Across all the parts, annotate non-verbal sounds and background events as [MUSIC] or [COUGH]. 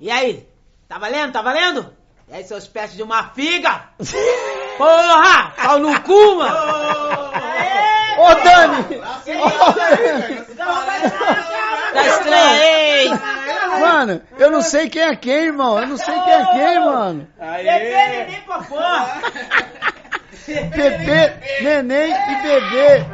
E aí? Tá valendo? Tá valendo? E aí, seus pés de uma figa? [LAUGHS] Porra! Pau no cu, mano! Ô, Dani! Tá estranho, hein? Mano, eu não sei quem é quem, irmão. Eu não sei quem é quem, mano. Bebê, neném, popó! Bebê, neném e bebê.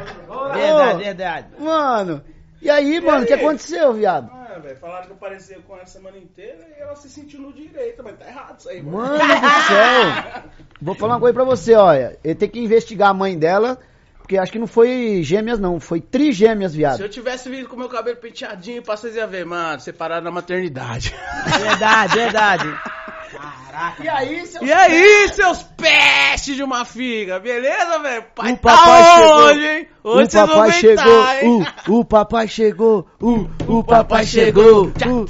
Verdade, verdade. Mano, e aí, mano, o que aconteceu, viado? Velho, falaram que eu parecia com ela a semana inteira e ela se sentiu no direito, mas tá errado isso aí, mano. Mano do céu. Vou falar uma coisa pra você, olha. Ele tem que investigar a mãe dela, porque acho que não foi gêmeas, não. Foi trigêmeas, Se viado. eu tivesse vindo com meu cabelo penteadinho, pra vocês iam ver, mano, separado na maternidade. Verdade, verdade. E aí, seu... E aí, seus pestes de uma figa, beleza, velho? Pai O papai tá chegou. hoje, hein? Hoje o vocês vão papai aguentar, chegou, hein? o, o papai chegou, o, o papai chegou. o-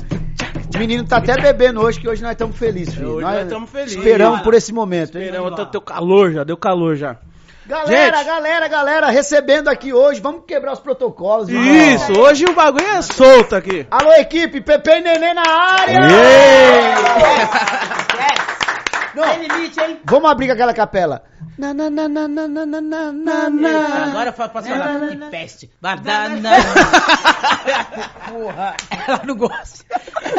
O menino tá até bebendo hoje, que hoje nós estamos felizes, filho. Hoje nós tamo felizes. Esperamos por esse momento, hein? Esperamos, tá- deu calor já, deu calor já. Galera, Gente. galera, galera, recebendo aqui hoje, vamos quebrar os protocolos. Isso, hoje o bagulho é solto aqui. Alô, equipe, Pepe e Nenê na área! Não, Tem [LAUGHS] limite, hein? vamos abrir com aquela capela. Na, na, na, na, na, na, na, na, na, na. Agora eu posso falar. Que peste. Badana. [LAUGHS] Porra. Ela não gosta.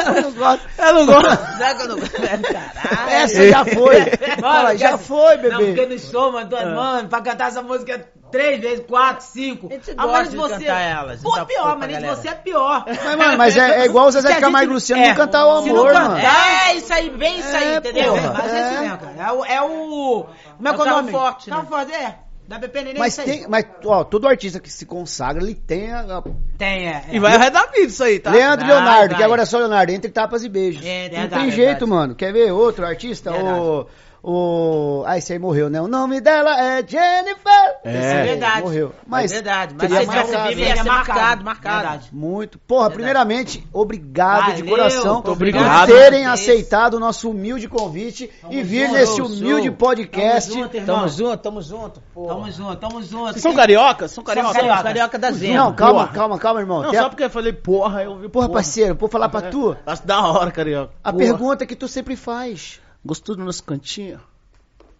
Eu não gosto. Eu não gosto. Sabe que eu não gosto? Caralho. Essa já foi. Fala, já foi, Não, porque bebê. no show, mano, tô- mano, pra cantar essa música três vezes, quatro, cinco. A gente A gosta maioria de você. cantar elas, Pô, dá pior, mas de você é pior. Mas, mano, mas é, é igual o Zezé a Camargo e Luciano é, não cantar o Se não amor, cantar, mano. É isso aí, bem isso aí, É, entendeu? porra, mas é isso mesmo, cara. É o. É o como é que é o nome? forte, Carro né? forte, é. Da BP Neném, Mas tem, mas, ó, todo artista que se consagra, ele tem a, a- Tem, é. E vai arredar vida isso aí, tá? Leandro e Vai, Leonardo, vai. que agora é só Leonardo, entre tapas e beijos. É, não tem jeito, verdade. mano. Quer ver outro artista? O. O. Ah, esse aí morreu, né? O nome dela é Jennifer. É. Esse aí Verdade. Morreu. Mas. É verdade, mas se tivesse marcado, vivo ia ser marcado, marcado. Verdade. Muito. Porra, primeiramente, obrigado de Valeu, coração muito por obrigado. terem aceitado o nosso humilde convite e vir junto, nesse humilde show. podcast. Tamo junto, irmão. Tamo junto, tamo junto. Pô. Tamo junto, tamo junto. Vocês são cariocas? São cariocas? carioca. Carioca, carioca da Zena. Não, calma, Porra. calma, calma, irmão. Não, Tem a- só porque eu falei porra, eu ouvi Porra, parceiro, vou falar pra tu. Acho da hora, carioca. A Porra. pergunta que tu sempre faz. Gostou do nosso cantinho?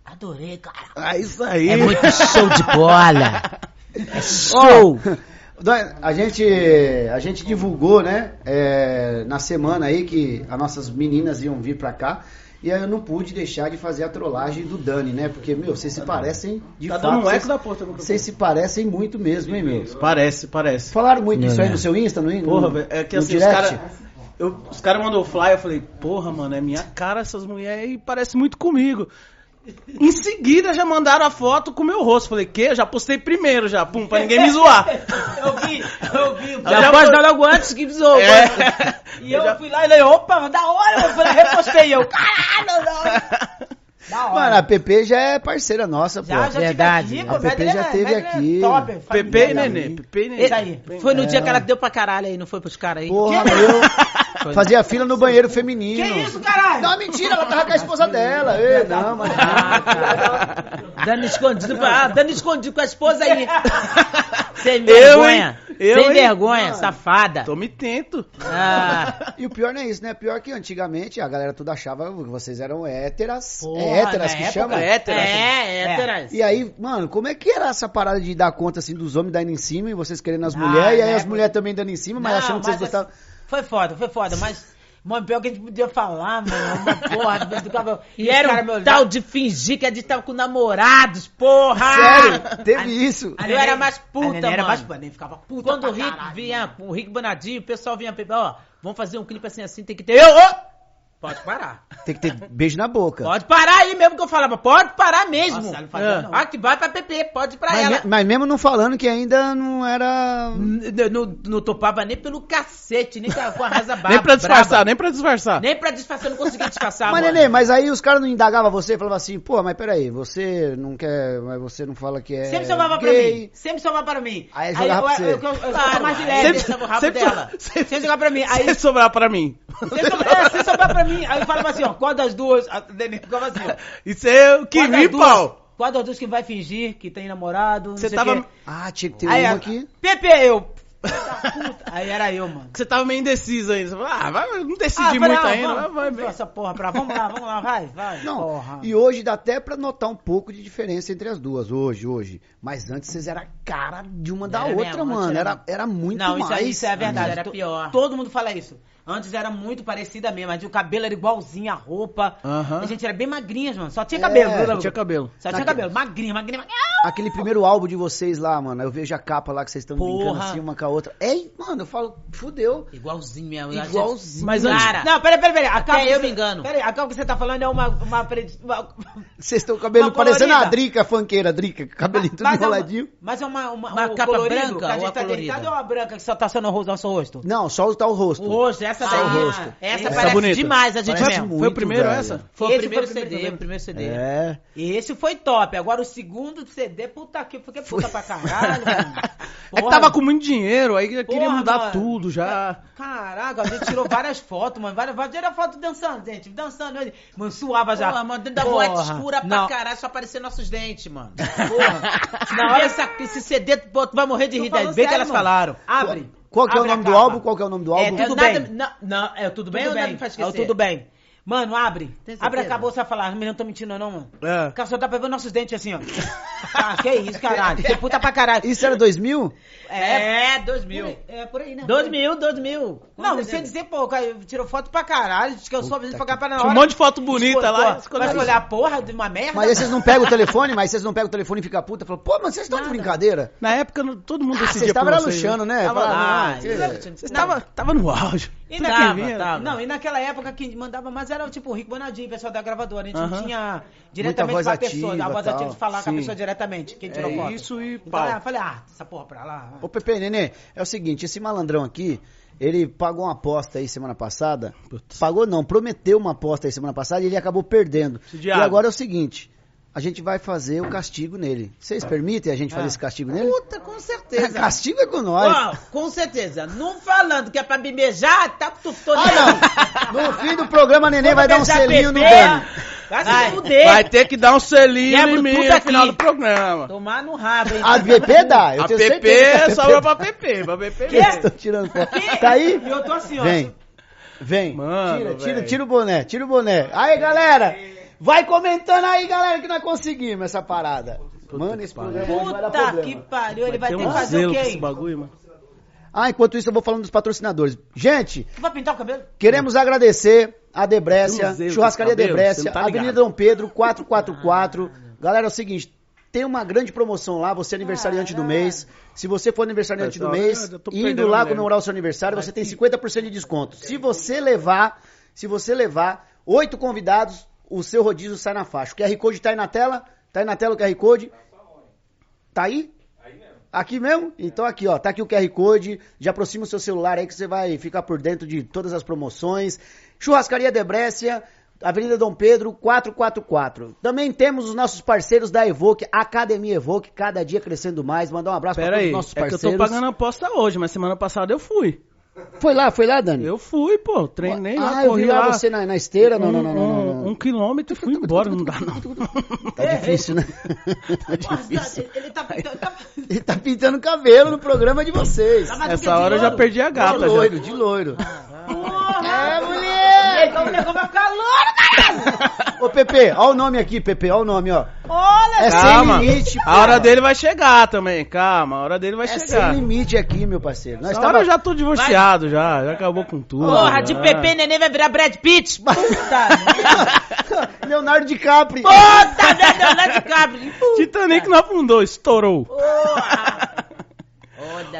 Adorei, cara. Ah, isso aí. É muito show de bola. [LAUGHS] É Show! A gente, a gente divulgou, né, é, na semana aí que as nossas meninas iam vir pra cá. E aí eu não pude deixar de fazer a trollagem do Dani, né? Porque, meu, vocês se parecem de Tá fato. um vocês, da porta. vocês se parecem muito mesmo, hein, meu? Parece, parece. Falaram muito Não, disso aí no seu Insta, no, Porra, velho, é que no assim, os direct? Caras. Os caras mandou fly, eu falei, porra, mano, é minha cara essas mulheres aí, parece muito comigo. Em seguida já mandaram a foto com o meu rosto. Falei, que? Eu já postei primeiro já, pum, pra ninguém me zoar. [LAUGHS] Eu vi, eu vi. Eu Já já pode dar logo antes que zoou. É. E eu fui lá e falei, opa, da hora, eu falei, repostei. Eu, caralho, da hora. [LAUGHS] Mano, a PP já é parceira nossa, pô. já, já verdade. aqui, A mas já é- teve mas é aqui. Top, Pepe e. Nenê, Pepe e Nenê. Foi no dia que ela deu pra caralho aí, não foi pros caras aí? Porra, Que? meu. Fazia fila no banheiro feminino. Que isso, caralho? Não, mentira, ela tava com a esposa dela. Ei, não, mano. Ah. Dando escondido pra. Ah, dando escondido com a esposa aí. [LAUGHS] Sem vergonha. Eu, Sem hein? vergonha, safada. Tô me tento. Ah, E o pior não é isso, né? Pior que antigamente a galera tudo achava que vocês eram héteras. Porra, é héteras que época, chama? é hétero. é, héteras. E aí, mano, como é que era essa parada de dar conta assim dos homens dando em cima e vocês querendo as Ah, mulheres, e aí né, as mulheres também dando em cima, mas Não, achando que vocês gostavam. Foi foda, foi foda, mas. Mano, pior que a gente podia falar, mano. Uma porra, do cabelo. E era me um olhavam. tal de fingir que a gente tava com namorados, porra! Sério, teve isso. A Eu era mais puta, a neném era mano. mais puta, nem ficava puta Quando pra o Rick caralho. vinha, o Rick Bonadinho, o pessoal vinha, ó, vamos fazer um clipe assim, assim, tem que ter. Eu, ô! Pode parar. Tem que ter beijo na boca. Pode parar aí mesmo que eu falava, pode parar mesmo. Nossa, ela não fazia, não. Ah, que vai pra PP, pode ir pra Mas, ela. me- mas mesmo não falando que ainda não era. N- Não, não topava nem pelo cacete, nem com a, rasa [LAUGHS] braba. nem pra disfarçar, braba. nem pra disfarçar. Nem pra disfarçar, eu não conseguia disfarçar, Mas, mano. Nenê, mas aí os caras não indagavam você e falavam assim, pô, mas peraí, você não quer. Mas você não fala que é. Sempre salvava pra gay. mim. Sempre salvava pra mim. Aí jogava pra eu, você. eu, eu, eu, Claro, mais de aí leve. deixava o rabo sempre- dela. [LAUGHS] Sempre jogava pra mim. Aí Aí sobrar pra mim. [LAUGHS] sempre sobrar, sempre sobrar pra mim. Aí falava assim, ó, qual das duas? A Nenê ficava assim, ó. [LAUGHS] Isso é o que vi, pau. Qual das duas que vai fingir que tem namorado? não Você tava-. Ah, tinha que ter Aí, uma aqui. Pepe, eu. Puta, Aí era eu, mano. Você tava meio indeciso ainda. Você falou, ah, vai, não Ah, decidi falei, muito ah, ainda. vamos, vai, vai, essa porra pra... Vamos lá, vamos lá, vai, vai. Não, Porra. e hoje dá até pra notar um pouco de diferença entre as duas, hoje, hoje. Mas antes vocês eram a cara de uma da Era outra, mesmo, mano. era- Era, muito Não, isso, mais. aí, isso é verdade. Era pior. Todo mundo fala isso. Antes era muito parecida mesmo, mas o cabelo era igualzinho, a roupa. Aham. A gente era bem magrinhas, mano. Só tinha É, cabelo. viu, só? Tinha cabelo. Só tinha cabelo. Magrinha, magrinha, magrinha. Aquele primeiro álbum de vocês lá, mano. Eu vejo a capa lá que vocês estão brincando assim uma com a outra. Ei, mano, eu falo, fudeu. Igualzinho mesmo. Igualzinho. Mas antes- Cara, Não, peraí, peraí, peraí. A capa Até que eu você- me engano. Peraí, a capa que você tá falando é uma... uma, uma- Vocês estão com o cabelo Uma parecendo a. Drica, a funkeira, a Drica. Cabelinho tudo mas, é uma, enroladinho. mas é uma, uma, Uma capa colorido, branca que a gente tá colorida? deitado ou a branca que só tá sendo o rosto no nosso rosto? Não, só tá o rosto. O rosto, essa Só daí. o rosto. Essa parece bonita. demais a gente Parece mesmo. muito, Foi o primeiro velho. essa? Foi o primeiro foi o CD, primeiro. o primeiro CD. É. Esse foi top. Agora o segundo CD, puta que foi que puta pra caralho, [LAUGHS] mano. É que tava com muito dinheiro, aí queria Porra, mudar mano. tudo já. Caraca, a gente tirou várias fotos, mano. Várias, várias tirar foto dançando, gente. Dançando. Mano, suava já. Porra, mano, dentro da Porra. boate escura pra Não. caralho, só aparecer nossos dentes, mano. Porra. Na hora essa, esse CD, pô, tu vai morrer de rir. falando Bem que elas mano. falaram. Abre. Qual que é o nome do álbum? Qual que é o nome do É, álbum? tudo nada- bem. Não, não, é tudo bem Tudo ou nada bem. me faz É o esquecer? tudo bem. Mano, abre. Abre a bolsa e fala. Os meninos não estão mentindo, não, mano. É. O cara só tá pra ver nossos dentes assim, ó. [LAUGHS] Ah, que isso, caralho. Que puta pra caralho. Isso era 2000? É, 2000. É por aí, né? 2000, 2000. Não, você dizer, pô, tirou foto pra caralho, diz que eu sou, a gente pagar pra na hora. Um monte de foto bonita lá. Pô, escolheu Vai olhar a porra de uma merda? Mas aí vocês não pegam o telefone, mas vocês não pegam o telefone e ficam puta. Falam, pô, mas vocês estão de brincadeira. Na época, todo mundo Ah, decidia vocês estavam por era vocês, luxando, né? Tava lá. ah, Ah, que- isso- Vocês tava, tava no auge. E naquela, que tava. não, e naquela época quem mandava mais era tipo o Rico Bonadinho, pessoal da gravadora. A gente não tinha diretamente com a pessoa, ativa, a voz tal. ativa de falar com a Sim. pessoa diretamente, quem tirou É foto. isso e Então, pau. eu falei, ah, essa porra pra lá. Ô, Pepe, Nenê, é o seguinte, esse malandrão aqui, ele pagou uma aposta aí semana passada. Putz. Pagou não, prometeu uma aposta aí semana passada e ele acabou perdendo. E agora é o seguinte, a gente vai fazer o castigo nele. Vocês permitem a gente fazer Ah. esse castigo nele? Puta, com certeza. [LAUGHS] Castigo é com nós. Com certeza. Não falando que é pra me beijar, tá tu tô Ah, não! No fim do programa, Nenê vai dar um selinho no. Dani. Vai Vai. Vai ter que dar um selinho Quebro em mim tudo no final do programa. Tomar no rabo, hein? A PP dá, eu a tenho PP certeza que a sobra pra PP, pra PP mesmo. estão tirando foto. Tá aí? E eu tô assim, ó. Vem. Vem. Mano, tira, tira, tira o boné, tira o boné. Aí, galera. Vai comentando aí, galera, que nós conseguimos essa parada. Mano, esse programa hoje vai dar Puta problema. que pariu, ele vai ter que um fazer o zelo quê? com esse hein? bagulho, mano. Ah, enquanto isso eu vou falando dos patrocinadores. Gente, Tu vai pintar o cabelo? queremos agradecer a Debrécia, um zelo Churrascaria com esse cabelo, Debrécia, você não tá Avenida. Dom Pedro, 444. Galera, é o seguinte, tem uma grande promoção lá, você é aniversariante do mês. Se você for aniversariante do Pessoal, mês, eu tô indo perdendo lá mesmo. comemorar o seu aniversário, você tem 50% de desconto. Se você levar, se você levar oito convidados, o seu rodízio sai na faixa. O QR Code tá aí na tela? Tá aí na tela o QR Code? Tá aí? Aqui mesmo? Então aqui, ó, tá aqui o QR Code, já aproxima o seu celular aí que você vai ficar por dentro de todas as promoções. Churrascaria Debrécia, Avenida Dom Pedro, 444. Também temos os nossos parceiros da Evoque, Academia Evoque, cada dia crescendo mais. Mandar um abraço Pera para todos aí, os nossos é que eu parceiros. tô pagando a aposta hoje, mas semana passada eu fui. Foi lá, foi lá, Dani? Eu fui, pô, treinei lá, ah, eu corri vi lá, lá. você na, na esteira. Não, não, não, não, não, um- quilômetro e fui embora, não dá não. Tá difícil, né? Tá difícil. Ele tá pintando. tá- Ele tá pintando cabelo no programa de vocês. Tá Essa hora eu já perdi a De gata já. loiro, de loiro. Porra! É, mulher! Então o negócio vai ficar louro, caralho! [LAUGHS] Ô, Pepe, ó o nome aqui, Pepe, ó o nome, ó. Olha! É Calma, sem limite. a hora dele vai chegar também, calma, a hora dele vai É chegar. sem limite aqui, meu parceiro. Nós tava... hora eu já tô divorciado já, já acabou com tudo. Porra, de já. Pepe Neném vai virar Brad Pitt. Puta. [LAUGHS] Leonardo DiCaprio. Puta merda, Leonardo DiCaprio. Titanic não afundou, estourou. Porra.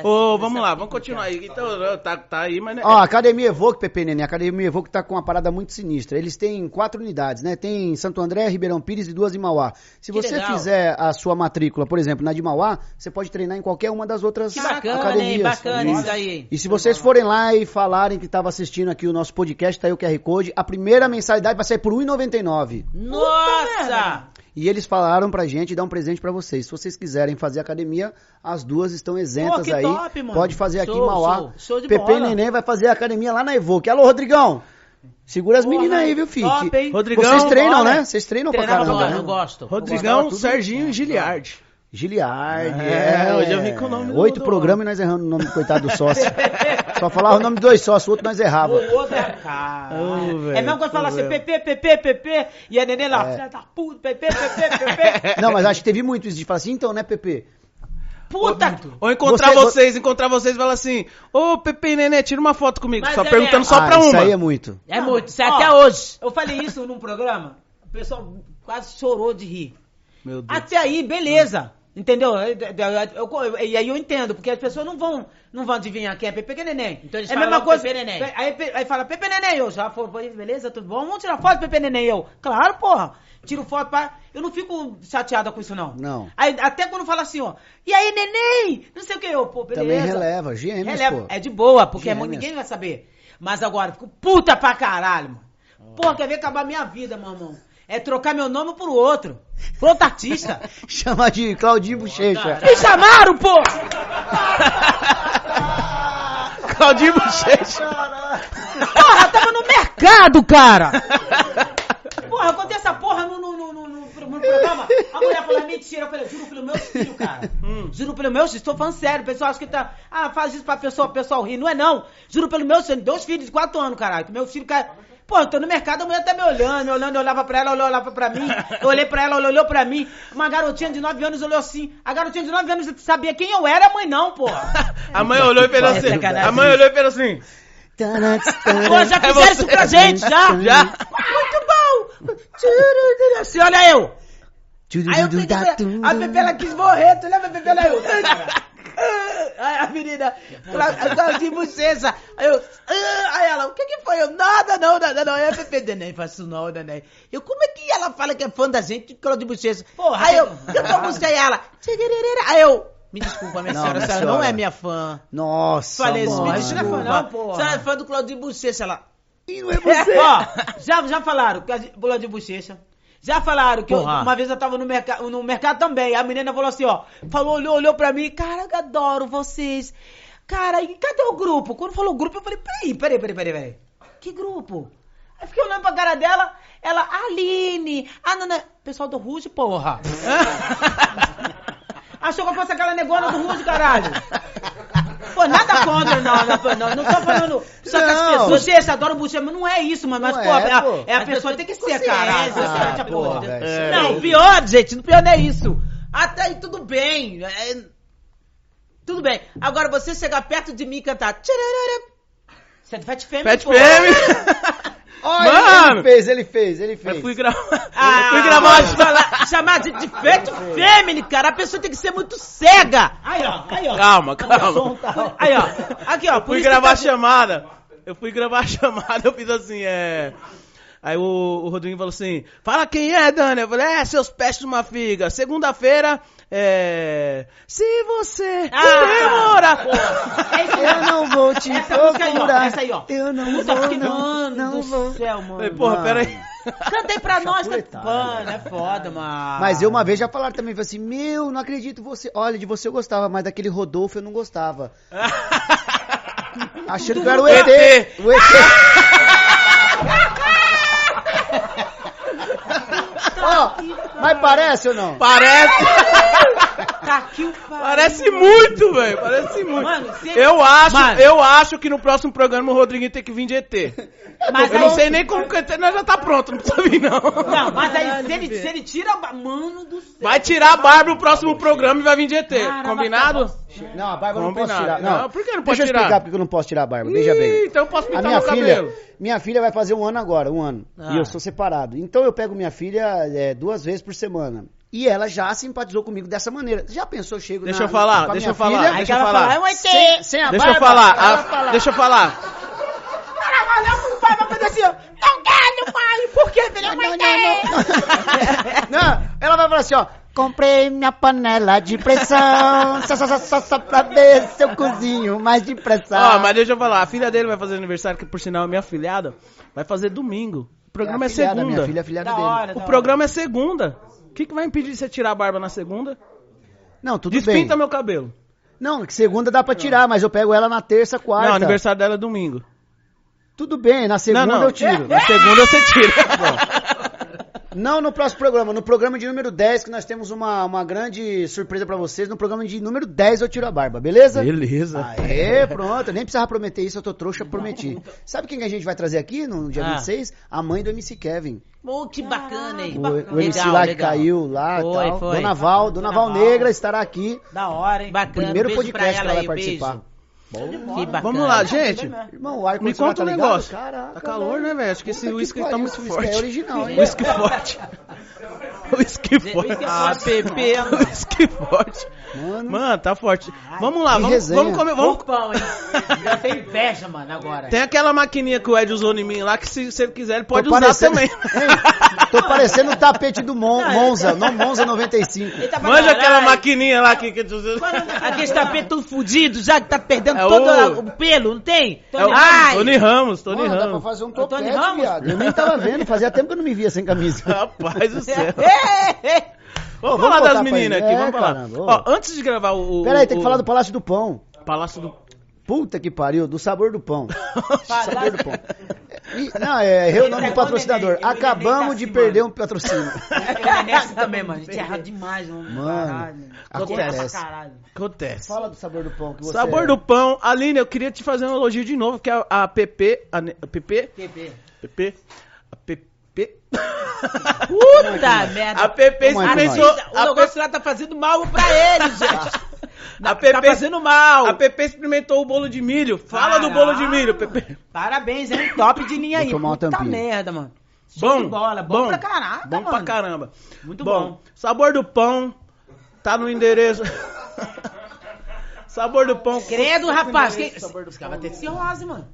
Ô, vamos lá, vamos continuar aí. Então, tá, tá aí, mas... né- Ó, a Academia Evoque, Pepe Nenê, a Academia Evoque tá com uma parada muito sinistra. Eles têm quatro unidades, né? Tem em Santo André, Ribeirão Pires e duas em Mauá. Se Que você legal. fizer a sua matrícula, por exemplo, na de Mauá, você pode treinar em qualquer uma das outras Que bacana, academias. hein? Bacana Isso. aí. hein? E se vocês forem lá e falarem que tava assistindo aqui o nosso podcast, tá aí o QR Code, a primeira mensalidade vai sair por R$ 1,99. Nossa! E eles falaram pra gente dar um presente pra vocês. Se vocês quiserem fazer academia, as duas estão isentas Pô, que aí. top, mano. Pode fazer aqui Show, em Mauá. show. Show de Pepe bola. e Neném vai fazer academia lá na Evoque. Alô, Rodrigão! Segura as meninas aí, viu, filho? top? Rodrigão, Vocês treinam, bora. né? Vocês treinam pra Treinava caramba, Eu, né? eu gosto. Rodrigão, tudo. Serginho e Giliardi. Giliard. É, hoje eu vim com o nome do- Oito programas e nós erramos o nome do coitado do sócio. [LAUGHS] Só falava o nome de dois sócios, o outro nós errava. O outro é cara. Velho, é mesmo quando fala assim. PP, PP, PP, e a neném lá, É. filha da puta, PP, PP, PP. Não, mas acho que teve muito isso de falar assim, então, né, Pepe? Puta! Ou encontrar Você- vocês, encontrar vocês e falar assim, ô Pepe e Nenê, tira uma foto comigo. Mas só é perguntando mesmo. só pra isso uma. aí é muito. É muito, isso é Ó, até hoje. Eu falei isso num programa, o pessoal quase chorou de rir. Meu Deus. Até aí, beleza. Entendeu? Eu- eu- eu- e aí eu entendo, porque as pessoas não vão, não vão adivinhar quem é Pepe é Neném. Então eles é a falam mesma coisa. Pepe Neném. Pe- Aí, aí fala Pepe Neném, eu já falo, "Pô, beleza, tudo bom? Vamos tirar foto Pepe Neném, eu. Claro, porra. Tiro foto pra. Eu não fico chateada com isso, não. Não. Aí, até quando fala assim, ó. E aí, neném? Não sei o que, eu, pô, beleza. Também releva, gêmeos, Releva. pô. É de boa, porque é Gêmeos. ninguém vai saber. Mas agora, fico puta pra caralho, mano. Porra, quer ver acabar minha vida, meu irmão? É trocar meu nome por outro. Por outro artista. [LAUGHS] Chama de Claudinho Bochecha. Me chamaram, pô! [LAUGHS] Claudinho Bochecha. Porra, tava no mercado, cara! [LAUGHS] Porra, eu contei essa porra no, no, no, no, no- programa. A mulher falou, mentira. Eu falei, juro pelo meu filho, cara. Juro pelo meu filho, estou falando sério. O pessoal acha que tá. Ah, faz isso pra pessoa, o pessoal rir. Não é não. Juro pelo meu filho, dois filhos de quatro anos, caralho. Meu filho, cara. Pô, eu tô no mercado, a mulher tá me olhando, me olhando, eu olhava pra ela, ela olhava pra mim, eu olhei pra ela, ela olhou pra mim, uma garotinha de 9 anos olhou assim, a garotinha de 9 anos sabia quem eu era, a mãe não, porra. [LAUGHS] A mãe olhou e fez É assim. A mãe olhou e fez assim. Pô, já É fizeram você. isso pra gente, já? [LAUGHS] Já? Muito bom! Assim, olha eu! Aí eu peguei, a Pepe ela quis morrer, tu lembra a Pepe ela eu? [LAUGHS] Aí a menina, Claudinho Bochecha, aí eu, ah, aí ela, o que que foi? Eu, nada não, nada não, a Pepe, Neném, faço não, Neném. Eu, como é que ela fala que é fã da gente, Claudinho Bochecha? Porra, aí eu, eu tô buscando ela, aí eu, me desculpa, minha Não, senhora, a minha senhora não é minha fã. Nossa, Falei isso, me desculpa. não, porra. A senhora é fã do Claudinho Bochecha, ela... E não é você. [LAUGHS] Ó, já, já falaram bola de bochecha. Já falaram que eu- uma vez eu tava no, merca, no mercado também. A menina falou assim, ó. Falou, olhou, olhou pra mim. Cara, eu adoro vocês. Cara, e cadê o grupo? Quando falou grupo, eu falei, peraí, peraí, peraí, peraí, peraí. Que grupo? Aí fiquei olhando pra cara dela. Ela, Aline. Ah, não, não. Pessoal do Ruge, porra. [LAUGHS] Achou que eu fosse aquela negona do Ruge, caralho. Pô, nada contra, não, não, não, não tô falando só que as pessoas, vocês adoram bucha, mas não é isso, mano, mas, pô, é, a, pô. é a pessoa tem que ser, caralho. Ah, porra. É. Não, o pior, gente, o pior não é isso. Até aí tudo bem. é- Tudo bem. Agora você chegar perto de mim e cantar. Você é Fat Femme. Femme. [LAUGHS] Olha, Mano. ele fez, ele fez, ele fez. Eu fui gravar. [LAUGHS] Ah, eu fui gravar. pode falar, chamar de, de Fat Feminine, cara. A pessoa tem que ser muito cega. Aí, ó, aí, ó. Calma, calma. Aí, ó. Aqui, ó. por fui gravar a tá- chamada. Eu fui gravar a [LAUGHS] chamada, eu fiz assim, é. Aí o, o Rodrigo falou assim: Fala quem é, Dani? Eu falei: É, seus pés de uma figa. Segunda-feira, é. Se você Ah, demorar. Isso Eu não vou te Essa música aí, procurar. Essa aí, ó. Eu não Puta, vou, que não, mano não do vou. céu, mano. Porra, Mano. peraí. Canta aí pra nós, tá é foda, mano. Mas eu uma vez já falaram também, falei assim, meu, não acredito você. Olha, de você eu gostava, mas daquele Rodolfo eu não gostava. [LAUGHS] Achando que eu era o ET. ET. O ET. [LAUGHS] Ó, mas parece ou não? Parece. [LAUGHS] Tá aqui o pariu. Parece muito, velho. Parece muito. Mano, se- Eu acho, Mano. eu acho que no próximo programa o Rodriguinho tem que vir de ET. Mas eu não sei nem como que o ET nós já tá pronto, não precisa vir não. Não, mas aí se ele, se ele tira a Mano do céu. Vai tirar a barba no próximo programa e vai vir de ET. Caramba, Combinado? Não, a barba eu não posso tirar. Não, Não, por que não pode Deixa eu tirar? explicar porque eu não posso tirar a barba. Veja Ih, bem. Então eu posso A pintar minha meu filha, cabelo. minha filha vai fazer um ano agora, um ano. Ah. E eu sou separado. Então eu pego minha filha é, duas vezes por semana. E ela já simpatizou comigo dessa maneira. Já pensou, chego Deixa na- eu falar, com a deixa minha eu falar, filha, deixa eu ela falar. fala, é um ET. sem, sem a Deixa barba, eu falar, ela a- fala, deixa eu falar. Cara, olha pro pai, vai fazer assim, ó. Não quero, pai. Por que, filho? É um ET. Não, ela vai falar assim, ó. Comprei minha panela de pressão, só, só, só, só, só pra ver se eu cozinho mais depressa. Ó, mas deixa eu falar, a filha dele vai fazer aniversário, que por sinal é minha filhada, vai fazer domingo. O programa é, afilhada, segunda. Minha filha é afilhada Da dele. hora, O programa é segunda. O que, que vai impedir de você tirar a barba na segunda? Não, tudo Despinta bem. meu cabelo. Não, que segunda dá pra tirar, mas eu pego ela na terça, quarta. Não, aniversário dela é domingo. Tudo bem, na segunda não, não. eu tiro. Na segunda você tira. [LAUGHS] Não no próximo programa, no programa de número 10, que nós temos uma, uma grande surpresa pra vocês. No programa de número 10 eu tiro a barba, beleza? Beleza. Aê, pronto. Eu nem precisava prometer isso, eu tô trouxa, prometi. Sabe quem que a gente vai trazer aqui no dia Ah. 26? A mãe do MC Kevin. Pô, que bacana, hein? O, o MC lá que caiu lá e Foi, tal. foi. Dona Val, Dona Val Val. Negra estará aqui. Da hora, hein? Bacana. Primeiro beijo podcast pra que ela vai aí, participar. beijo. Que bacana. Vamos lá, gente. Irmão, o ar Me conta um tá negócio. Caraca, Tá calor, né, velho? Acho que esse Puta que whisky tá muito forte. é original, hein? [LAUGHS] [LAUGHS] Whisky forte. Whisky forte. Ah. [LAUGHS] Whisky forte. Mano, Mano, tá forte. Vamos lá, vamos, resenha. vamos comer. Vamos... Pão, hein? Eu tenho inveja, mano, agora. Tem aquela maquininha que o Ed usou em mim lá que se, se ele quiser ele tô pode usar parecendo- também. Ei, tô parecendo o tapete do Mon- Monza, não Monza 95. Ele tá Manja aquela maquininha lá que, que Aquele tapete todo fudido, já que tá perdendo É todo o- o pelo, não tem? É o Ai! Tony Ramos, Tony Mano, dá pra Ramos. fazer um Tony topete, Ramos? viado. Eu nem tava vendo, fazia tempo que eu não me via sem camisa. [LAUGHS] Rapaz do céu. [LAUGHS] Ô, Vamos falar das meninas aqui, É, vamos falar. caramba. Ó, antes de gravar o. o Pera aí, tem que falar do Palácio do Pão. Palácio do. Puta que pariu, do sabor do pão. [LAUGHS] sabor do pão. E- não, é errei o nome do patrocinador. Acabamos de perder um patrocínio. [LAUGHS] É nessa também, mano. A gente erra demais, mano. Mano, Caralho. acontece. Erra pra caralho. Acontece. Fala do sabor do pão que você Sabor é. do pão. Aline, eu queria te fazer um elogio de novo, que a, a PP. A PP? PP. PP? A PP? Puta merda. A PP experimentou. O negócio lá tá fazendo mal pra ele, [LAUGHS] gente. A Tá PP, fazendo mal. a PP experimentou o bolo de milho. Fala do bolo de milho, PP. Parabéns, hein? Top de linha aí. Puta merda, mano. Show Bom, de bola. Bom, bom. pra caraca, Bom mano. pra caramba. Muito bom. Sabor do pão. Tá no endereço. [LAUGHS] sabor do pão. Credo, rapaz. Que... Sabor do Esse cara vai ter cirrose, mano.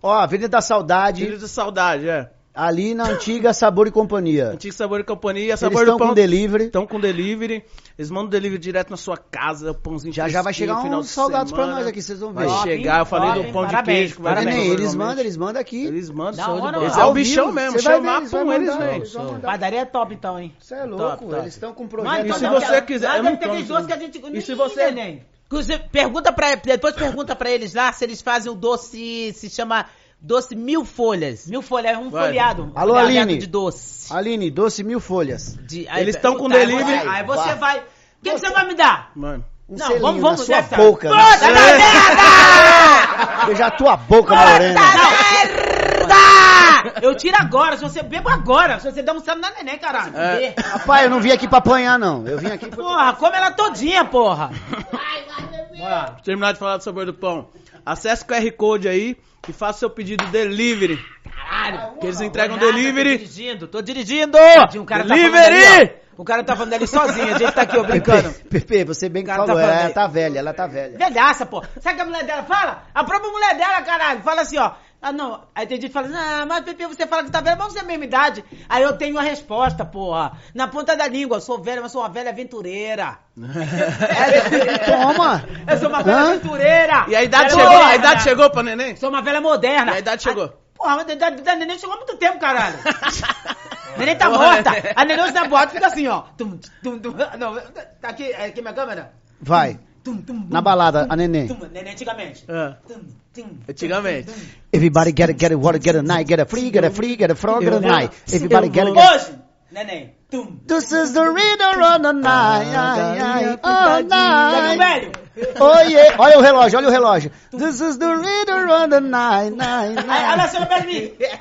Ó, Avenida da Saudade, Filho de saudade, é. Ali na antiga Sabor e Companhia. Antigo Sabor e Companhia, Eles Sabor estão do Pão. com delivery. Estão com delivery. Eles mandam delivery direto na sua casa, o pãozinho Já já vai chegar final uns de salgados pra semana. nós aqui, vocês vão Vai ver. Top, chegar, eu falei do pão de parabéns, queijo que vai parabéns. Nem, vir eles mandam, eles mandam aqui. Eles mandam. Da show de hora, bola. mano. Esse é o bichão mesmo. você vai Chamar ver, eles pão vão eles mandar, vêm. eles. Padaria é top, então, hein? Você é louco, Top, top. eles estão com um projeto. E se você quiser- é aqueles bom, doces que a gente... E se você-? Inclusive, pergunta pra, depois pergunta pra eles lá se eles fazem o doce, se chama doce mil folhas. Mil folhas, um Vai. folhado. Alô, Folhado Aline. de doce. Aline, doce mil folhas. De- aí- Eles estão com Puta, delivery. aí- Aí você Vai. vai... O que, que você vai me dar? Mano. Um Não, selinho vamos- na vamos sua nessa. boca. Puta na- da merda! Beijar a tua boca, Morena. Eu tiro agora, se você bebo agora, se você der um selo na neném, caralho. É. Rapaz, eu não vim aqui pra apanhar, não. Eu vim aqui pra... Porra, come ela todinha, porra. Pra terminar de falar do sabor do pão. Acesse o QR Code aí e faça seu pedido delivery. Caralho. Que eles entregam Nada, Tô delivery. dirigindo, tô dirigindo. O cara tá Delivery! ali, ó. O cara tá falando ali sozinho, a gente tá aqui, ó, brincando. Pepe, você bem que cara falou, tá ela aí. tá velha, ela tá velha. Velhaça, pô. Sabe o que a mulher dela fala? A própria mulher dela, caralho, fala assim, ó. Ah, não. Aí tem gente que fala assim, ah, mas Pepe, você fala que tá velha, mas você é a mesma idade. Aí eu tenho a resposta, porra. Na ponta da língua, eu sou velha, mas sou uma velha aventureira. [LAUGHS] Toma! Eu sou uma velha Hã? aventureira. E a idade Velha chegou? A moderna. idade chegou pra neném? Sou uma velha moderna. E a idade chegou? Porra, mas a idade da neném chegou há muito tempo, caralho. [LAUGHS] neném tá morta. neném. A neném na boate fica assim, ó. Tum, tum, tum. Não, tá aqui, é aqui minha câmera. Vai. Tum, tum, Na balada, tum, a neném. tum. Neném antigamente. Tum, tum, Antigamente. tum, tum. Everybody get it, get it, water, get a night, get a free, get a free, get a frog, get a night. Everybody get it, get it. Hoje, neném. Tum. This is the rhythm on the night, Tá night. velho? Oh yeah, olha o relógio, olha o relógio. This is the rhythm on the night, night, night. tá Pepe? Já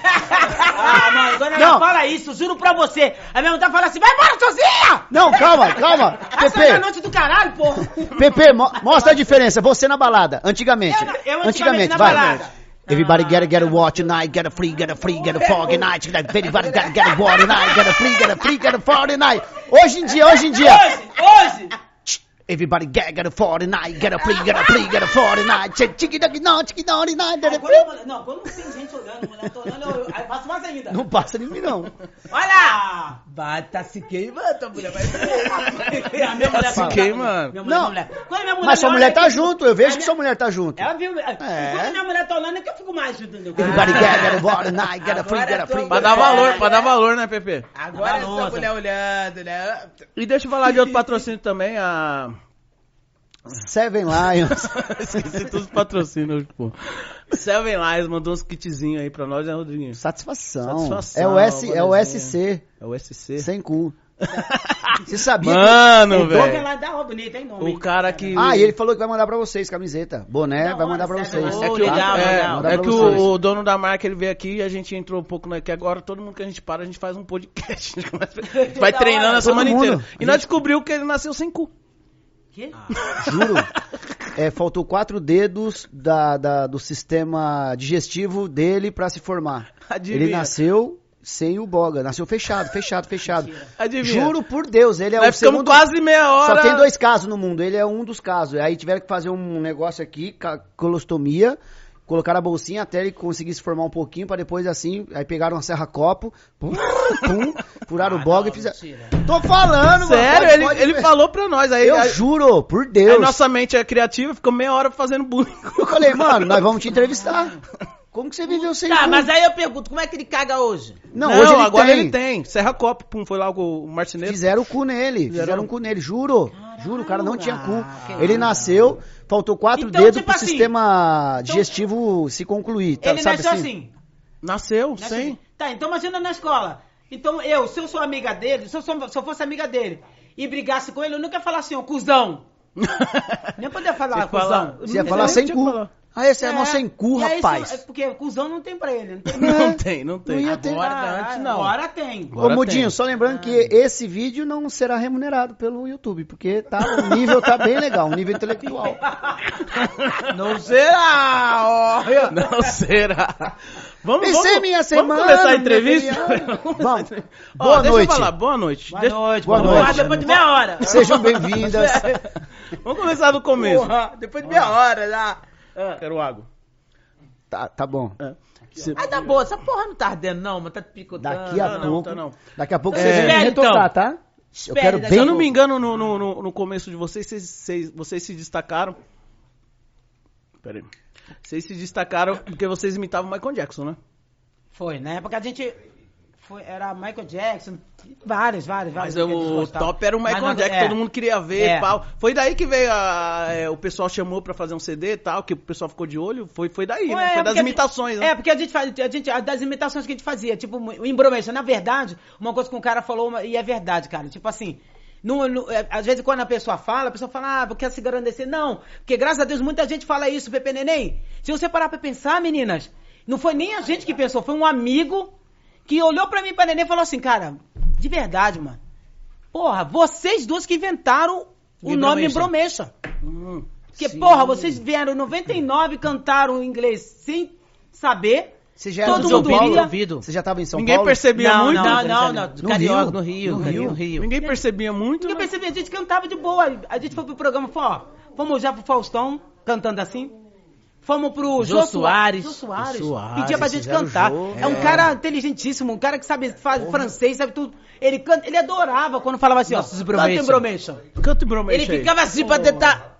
tá- Ah, mano, Não. fala isso, juro pra você. A minha mulher fala assim, vai embora sozinha! Não, calma, calma. Essa é a Pepe, noite do caralho, porra. Pepe, mo- mostra a diferença. Você na balada, antigamente. Eu eu antigamente na vai. balada. Everybody it, get a watch tonight, get a free, get a free, get a fog night. Everybody get, to get a water night, get a free, get a free, get a fog night. Hoje em dia, hoje em dia. Hoje, hoje. Everybody get, get a 49, get a free, get a free, get a 49. Chicky ducky no, chicky naughty nine, get a Quando a free. mulher- não, quando tem gente olhando, mulher tá olhando, eu, faço mais ainda. Não passa de mim, não. Olha! Vai, tá se queimando, a mulher vai [LAUGHS] A minha mulher se queimando. Minha mulher, Não. minha mulher. Quando minha mulher Mas sua mulher tá junto, eu vejo que sua mulher tá junto. Ela viu. É. Quando minha mulher tá olhando é que eu fico mais, entendeu? Everybody get, get a water night, get a free, get a free. Pra dar valor, pra dar valor, né, Pepe? Agora essa mulher olhando, né? E deixa eu falar de outro patrocínio também, a... Seven Lions. [LAUGHS] Esqueci todos os patrocínios, pô. Seven Lions mandou uns kitzinhos aí pra nós, né, Rodriguinho? Satisfação. Satisfação, É o, S, é o. SC, É o SC. sem cu. [LAUGHS] Você sabia Mano, velho. uma bonita, hein, nome. O cara que. Ah, e ele falou que vai mandar pra vocês, camiseta. Boné, Da vai mandar pra vocês. É que, o, legal, é, legal. É que vocês. o, o dono da marca ele veio aqui e a gente entrou um pouco, né? Que agora todo mundo que a gente para, a gente faz um podcast. A gente começa- a gente vai [LAUGHS] Da treinando a semana inteira. E nós descobriu que ele nasceu sem cu. Quê? Juro. É, faltou quatro dedos da, da- do sistema digestivo dele pra se formar. Adivinha. Ele nasceu sem o boga, nasceu fechado, fechado, fechado. [LAUGHS] Adivinha. Juro por Deus, ele é Nós o segundo... quase meia hora. Só tem dois casos no mundo, ele é um dos casos. Aí tiveram que fazer um negócio aqui, colostomia, colocaram a bolsinha até ele conseguir se formar um pouquinho, pra depois assim, aí pegaram uma serra-copo, pum, pum, furaram o boga e fizeram... mentira. Tô falando, mano. Sério, ele, pode ele falou pra nós. Aí, Eu aí, juro, por aí Deus. nossa mente é criativa, ficou meia hora fazendo bullying. Eu falei, mano, nós vamos te entrevistar. [LAUGHS] Como que você viveu sem Tá, cu? mas aí eu pergunto, como é que ele caga hoje? Não, Não, hoje ele agora tem. ele tem. Serra Copo, pum, foi lá com o marceneiro. Fizeram o cu nele, fizeram, um- um cu nele, juro. Juro, o cara não tinha cu. Caraca. Ele nasceu, faltou quatro Então, dedos tipo pro assim, sistema digestivo se concluir. Tá, Ele sabe nasceu assim? assim. Nasceu, nasceu sem. assim. Tá, então imagina na escola. Então eu, se eu sou amiga dele, se eu, sou- se eu fosse amiga dele e brigasse com ele, eu nunca ia falar assim, ó, cuzão. [LAUGHS] Nem poder falar, cuzão. Você ia falar sem o cu. falar. Ah, esse é, mó sem cu, e aí, rapaz. se- é porque cuzão não tem pra ele. Não tem. [LAUGHS] Não tem, não tem. Não ia ter. Agora, Ah, antes não. Agora tem. Ô, Agora Mudinho, tem. só lembrando que esse vídeo não será remunerado pelo YouTube, porque tá, o nível tá bem legal, o nível intelectual. [LAUGHS] Não será, ó. Não será. Vamos, Pensei vamos, minha vamos semana, começar a entrevista? Vamos. Vamos. Ó, Boa deixa noite. eu falar, boa noite. Boa Deixa- noite, Boa boa noite. noite. depois de meia hora. Sejam bem-vindas. [LAUGHS] Vamos começar do começo. Porra, depois de meia hora já. Quero água. Tá, tá bom. É. Ai, tá boa, essa porra não tá ardendo não, mas tá picotando. Daqui a Não, não, pouco. tá não. Daqui a pouco É. vocês vão me Espere, retocar, então. tá? Eu quero daqui Se bem. eu não me engano, no, no, no, no começo de vocês, vocês, vocês, vocês se destacaram. Pera aí. Vocês se destacaram porque vocês imitavam o Michael Jackson, né? Foi, na época a gente. Foi, era Michael Jackson, vários, vários, vários. Mas o top era o Michael Mas Jackson, é. todo mundo queria ver É. pau. Foi daí que veio a, é, o pessoal chamou pra fazer um CD e tal, que o pessoal ficou de olho. Foi, foi daí, né? É, Foi das imitações, gente- né? É, porque a gente faz, a gente, das imitações que a gente fazia, tipo, o embromation. Na verdade, uma coisa que um cara falou, e é verdade, cara, tipo assim, no, no- é, às vezes quando a pessoa fala, a pessoa fala, ah, porque se engrandecer. Não, porque graças a Deus muita gente fala isso, Pepe Neném. Se você parar pra pensar, meninas, não foi nem a gente que pensou, foi um amigo que olhou pra mim e pra Neném e falou assim, cara, de verdade, mano. Porra, vocês duas que inventaram o nome embromation. Hum. Porque, porra, vocês vieram em 99 cantaram inglês sem saber. Você já era Todo mundo Paulo? ouvido. Você já tava em São Ninguém Paulo? percebia não, muito. não, não, não, No Carioca, Rio? no Rio, No Rio? Rio, Rio. Ninguém percebia muito. Ninguém né? percebia, a gente cantava de boa. A gente foi pro programa, falou, ó, fomos já pro Faustão, cantando assim. Fomos pro Jô Jô Soares. Jô Soares. Jô Soares, Pedia pra gente fizeram cantar. É um É. cara inteligentíssimo, um cara que sabe faz francês, sabe tudo. Ele canta, ele adorava quando falava assim, Nossos ó, canta embromation. Canta o Bromation Ele aí. ficava assim pra tentar...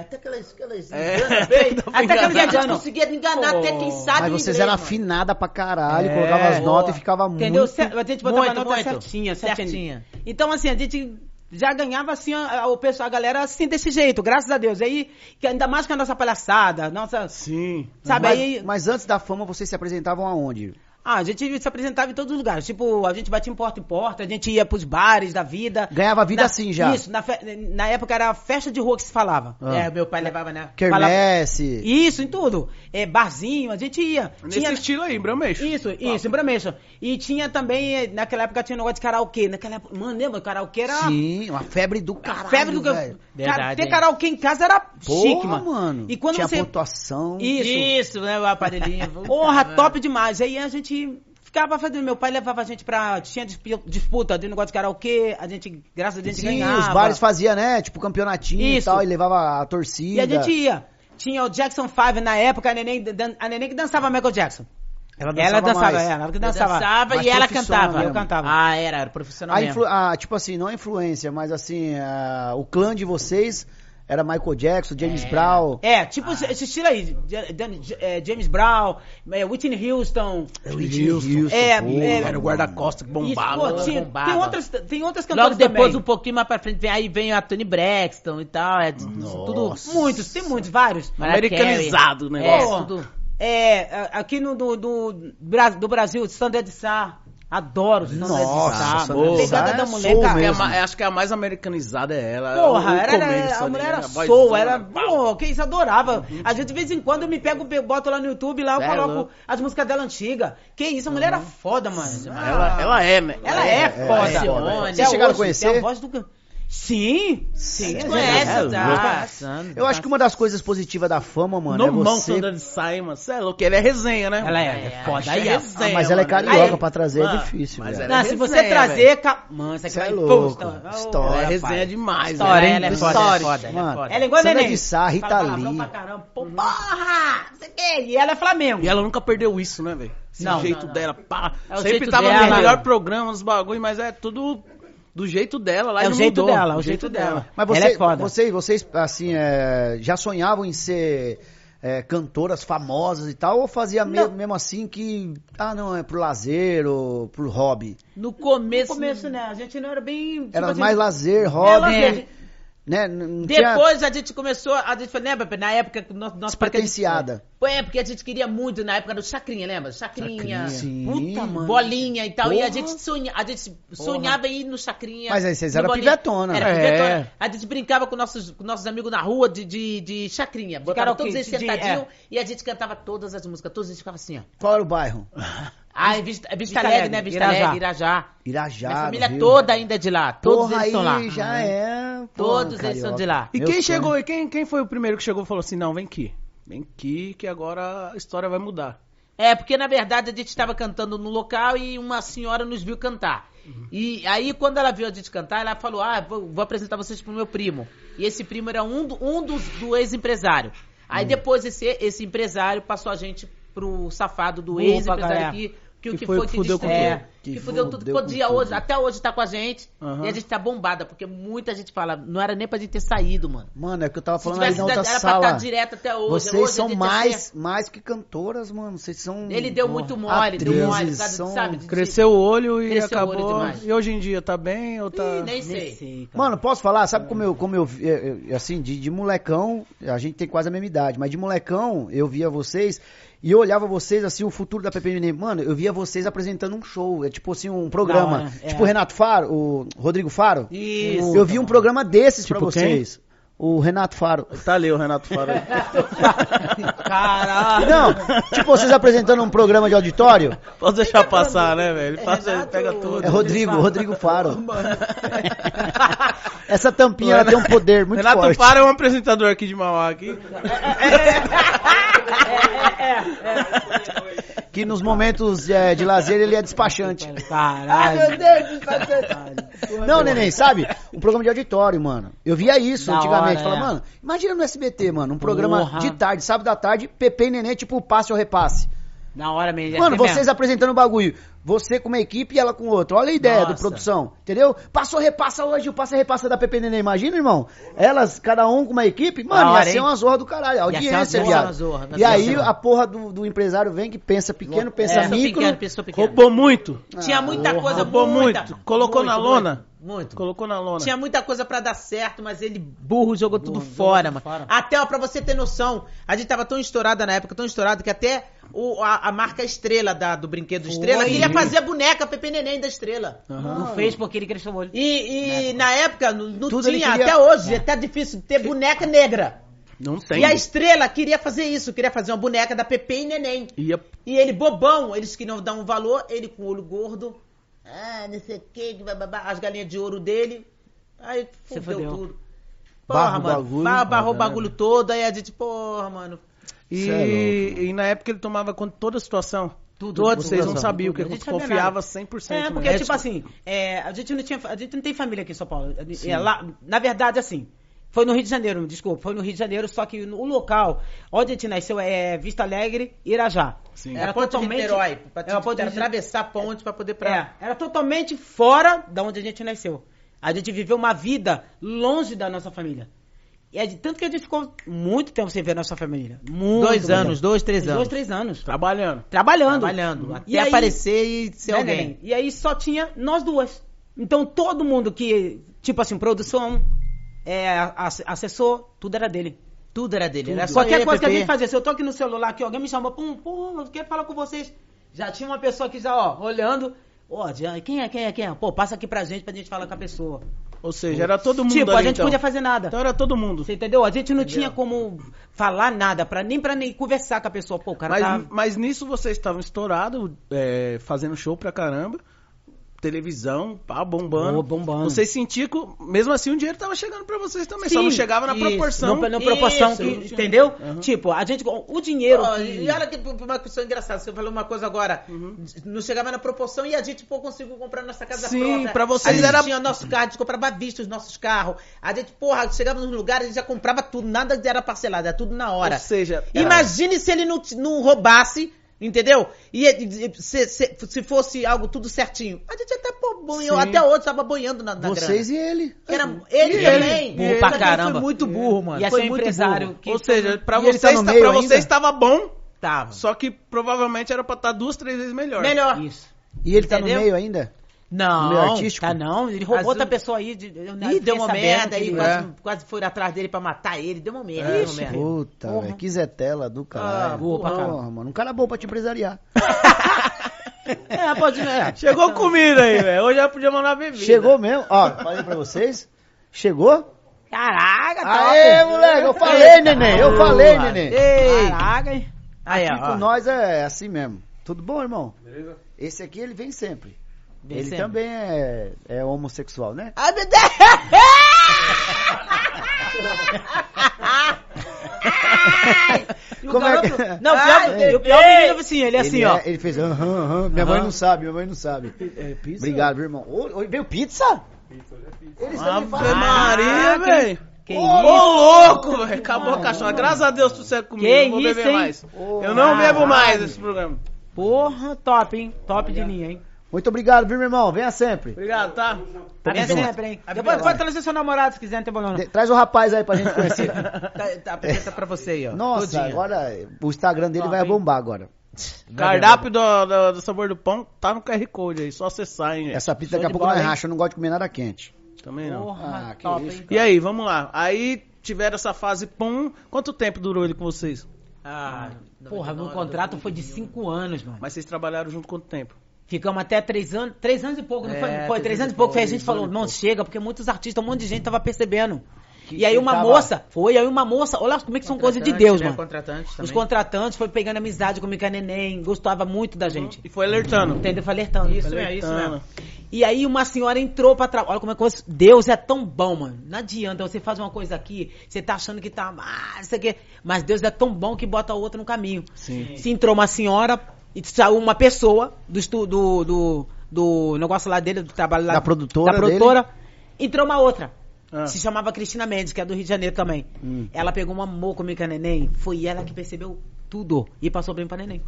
Até aquelas... aquelas É, enganas bem. [LAUGHS] Até aquelas a gente conseguia enganar até quem sabe Mas vocês eram mano. afinada pra caralho, É. colocava as notas Boa. e ficava Entendeu? muito... Cer- A gente botava Muito, a nota muito. certinha. Certinha. Então, assim, a gente já ganhava assim a, o pessoal, a galera assim desse jeito, graças a Deus. Aí, que ainda mais com a nossa palhaçada, nossa. Sim. Sabe, mas, aí. mas antes da fama, vocês se apresentavam aonde? Ah, a gente se apresentava em todos os lugares. Tipo, a gente batia em porta em porta, a gente ia pros bares da vida. Ganhava vida Na- assim já? Isso, na, fe- na época era festa de rua que se falava. Ah. É, meu pai levava, né? Quermesse. Isso, em tudo. É, barzinho, a gente ia. Nesse Tinha- estilo aí, Bromation. Isso, isso, em Bramation. E tinha também, eh, naquela época tinha um negócio de karaokê. Naquela época, mano, lembra? Karaokê era. Sim, uma febre do caralho, febre do que. velho. Verdade, Cara, ter hein? karaokê em casa era Porra, chique, mano. mano. E quando Tinha você. pontuação. Isso. Isso, né? O aparelhinho. [LAUGHS] Porra, top demais. Aí a gente ficava fazendo. Meu pai levava a gente pra. Tinha disp- disputa de negócio de karaokê. A gente, graças a Deus, gente Sim, ganhava. os bares faziam, né? Tipo, campeonatinho e Isso. tal, e levava a torcida. E a gente ia. Tinha o Jackson 5 na época, a neném, a neném que dançava Michael Jackson. Ela ela dançava, mais. é, ela que dançava. dançava e ela cantava. mesmo. Eu cantava. Ah, era, era profissional A mesmo. influ- a, tipo assim, não a influência, mas assim, a- o clã de vocês era Michael Jackson, James Brown. É, tipo esse- esse estilo aí. É, James Brown, é, Whitney Houston. Whitney Houston, É, pô, é, Era o guarda-costa que Isso, bombava. pô, tinha- bombava. tem, outras, tem outras cantoras Logo depois, também. um pouquinho mais pra frente, vem, aí vem a Tony Braxton e tal. É tudo Muitos, tem muitos, vários. Americanizado o negócio. É, tudo. É, aqui no do, do, do Brasil, Standard Sá. Adoro Standard Nossa, Pegada da é mulher, cara. É a acho que a mais americanizada é ela. Porra, o era, era- a mulher era soul, era. Pô, que isso adorava. Às vezes, de vez em quando, eu me pego, boto lá no YouTube, lá eu É coloco louco. as músicas dela antigas. Que isso, a mulher era foda, mano. Ela, ela é, né? Ela é, foda. Alcione. Até Vocês chegaram a conhecer? tem a voz do... Sim, sim. a Conhece, gente- tá? Eu acho que uma das coisas positivas da fama, mano, No é mão você... de sai, mano. Você é louco, ele é resenha, né? Ela é, é foda. Aí, é ó. Ah, mas ela é carioca, Aí- pra trazer é Mano, difícil, mas velho. ela é Não, se você resenha, trazer... Ca... Mano, isso aqui Cê é vai- louco. Pô, História, Ela é resenha demais, História, né? ela é foda, ela é foda, é Mano. Ela é igual a Sandra neném. de Sá, Rita Lee. porra! Não sei o quê. E ela é Flamengo. E ela nunca perdeu isso, né, velho? Esse Não, jeito não, não. dela, pá. É Sempre jeito tava dela. no melhor programa, nos bagulho, mas é tudo do jeito dela. Lá É e o não jeito mudou. dela, o jeito dela. Mas Ela você, é foda. vocês, vocês, assim, é, já sonhavam em ser é, cantoras famosas e tal? Ou fazia me- mesmo assim que, ah, não, é pro lazer ou pro hobby? No No começo. começo, né? A gente não era bem... tipo Era assim, mais lazer, é, hobby, lazer. Né? Não tinha Depois a gente começou, a gente lembra, na época que nós, nós despretenseada. É, porque a gente queria muito na época do Chacrinha, lembra? Chacrinha, Sim. Puta, mano. bolinha e tal. E a Porra. gente, sonha, a gente sonhava em ir no Chacrinha. Mas aí vocês eram pivetona. Era É. pivetona. A gente brincava com nossos, com nossos amigos na rua de, de, de Chacrinha. Karaokê, todos eles sentadinhos é. e a gente cantava todas as músicas. Todos eles ficavam assim, ó. Qual era o bairro? [LAUGHS] Ah, é Vista, é Vista Vista Alegre, Alegre, né? Vista Irajá. Alegre, Irajá. Irajá. Minha família Rio. toda ainda é de lá. Todos Porra, eles estão lá. aí já é. porra, Todos eles são carioca. de lá. E Meu quem sonho. chegou, e quem, quem foi o primeiro que chegou e falou assim, não, vem aqui. Vem aqui que agora a história vai mudar. É, porque na verdade a gente estava cantando no local e uma senhora nos viu cantar. E aí, quando ela viu a gente cantar, ela falou: Ah, vou, vou apresentar vocês pro meu primo. E esse primo era um, do- um dos do ex-empresário. Aí depois esse, esse empresário passou a gente pro safado do ex-empresário pra que, que, o Que que foi foi que que fudeu destruiu. tudo. Que, Que fudeu tudo. fudeu Ficou com dia tudo. hoje, até hoje tá com a gente. Aham. E a gente tá bombada, porque muita gente fala, não era nem pra gente ter saído, mano. Mano, é que eu tava falando aí tivesse, na outra era pra sala. estar direto até hoje. Vocês Hoje são mais, é- mais que cantoras, mano. Vocês são. Ele deu muito mole, deu mole, atrizes, sabe? são- sabe de- Cresceu o olho e Cresceu olho acabou. demais. e hoje em dia tá bem ou tá... Ih, nem sei. Mano, posso falar? Sabe como eu, como eu, vi- eu- eu- assim, de, de molecão, a gente tem quase a mesma idade, mas de molecão eu via vocês e eu olhava vocês, assim, o futuro da PPN. Mano, eu via vocês apresentando um show, é tipo assim, um programa. Hora, é. Tipo o Renato Faro, o Rodrigo Faro. Isso. Eu vi um programa desses pra Tipo quem? O Renato Faro. Tá ali o Renato Faro. aí. [LAUGHS] Caralho. Não, tipo vocês apresentando um programa de auditório. Pode deixar passar, né, velho? Ele Renato- pega tudo. É Rodrigo, Rodrigo Faro. [LAUGHS] Essa tampinha ela tem um poder muito Renato forte. Faro é um apresentador aqui de Mauá aqui. Que nos momentos é, de lazer ele é [LAUGHS] despachante. Caralho. Não, neném, sabe? Um programa de auditório, mano. Eu via isso Da antigamente. hora, Falava, é. mano, imagina no SBT, mano, um programa Porra. de tarde, sábado à tarde, Pepe e Neném, tipo passe ou repasse. Na hora mesmo. Mano, é vocês mesmo. apresentando o bagulho. Você com uma equipe e ela com outra. Olha a ideia Nossa. do produção, entendeu? Passou, repassa hoje, o passa, repassa da Neném. Imagina, irmão? Elas, cada um com uma equipe, mano, hora, ia ser hein? uma zorra do caralho. Ia ser uma Audiência, viado. uma zorra, E aí a porra do, do empresário vem que pensa pequeno, pensa Pessoa micro. pequena, pessoa pequena. Roubou muito. Tinha muita porra, coisa, roubou muita, muito. Colocou na lona? Muito. muito. Colocou na lona. Tinha muita coisa pra dar certo, mas ele, burro, jogou tudo jogou fora, tudo mano. fora. Até, ó, pra você ter noção, a gente tava tão estourada na época, tão estourada, que até o- a, a marca Estrela da- do brinquedo Estrela queria fazer a boneca Pepe Neném da Estrela. Não fez porque ele cresceu o olho. E, e na época não, não tinha, queria- até hoje, é até difícil ter boneca negra. Não tem. E a Estrela queria fazer isso, queria fazer uma boneca da Pepe e Neném. Ia... E ele, bobão, eles queriam dar um valor, ele com o olho gordo, ah, não sei o que, as galinhas de ouro dele. Aí fudeu fudeu. tudo. Porra, o mano. bagulho. Barrou o bagulho todo, aí a gente, porra, mano. E, é e na época ele tomava conta de toda a situação. Tudo, Todos, tudo, vocês não tudo. sabiam, que ele gente sabia confiava nada. 100% É, mesmo. porque, tipo assim, é, a, gente não tinha, a gente não tem família aqui em São Paulo. É, lá, na verdade, assim, foi no Rio de Janeiro, desculpa, foi no Rio de Janeiro, só que no- o local onde a gente nasceu é Vista Alegre, Irajá. Sim. Era ponte de Niterói, pra, era ponte era de- atravessar a ponte pra poder pra... É, era totalmente fora da onde a gente nasceu. A gente viveu uma vida longe da nossa família. E é de tanto que a gente ficou muito tempo sem ver a nossa família. Muito Dois anos, dois, três anos. Dois, três anos. Trabalhando. Trabalhando. Trabalhando. Até E aí- aparecer e ser Né, alguém. neném? E aí só tinha nós duas. Então todo mundo que, tipo assim, produção, é, ass- assessor, tudo era dele. Tudo era dele. Era só Qualquer ele, coisa que a gente fazia, se eu tô aqui no celular, que alguém me chamou, pum, pô, eu quero falar com vocês. Já tinha uma pessoa aqui já, ó, olhando. Ó, já- quem é, quem é, quem é? Pô, passa aqui pra gente, pra gente falar com a pessoa. Ou seja, era todo mundo tipo, ali, a gente então. podia fazer nada. Então era todo mundo. Você entendeu? A gente não tinha como falar nada, pra, nem pra nem conversar com a pessoa. Pô, cara Mas, tá... mas nisso vocês estavam estourados, é, fazendo show pra caramba. Televisão, pá, bombando. Boa, bombando. Vocês sentiam que, mesmo assim, o dinheiro tava chegando pra vocês também. só Sim, não chegava na isso. proporção. Não, na proporção Isso, que, entendeu? Uhum. Tipo, a gente, o dinheiro Ó, que... E olha que uma questão engraçada, você falou uma coisa agora, não chegava na proporção e a gente pô, conseguiu comprar nossa casa Sim, própria. pra vocês a gente era- tinha nosso carro, a gente comprava à vista os nossos carros. A gente, porra, chegava nos lugares, a gente já comprava tudo, nada era parcelado, era tudo na hora. Ou seja, era- Imagine se ele não, não roubasse, entendeu? E, e- e- se, se- se fosse algo tudo certinho. A gente até, boiou, até hoje tava boiando na, na Vocês grana. e ele. Era, ele E ele? também. Burro Ele pra também caramba. Foi muito burro, mano. Ia foi muito empresário. burro. que- Ou seja, pra E ele tá vocês, tá- pra vocês estava bom, Tava. só que provavelmente era pra estar duas, três vezes melhor. Melhor. Isso. E ele tá no Entendeu? meio ainda? Não, No meio artístico? tá não. Ele roubou outra pessoa aí. De, eu Ih, deu uma merda aí, quase, É. quase foram atrás dele pra matar ele, deu uma merda, É. deu uma merda. Puta, velho. Que Zetela do caralho. Ah, boa pra Porra, caramba. mano. Um cara bom pra te empresariar. [LAUGHS] É, pode... É. [LAUGHS] Chegou comida aí, velho. Hoje já podia mandar bebida. Chegou mesmo. Ó, falei pra vocês. Chegou? Caraca, top. Aê, moleque. Eu falei, neném. Eu falei, neném. Ei, Caraca, hein? aí, Aqui ó. com nós é assim mesmo. Tudo bom, irmão? Esse aqui ele vem sempre. Ele também é, é homossexual, né? Ai, meu Deus! [LAUGHS] O Como é que- garoto- Não, o Ai, pior, o pior menino assim, ele é assim, ele, ó. é- ele fez aham, aham. Minha mãe não sabe, minha mãe não sabe. É, pizza? Obrigado, viu, irmão. Ô, veio pizza? Ave fazem. Maria, velho. Que Ô, louco, velho. Acabou a caixona. Graças a Deus tu segue comigo. Que eu não vou isso, beber hein? mais. Eu não bebo mais esse programa. Porra, top, hein? Top de linha, hein? Muito obrigado, viu, meu irmão? Venha sempre. Obrigado, tá? Vem junto. sempre, hein? Depois pode trazer seu namorado se quiser, não tem problema. De- Traz o rapaz aí pra gente conhecer. [LAUGHS] Tá, tá, apresenta pra você aí, ó. Nossa, Todinha. agora o Instagram dele Top, vai hein? bombar agora. Cardápio do, do, do sabor do pão tá no QR Code aí. Só acessar, hein. Essa pizza daqui a pouco bola, nós hein? racha, eu não gosto de comer nada quente. Também não. Porra, Ah, que top, isso? E aí, vamos lá. Aí tiveram essa fase pum. Quanto tempo durou ele com vocês? Ah, Porra, meu contrato foi de cinco anos, mano. Mas vocês trabalharam junto quanto tempo? Ficamos até três anos, três anos e pouco, não É, foi? Foi três três anos e pouco. pouco, Aí a gente falou, não, chega, porque muitos artistas, um monte de gente tava percebendo. Que- e aí uma tava- moça, foi, aí uma moça, olha como é que são coisas de Deus, né? mano. Contratante Os também. contratantes foi pegando amizade comigo com a neném, gostava muito da gente. E foi alertando. Entendeu? Foi alertando. Isso Foi é, isso alertando. mesmo. E aí uma senhora entrou pra trabalhar. Olha como é que eu- Deus é tão bom, mano. Não adianta você faz uma coisa aqui, você tá achando que tá, ah, isso aqui. Mas Deus é tão bom que bota a outra no caminho. Sim. Se entrou uma senhora e saiu uma pessoa do estu- do, do, do negócio lá dele, do trabalho lá. Da produtora Da dele. produtora. Entrou uma outra. Ah. Se chamava Cristina Mendes, que é do Rio de Janeiro também. Hum. Ela pegou um amor comigo com a neném. Foi ela que percebeu tudo. E passou bem pra neném.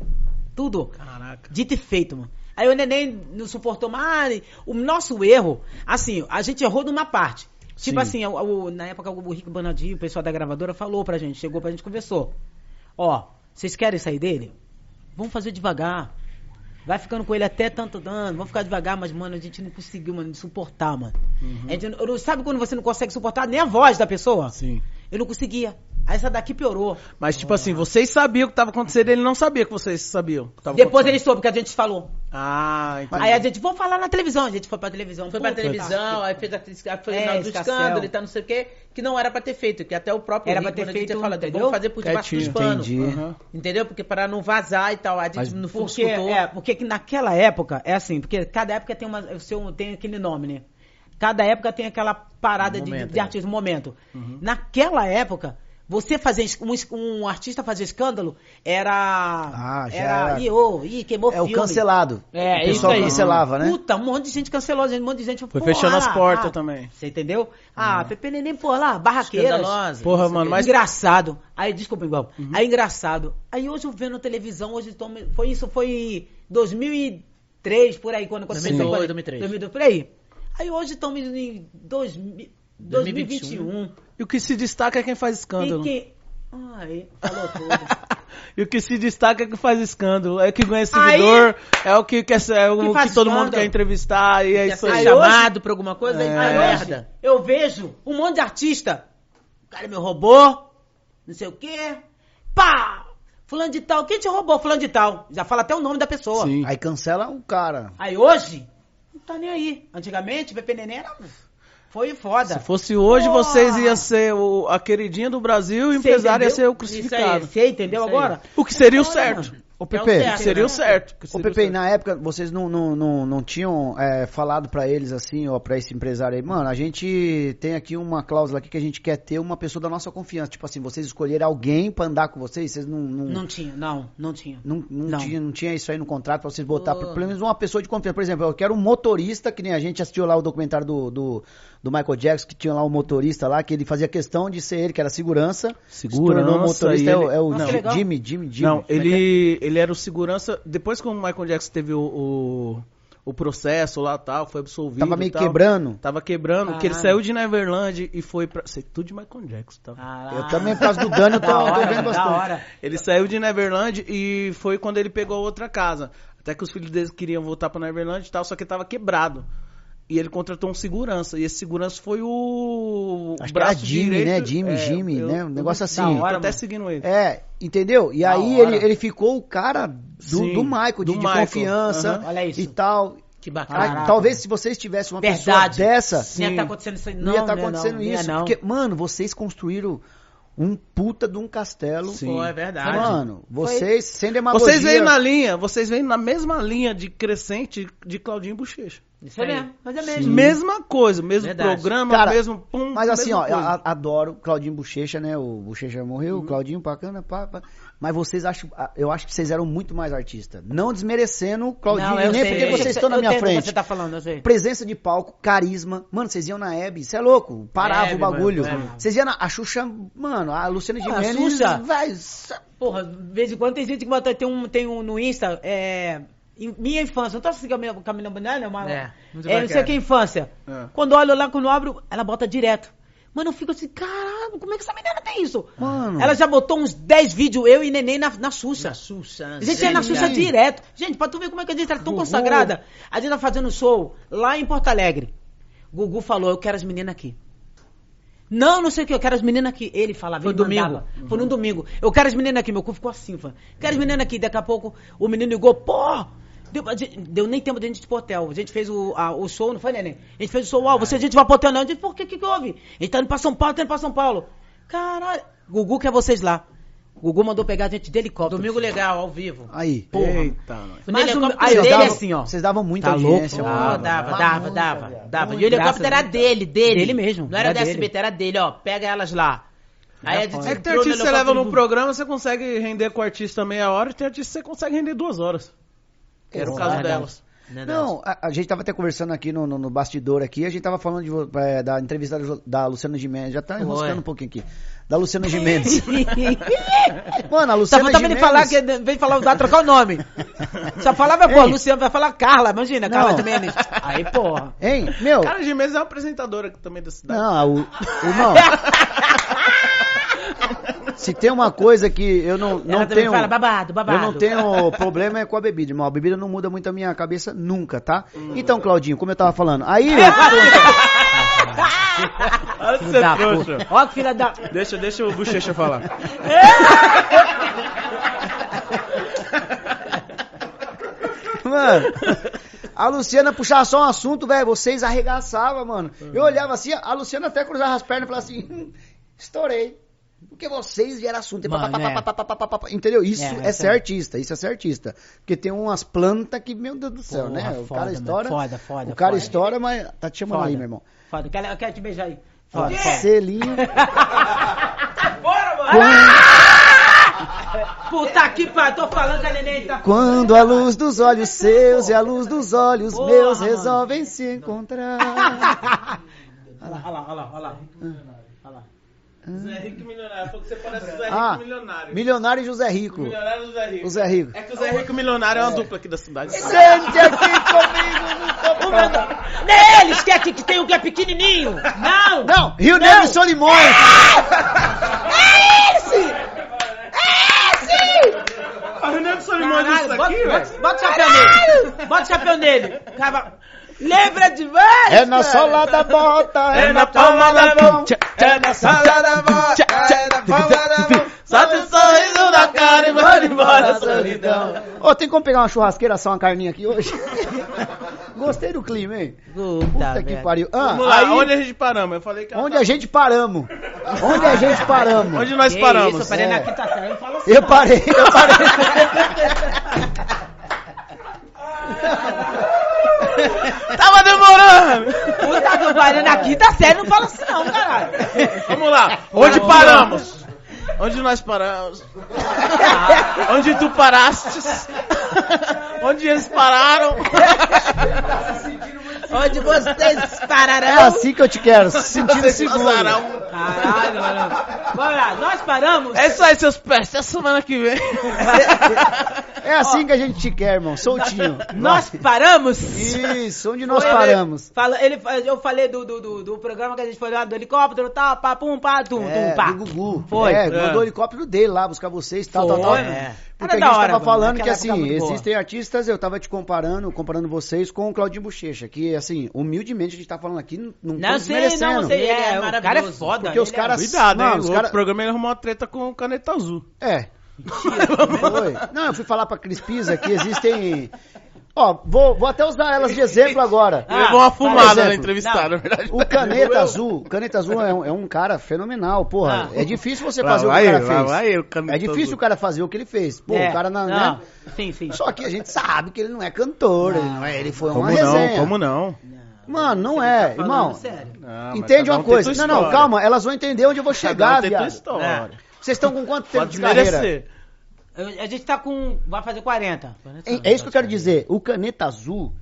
Tudo. Caraca. Dito e feito, mano. Aí o neném não suportou mais. O nosso erro, assim, a gente errou numa parte. Tipo Sim. assim, o- o- na época o Rico Bonadinho, o pessoal da gravadora, falou pra gente, chegou pra gente, conversou. Ó, vocês querem sair dele? Vamos fazer devagar. Vai ficando com ele até tanto dano, vamos ficar devagar, mas, mano, a gente não conseguiu, mano, de suportar, mano. Gente não- sabe quando você não consegue suportar nem a voz da pessoa? Sim. Eu não conseguia. Aí essa daqui piorou. Mas, tipo assim, vocês sabiam o que tava acontecendo, ele não sabia que vocês sabiam. que Depois ele soube que a gente falou. Ah, entendi. Aí a gente, vamos falar na televisão. A gente foi pra televisão. Foi pra Puta, televisão, tá. aí fez a foi É, do escândalo e tal, não sei o quê, que não era pra ter feito, que até o próprio Era Rico, pra ter feito, fala, entendeu? vamos fazer por debaixo dos panos. Entendi. Aham. Entendeu? Porque para não vazar e tal, a gente Mas não Porque, escutou. é, porque que naquela época, é assim, porque cada época tem, uma, o seu, tem aquele nome, né? Cada época tem aquela parada Um de, momento, de é. artista, um momento. Naquela época, você fazer, um, um artista fazer escândalo era... Ah, já era... era- Ih, ih, queimou É o filme. cancelado. É, o pessoal isso aí. cancelava, né? Puta, um monte de gente cancelou, gente, um monte de gente... Foi porra, fechando as portas ah, também. Você entendeu? Ah, Pepe Neném, pô, lá, barraqueiras. Porra, mano, o mas- Engraçado. Aí, desculpa, igual. Aí, engraçado. Aí, hoje eu vendo televisão, hoje tô, foi isso, foi 2003, por aí, quando aconteceu. 2002, Foi- 2003. 2002, por aí. Aí, hoje estamos em 2000, 2021. E o que se destaca é quem faz E escândalo. que... Ai, falou tudo. [LAUGHS] E o que se destaca é que faz escândalo. É que ganha seguidor, é o que quer ser, é o Que que, todo mundo escândalo. quer entrevistar, e é isso aí. Aí chamado pra alguma coisa, aí É. Aí merda. eu vejo um monte de artista. O cara me roubou, não sei o quê. Pá! Fulano de tal. Quem te roubou? Fulano de tal. Já fala até o nome da pessoa. Sim. Aí cancela o cara. Aí hoje, não tá nem aí. Antigamente, Pepe Neném era... Foi foda. Se fosse hoje, Porra. vocês iam ser o, a queridinha do Brasil e o empresário ia ser o Isso crucificado. aí, Você entendeu Isso aí. agora? O que seria o Olha, certo. mano. Ô, É o Pepe, certo, Seria o né? certo. Ô, seria o Pepe, certo. na época vocês não, não, não, não tinham é, falado pra eles assim, ó, pra esse empresário aí, mano, a gente tem aqui uma cláusula aqui que a gente quer ter uma pessoa da nossa confiança. Tipo assim, vocês escolherem alguém pra andar com vocês, vocês não. Não, Não tinha, não, não tinha. não, não Não. Tinha, não tinha isso aí no contrato pra vocês botar Porra. pelo menos uma pessoa de confiança. Por exemplo, eu quero um motorista, que nem a gente assistiu lá o documentário do, do, do Michael Jackson, que tinha lá um motorista lá, que ele fazia questão de ser ele, que era segurança. se Segurança, tornou motorista, é o, ele- é o Nossa, Ji- que legal. Jimmy, Jimmy, Jimmy. Não, é que é? ele, ele era o segurança. Depois que o Michael Jackson teve o, o, o processo lá tal, foi absolvido. Tava meio tal, quebrando. Tava quebrando, porque ele Caralho. saiu de Neverland e foi pra. Sei tudo de Michael Jackson, tá? Caralho. Eu também, por causa do dano, eu tô, [LAUGHS] Da tô hora, vendo bastante. hora. Ele saiu de Neverland e foi quando ele pegou outra casa. Até que os filhos deles queriam voltar pra Neverland e tal, só que tava quebrado. E ele contratou um segurança. E esse segurança foi o. Acho o que era braço Jimmy, direito. né? Jimmy, É, Jimmy, eu- né? Um negócio assim. Da hora, até seguindo ele. É, entendeu? E Da aí hora. ele, ele ficou o cara do, Sim, do Michael, de, do de Michael. confiança isso. e tal. Que Ah, bacana. Caraca. talvez se vocês tivessem uma Verdade. pessoa dessa, Não ia estar acontecendo isso aí. não, ia estar não, acontecendo não, não isso. não. Porque, mano, vocês construíram um puta de um castelo. Sim. Pô, é verdade. Mano, vocês, sem demagogia... Vocês vêm na linha, vocês vêm na mesma linha de crescente de Claudinho Bochecha. Isso é mesmo, mas é mesmo. Mesma coisa, mesmo Verdade. programa, Cara, mesmo pum. Mas assim, ó, eu adoro Claudinho Bochecha, né? O Bochecha morreu, o Claudinho bacana, pá, pá. Mas vocês acham, eu acho que vocês eram muito mais artistas. Não desmerecendo o Claudinho, Não, nem sei, porque vocês estão na eu minha entendo o que frente. você tá falando, eu sei. Presença de palco, carisma. Mano, vocês iam na Hebe, você é louco. Parava Hebe, o bagulho. mano, é. Vocês iam na. A Xuxa, mano, a Luciana Ah, a Gimenez. Xuxa. Vai. Porra, de vez em quando tem gente que bota, tem um, tem um no Insta, é. Minha infância, não tô assim com a minha, com a minha mulher, né? Mas, É, muito é, não sei o que infância. É. Quando eu olho lá, quando eu abro, ela bota direto. Mano, eu fico assim, caralho, como é que essa menina tem isso? Mano. Ela já botou uns 10 vídeos, eu e neném na, na Xuxa. Na Xuxa. A gente ia na. Xuxa direto. Gente, pra tu ver como é que a gente era tão consagrada. A gente tá fazendo show lá em Porto Alegre. Gugu falou, eu quero as meninas aqui. Não, não sei o que, eu quero as meninas aqui. Ele falava, Foi ele domingo? mandava. Foi num domingo. Eu quero as meninas aqui, meu cu ficou assim, fã. Quero as meninas aqui. Daqui a pouco o menino ligou, pô! Deu, deu nem tempo de a gente ir pro hotel. A gente fez o, a- o show, não foi, neném? A gente fez o show, uau, você a gente vai pro hotel não. A gente, por que que, que houve? A gente tá indo pra São Paulo, tá indo pra São Paulo. Caralho. Gugu quer vocês lá. Gugu mandou pegar a gente de helicóptero. Domingo legal, ao vivo. Aí. Porra. Eita, Mas o- aí dele davam, assim, ó. Vocês davam muita Tá audiência. louco? mano. Pô, dava, dava dava, dava, dava. E o helicóptero era dele, dele. Dele mesmo, Não era era da. SBT, era dele, ó. Pega elas lá. Aí a gente É que tem artista que você leva do- programa, você consegue render com o artista meia hora, e tem artista que você consegue render duas horas. Que era o caso delas. Não, a, a gente tava até conversando aqui no, no, no bastidor aqui, a gente tava falando de é, da entrevista da, da Luciana Gimenez, já tá enroscando um pouquinho aqui. Da Luciana Gimenez. [LAUGHS] Mano, a Só Luciana ele Gimenez... falar que vem falar, vai trocar o nome. Só falava, pô, Ei. Luciano vai falar Carla, imagina, Carla Não. de Mendes. Aí, porra. Hein, meu... Cara, de mesa é uma apresentadora também da cidade. Não, o, irmão... [LAUGHS] Se tem uma coisa que eu não, não Ela também tenho... fala babado, babado. Eu não tenho problema é com a bebida, irmão. A bebida não muda muito a minha cabeça nunca, tá? Então, Claudinho, como eu tava falando, aí... [LAUGHS] Olha Filho da puta. Ó filha da... Deixa, deixa o Bochecha falar. [LAUGHS] Mano, a Luciana puxava só um assunto, velho, vocês arregaçavam, mano. Eu olhava assim, a Luciana até cruzava as pernas e falava assim, hum, estourei. Porque vocês vieram assunto. Mano, é. pá, pá, pá, pá. Entendeu? Isso É, é, é ser sério. artista, isso é ser artista. Porque tem umas plantas que, meu Deus do céu, Porra, né? O foda, cara estoura. Foda, foda, O cara foda. estoura, mas tá te chamando Foda. aí, meu irmão. Foda, eu quero, eu quero te beijar aí. Foda, foda. Selinho. [LAUGHS] Bora, mano. Puta que pariu, tô falando que a neném tá... Quando a luz dos olhos seus e a luz dos olhos Porra, meus mano. resolvem se encontrar. [LAUGHS] Olha lá, olha lá, olha lá, olha lá. Zé Rico Milionário. Falou que você parece o Zé Rico Ah, Milionário. milionário e José Rico. Milionário e o Zé Rico. O Zé Rico. É que o Zé Rico Milionário é uma dupla aqui da cidade. Sente aqui comigo no O meu não é eles que, é que, que tem um que é pequenininho. Não. Não, Rio Negro e Solimões. É esse. É esse. A Renan Solimões Caralho, bota, aqui, bota, velho. bota o chapéu nele. Bota o chapéu nele. Cara, lembra de mais? É na sola da bota, É na palma da mão, é na sala da boca, é na palma da mão. Solta o sorriso da cara e vai embora a solidão. Ô, tem como pegar uma churrasqueira, só uma carninha aqui hoje? [LAUGHS] Gostei do clima, hein? Puta, Puta que velho. pariu. Ah, Vamos lá, aí, onde a gente paramos? Eu falei que onde a gente paramos? Onde a gente [LAUGHS] paramos? Onde nós paramos? Isso, eu parei na É. quinta série. Não fala assim. Eu parei, eu parei. [LAUGHS] Tava demorando! Puta que parei na quinta série. Não fala assim não, caralho. Vamos lá, onde paramos? Onde nós paramos? Onde tu parastes? Onde eles pararam? Onde vocês É pararão? assim que eu te quero, se sentindo seguro. Caralho, mano. Vamos lá, nós paramos. É isso aí, seus pés. Até semana que vem. É assim que a gente te quer, irmão, soltinho. Nós paramos. Isso, onde nós paramos? Fala, ele, eu falei do, do, do, do programa que a gente foi lá do helicóptero, tal, pá, pum, pá, tum, É, tum, pá. do Gugu. Foi. É, É. mandou o helicóptero dele lá buscar vocês, tal, tal, Foi, tal. é. Porque Era a gente hora, tava mano, falando que assim, muito boa. existem artistas, eu tava te comparando, comparando vocês com o Claudinho Bochecha, que assim, humildemente a gente tá falando aqui, não, não, Não tô desmerecendo. não sei. É É, o cara é foda. Porque os ele é- caras- Cuidado, hein? Mano, os o cara- outro programa ele arrumou uma treta com caneta azul. É. [LAUGHS] Foi. Não, eu fui falar pra Cris Pisa que existem. Ó, vou, vou até usar elas de exemplo agora. [LAUGHS] Ah, Levou uma fumada na entrevistada, na verdade. O Caneta Azul, Caneta Azul é um, é um cara fenomenal, porra. Ah. É difícil você Lá fazer o que o cara ele, lá fez. Caneta É difícil Azul. o cara fazer o que ele fez. Pô, É, o cara na, não, né? Sim, sim. Só que a gente sabe que ele não é cantor, ele não é, ele foi uma Como não? resenha. Como não? Mano, não é, Falando irmão. sério. Não, Entende uma um coisa? Não, não, calma, elas vão entender onde eu vou Cada chegar, um viado. história. Vocês estão com quanto tempo Pode de carreira? desmerecer. A gente tá com. Vai fazer 40. É, é isso que eu quero dizer. O Caneta Azul,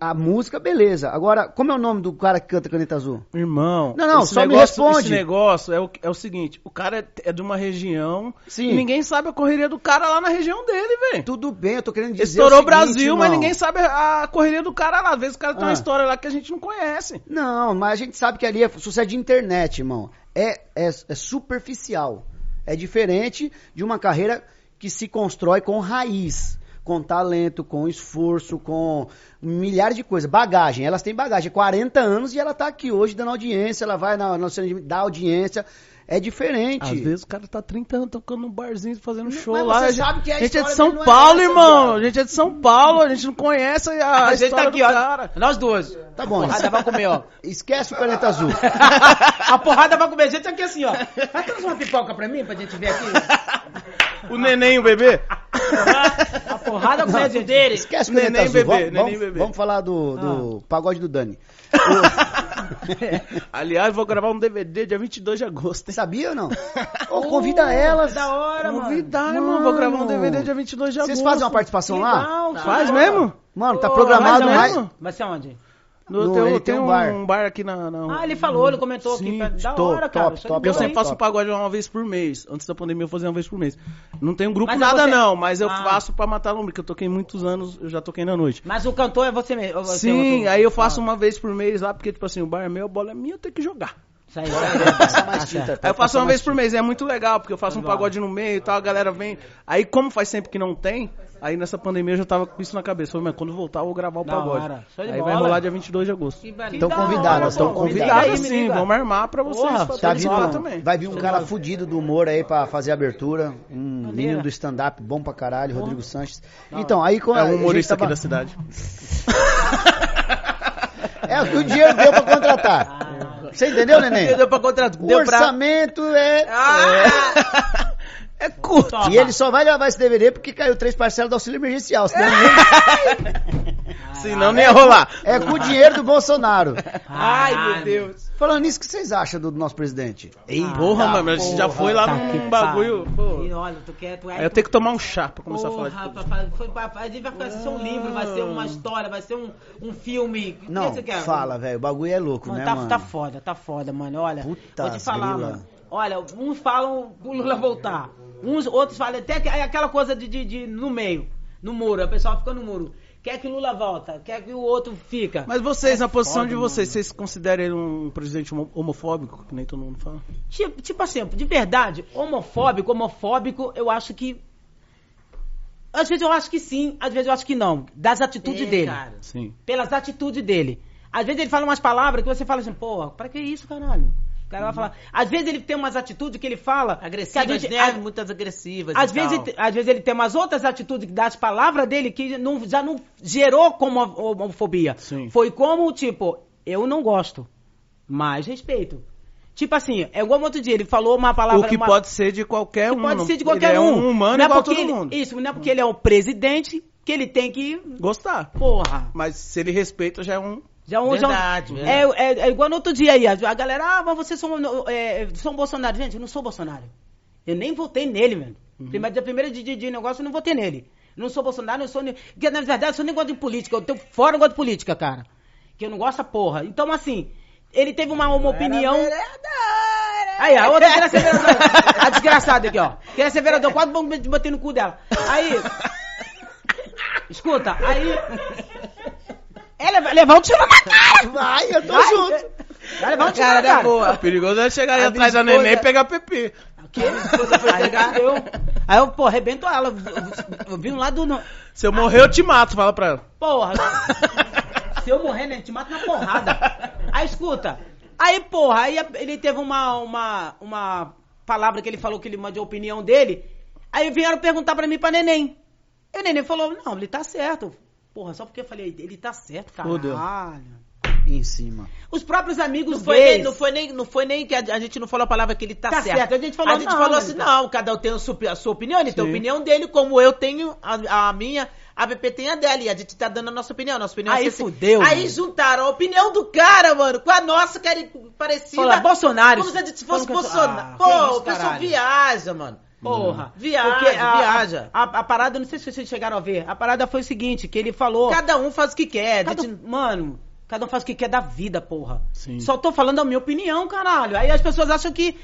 a música, beleza. Agora, como é o nome do cara que canta Caneta Azul? Irmão, Não, não, só me negócio, responde. Esse negócio é o, é o seguinte, o cara é, é de uma região Sim. e ninguém sabe a correria do cara lá na região dele, velho. Tudo bem, eu tô querendo dizer Estourou o seguinte, Brasil, mas irmão. ninguém sabe a correria do cara lá. Às vezes o cara tem Ah. uma história lá que a gente não conhece. Não, mas a gente sabe que ali é sucesso de internet, irmão. É, é, é superficial. É diferente de uma carreira que se constrói com raiz. Com talento, com esforço, com milhares de coisas. Bagagem, elas têm bagagem. 40 anos e ela tá aqui hoje dando audiência, ela vai na, na dar audiência. É diferente. Às vezes o cara tá 30 anos tocando num barzinho, fazendo show mas lá. você a gente, sabe que a a gente é de São é Paulo, essa, irmão. viado. A gente é de São Paulo, a gente não conhece a, A gente tá aqui, do ó. cara. Nós dois. Tá bom. Porrada vai comer, ó. Esquece o caneta azul. [LAUGHS] A porrada vai comer. A gente tá aqui assim, ó. Vai trazer uma pipoca pra mim, pra gente ver aqui. O neném, o bebê. A porrada com o dele. Esquece o Neném azul. bebê, vamos, neném vamos- bebê. vamos falar do, do pagode do Dani. [LAUGHS] [LAUGHS] Aliás, vou gravar um DVD dia 22 de agosto, hein? Sabia ou não? [LAUGHS] Ô, convida elas. Da hora, mano. Convidar, irmão. Vou gravar um. DVD dia 22 de agosto. Vocês fazem uma participação lá? Legal, Faz mesmo? Mano, tá Ô, programado vai lá. mesmo? Vai ser onde? No, No- tem, ele tem um um, bar. bar. aqui na, na- Ah, ele falou, ele comentou Sim, aqui. Da top, hora, cara. top, top. Porque eu sempre faço um pagode uma vez por mês. Antes da pandemia eu fazia uma vez por mês. Não tem um grupo Mas é nada você- não, mas eu Ah. faço pra matar lombre, que eu toquei muitos anos, eu já toquei na noite. Mas o cantor é você mesmo. você Sim, outro- aí eu faço uma vez por mês lá, porque tipo assim, o bar é meu, a bola é minha, eu tenho que jogar. Passar mais Tá tinta. certo. Aí eu faço uma vez por mês, é muito legal, porque eu faço um Legal. pagode no meio e tal, a galera vem. Aí como faz sempre que não tem, aí nessa pandemia eu já tava com isso na cabeça. Falei, mas quando voltar eu vou gravar o Da pagode. hora. Show de Aí vai bola. rolar dia 22 de agosto. Que ba- Tão que da convidados, hora, tão pô. convidados. Me liga aí, Convidado me sim, liga. vamos armar pra vocês. Porra, pra Tá todos lá vindo, também. vai vir um cara fudido do humor aí pra fazer a abertura. Um menino do stand-up bom pra caralho, Rodrigo Sanches. Então, aí com É a um gente humorista tava- aqui da cidade. [LAUGHS] É o que o dinheiro deu pra contratar. Você entendeu, [LAUGHS] neném? Deu pra contratar. O Deu pra. orçamento é. Ah! [LAUGHS] É curto. Toma. E ele só vai gravar esse DVD porque caiu três parcelas do auxílio emergencial. Senão nem- [LAUGHS] Senão nem ia rolar. é com o dinheiro do Bolsonaro. Ai, meu Deus. Falando nisso, o que vocês acham do nosso presidente? Ei, Porra, mano, mas a gente já foi lá Tá num que bagulho. E olha, tu quer, tu é. Aí eu tenho que tomar um chá pra começar a falar de Porra, papai, foi a gente vai ficar ser um livro, vai ser uma história, vai ser um, um filme. O que Não, você quer? fala, velho. O bagulho é louco, Mano, né, tá, mano? tá foda, tá foda, mano. Olha, Puta vou te falar, grila. mano. olha, uns falam pro Lula voltar. Uns, outros falam até que, aquela coisa de, de, de- no meio, no muro, a pessoa fica no muro. Quer que o Lula volta, quer que o outro fica. Mas vocês, na posição foda, de vocês, vocês consideram ele um presidente homo- homofóbico, que nem todo mundo fala? Tipo, tipo assim, de verdade, homofóbico, homofóbico, eu acho que. Às vezes eu acho que sim, às vezes eu acho que não. Das atitudes É, dele. cara. Sim. Pelas atitudes dele. Às vezes ele fala umas palavras que você fala assim, porra, pra que isso, caralho? Cara vai falar. Às vezes ele tem umas atitudes que ele fala. Agressivas, gente- né? a- Muitas agressivas. às vezes, tal. às vezes ele tem umas outras atitudes das palavras dele que não, já não gerou como homofobia. Sim. Foi como, tipo, eu não gosto, mas respeito. Tipo assim, é igual outro dia, ele falou uma palavra... o que uma- pode ser de qualquer que um. pode ser de qualquer ele um. é um humano Não é igual porque todo ele- mundo. Isso, não é porque ele é o presidente que ele tem que... Gostar. Porra. Mas se ele respeita, já é um. Já um, já um- Verdade, é, verdade. é, é igual no outro dia aí, a, galera, ah, mas vocês são, é, são Bolsonaro. Gente, eu não sou Bolsonaro. Eu nem votei nele, mano. Uhum. Primeiro, dia primeiro de, de, de negócio, eu não votei nele. Eu não sou Bolsonaro, eu sou. Porque, na verdade, eu sou nem gosto de política. Eu tô fora eu gosto de política, cara. Que eu não gosto da porra. Então, assim, ele teve uma, uma opinião. Aí, a outra queria ser vereadora. A desgraçada aqui, ó. Queria ser vereador, quase bom- botei no cu dela. Aí. [LAUGHS] Escuta, aí. Ela vai levar um tiro na cara! Vai, eu tô Vai, junto. Vai levar um tiro Cara, na cara. é boa. O perigoso é chegar aí A atrás da neném e pegar PP. Esposa foi pegar, eu. Aí eu, pô, arrebento ela. Eu vi um lado. No... Se eu morrer, eu te mato, fala pra ela. Porra. Se eu morrer, né? Te mato na porrada. Aí escuta. Aí, porra, aí ele teve uma, uma, uma palavra que ele falou que ele mandou a opinião dele. Aí vieram perguntar pra mim pra neném. E o neném falou, não, ele tá certo. Porra, só porque eu falei, ele tá certo, Fudeu. caralho. Em cima. Os próprios amigos Não foi, nem, não, foi nem, não foi nem que a, a gente não falou a palavra que ele tá, Tá certo. certo, a gente falou, A gente não, falou assim, tá- não, cada um tem a sua, a sua opinião, ele tem a Sim. opinião dele, como eu tenho a, a minha, a BP tem a dela, e a gente tá dando a nossa opinião. Nossa opinião Aí é assim. fudeu, Aí mano. juntaram a opinião do cara, mano, com a nossa, que era parecida. Fala, Bolsonaro. Como se a gente fosse Bolsonaro. Ah, Pô, o pessoal viaja, mano. Porra. Viaja, Porque a, viaja. A, a parada, não sei se vocês chegaram a ver. A parada foi o seguinte, que ele falou. Cada um faz o que quer. a Cada- gente- Mano, cada um faz o que quer da vida, porra. Sim. Só tô falando a minha opinião, caralho. Aí as pessoas acham que.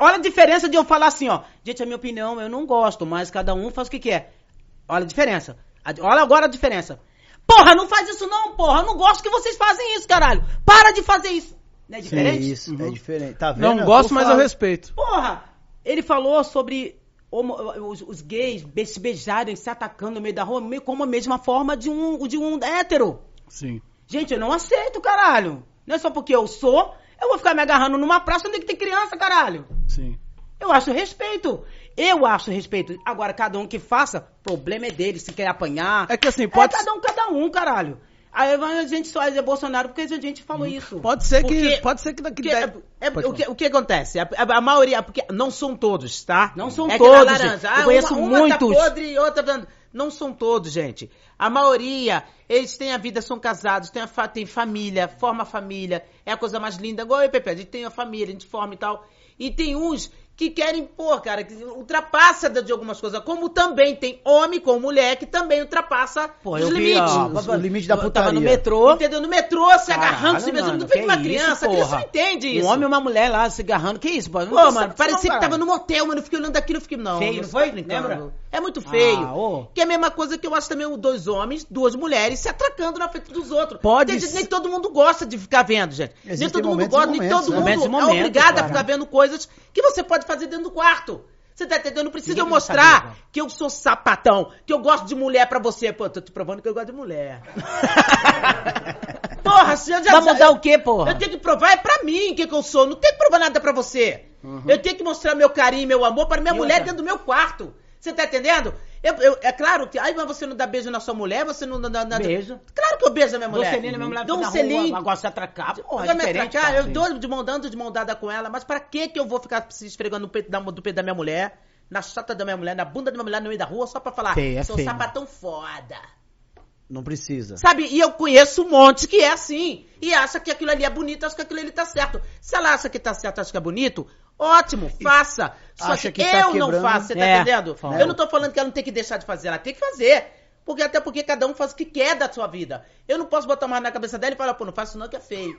olha a diferença de eu falar assim, ó. Gente, a minha opinião eu não gosto, mas cada um faz o que quer. Olha a diferença. A- Olha agora a diferença. Porra, não faz isso não, porra. Eu não gosto que vocês fazem isso, caralho. Para de fazer isso. Não é É diferente? isso, é diferente. Tá vendo? Não gosto, mas eu respeito. Porra! Ele falou sobre os, os gays se beijarem, se atacando no meio da rua, meio como a mesma forma de um, de um hétero. Sim. Gente, eu não aceito, caralho. Não é só porque eu sou, eu vou ficar me agarrando numa praça onde tem criança, caralho. Sim. Eu acho respeito. Eu acho respeito. Agora, cada um que faça, problema é dele, se quer apanhar. É que assim, pode, É cada um, cada um, caralho. A gente só é Bolsonaro porque a gente falou isso. pode ser que. Porque- pode ser que daqui é- é- o, que, o que acontece? A, a- a maioria, porque não são todos, tá? Não são é que todos, laranja, Eu ah, conheço uma, uma muitos. Tá podre e outra tá- Não são todos, gente. A maioria, eles têm a vida, são casados, têm, a fa- têm família, forma família. É a coisa mais linda. Igual eu Pepe, a gente tem a família, a gente forma e tal. E tem uns que querem, pô, cara, que ultrapassa de algumas coisas. Como também tem homem com mulher que também ultrapassa Pô, os eu vi, limites. ó, Os- o limite da eu Tava no putaria. metrô. Entendeu? No metrô, se Caralho, agarrando, se beijando. Não fica que uma isso, criança. a criança não entende isso. Um homem e uma mulher lá se agarrando. Que isso, pô? Não Pô, mano, parecia não, que tava no motel, mano. Eu fiquei olhando aquilo fiquei, não. Feio, não você foi? brincando. Lembra? É muito feio. Ah, ô. Que é a mesma coisa que eu acho também dois homens, duas mulheres se atracando na frente dos outros. Pode ser- nem todo mundo gosta de ficar vendo, gente. nem Existem todo mundo momentos gosta, nem momentos, todo né? mundo Momentos e é obrigado a cara. ficar vendo coisas que você pode fazer dentro do quarto. Você tá entendendo? Não precisa Ninguém eu mostrar saber, que eu sou sapatão, que eu gosto de mulher pra você. Pô, tô te provando que eu gosto de mulher. [LAUGHS] Porra, se eu já... Vai mudar o quê, porra? Eu tenho que provar é pra mim o que, que eu sou. Não tem que provar nada pra você. Eu tenho que mostrar meu carinho, meu amor para minha E mulher outra? dentro do meu quarto. Você tá entendendo? Eu, eu- é claro que. Ai, mas você não dá beijo na sua mulher, você não dá. dá- Beijo. Claro que eu beijo a minha mulher. Você nem na minha mulher Dou na um selinho. gosta de atracar. Porra, me diferente, atracar, eu dou de mão dando de mão dada com ela, mas pra que que eu vou ficar se esfregando no peito da, do peito da minha mulher, na chata da minha mulher, na bunda da minha mulher no meio da rua, só pra falar, Feio, é sou feio. sapatão foda. Não precisa. Sabe? E eu conheço um monte que é assim. E acha que aquilo ali é bonito, acha que aquilo ali tá certo. Se ela acha que tá certo, acha que é bonito, ótimo, faça. Só Acha que, que tá eu não faço, você tá É, entendendo? Eu não tô falando que ela não tem que deixar de fazer, ela tem que fazer. Porque até porque cada um faz o que quer da sua vida. Eu não posso botar mais na cabeça dela e falar, pô, não faço não que é feio.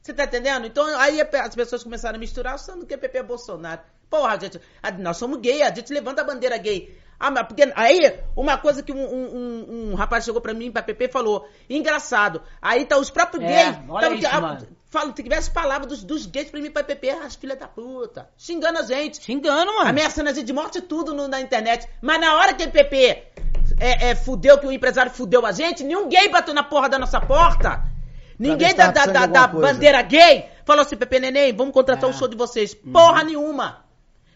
Você tá entendendo? Então aí a- as pessoas começaram a misturar, achando que PP é Bolsonaro. Porra, gente, a- nós somos gay, a gente levanta a bandeira gay. Ah, mas porque aí, uma coisa que um, um- um- um rapaz chegou pra mim, pra PP, e falou, engraçado, aí tá os próprios É, gays, olha tá- isso, ah, mano. Fala, se tivesse palavras dos, dos gays pra mim, pra PP, as filhas da puta, xingando a gente. Xingando, mano. Ameaçando a gente de morte e tudo no- na internet. Mas na hora que o PP é, é, fudeu, que o empresário fudeu a gente, nenhum gay bateu na porra da nossa porta. Ninguém da, da, da, da bandeira gay falou assim, Pepe Neném, vamos contratar É. o show de vocês. Uhum. Porra nenhuma.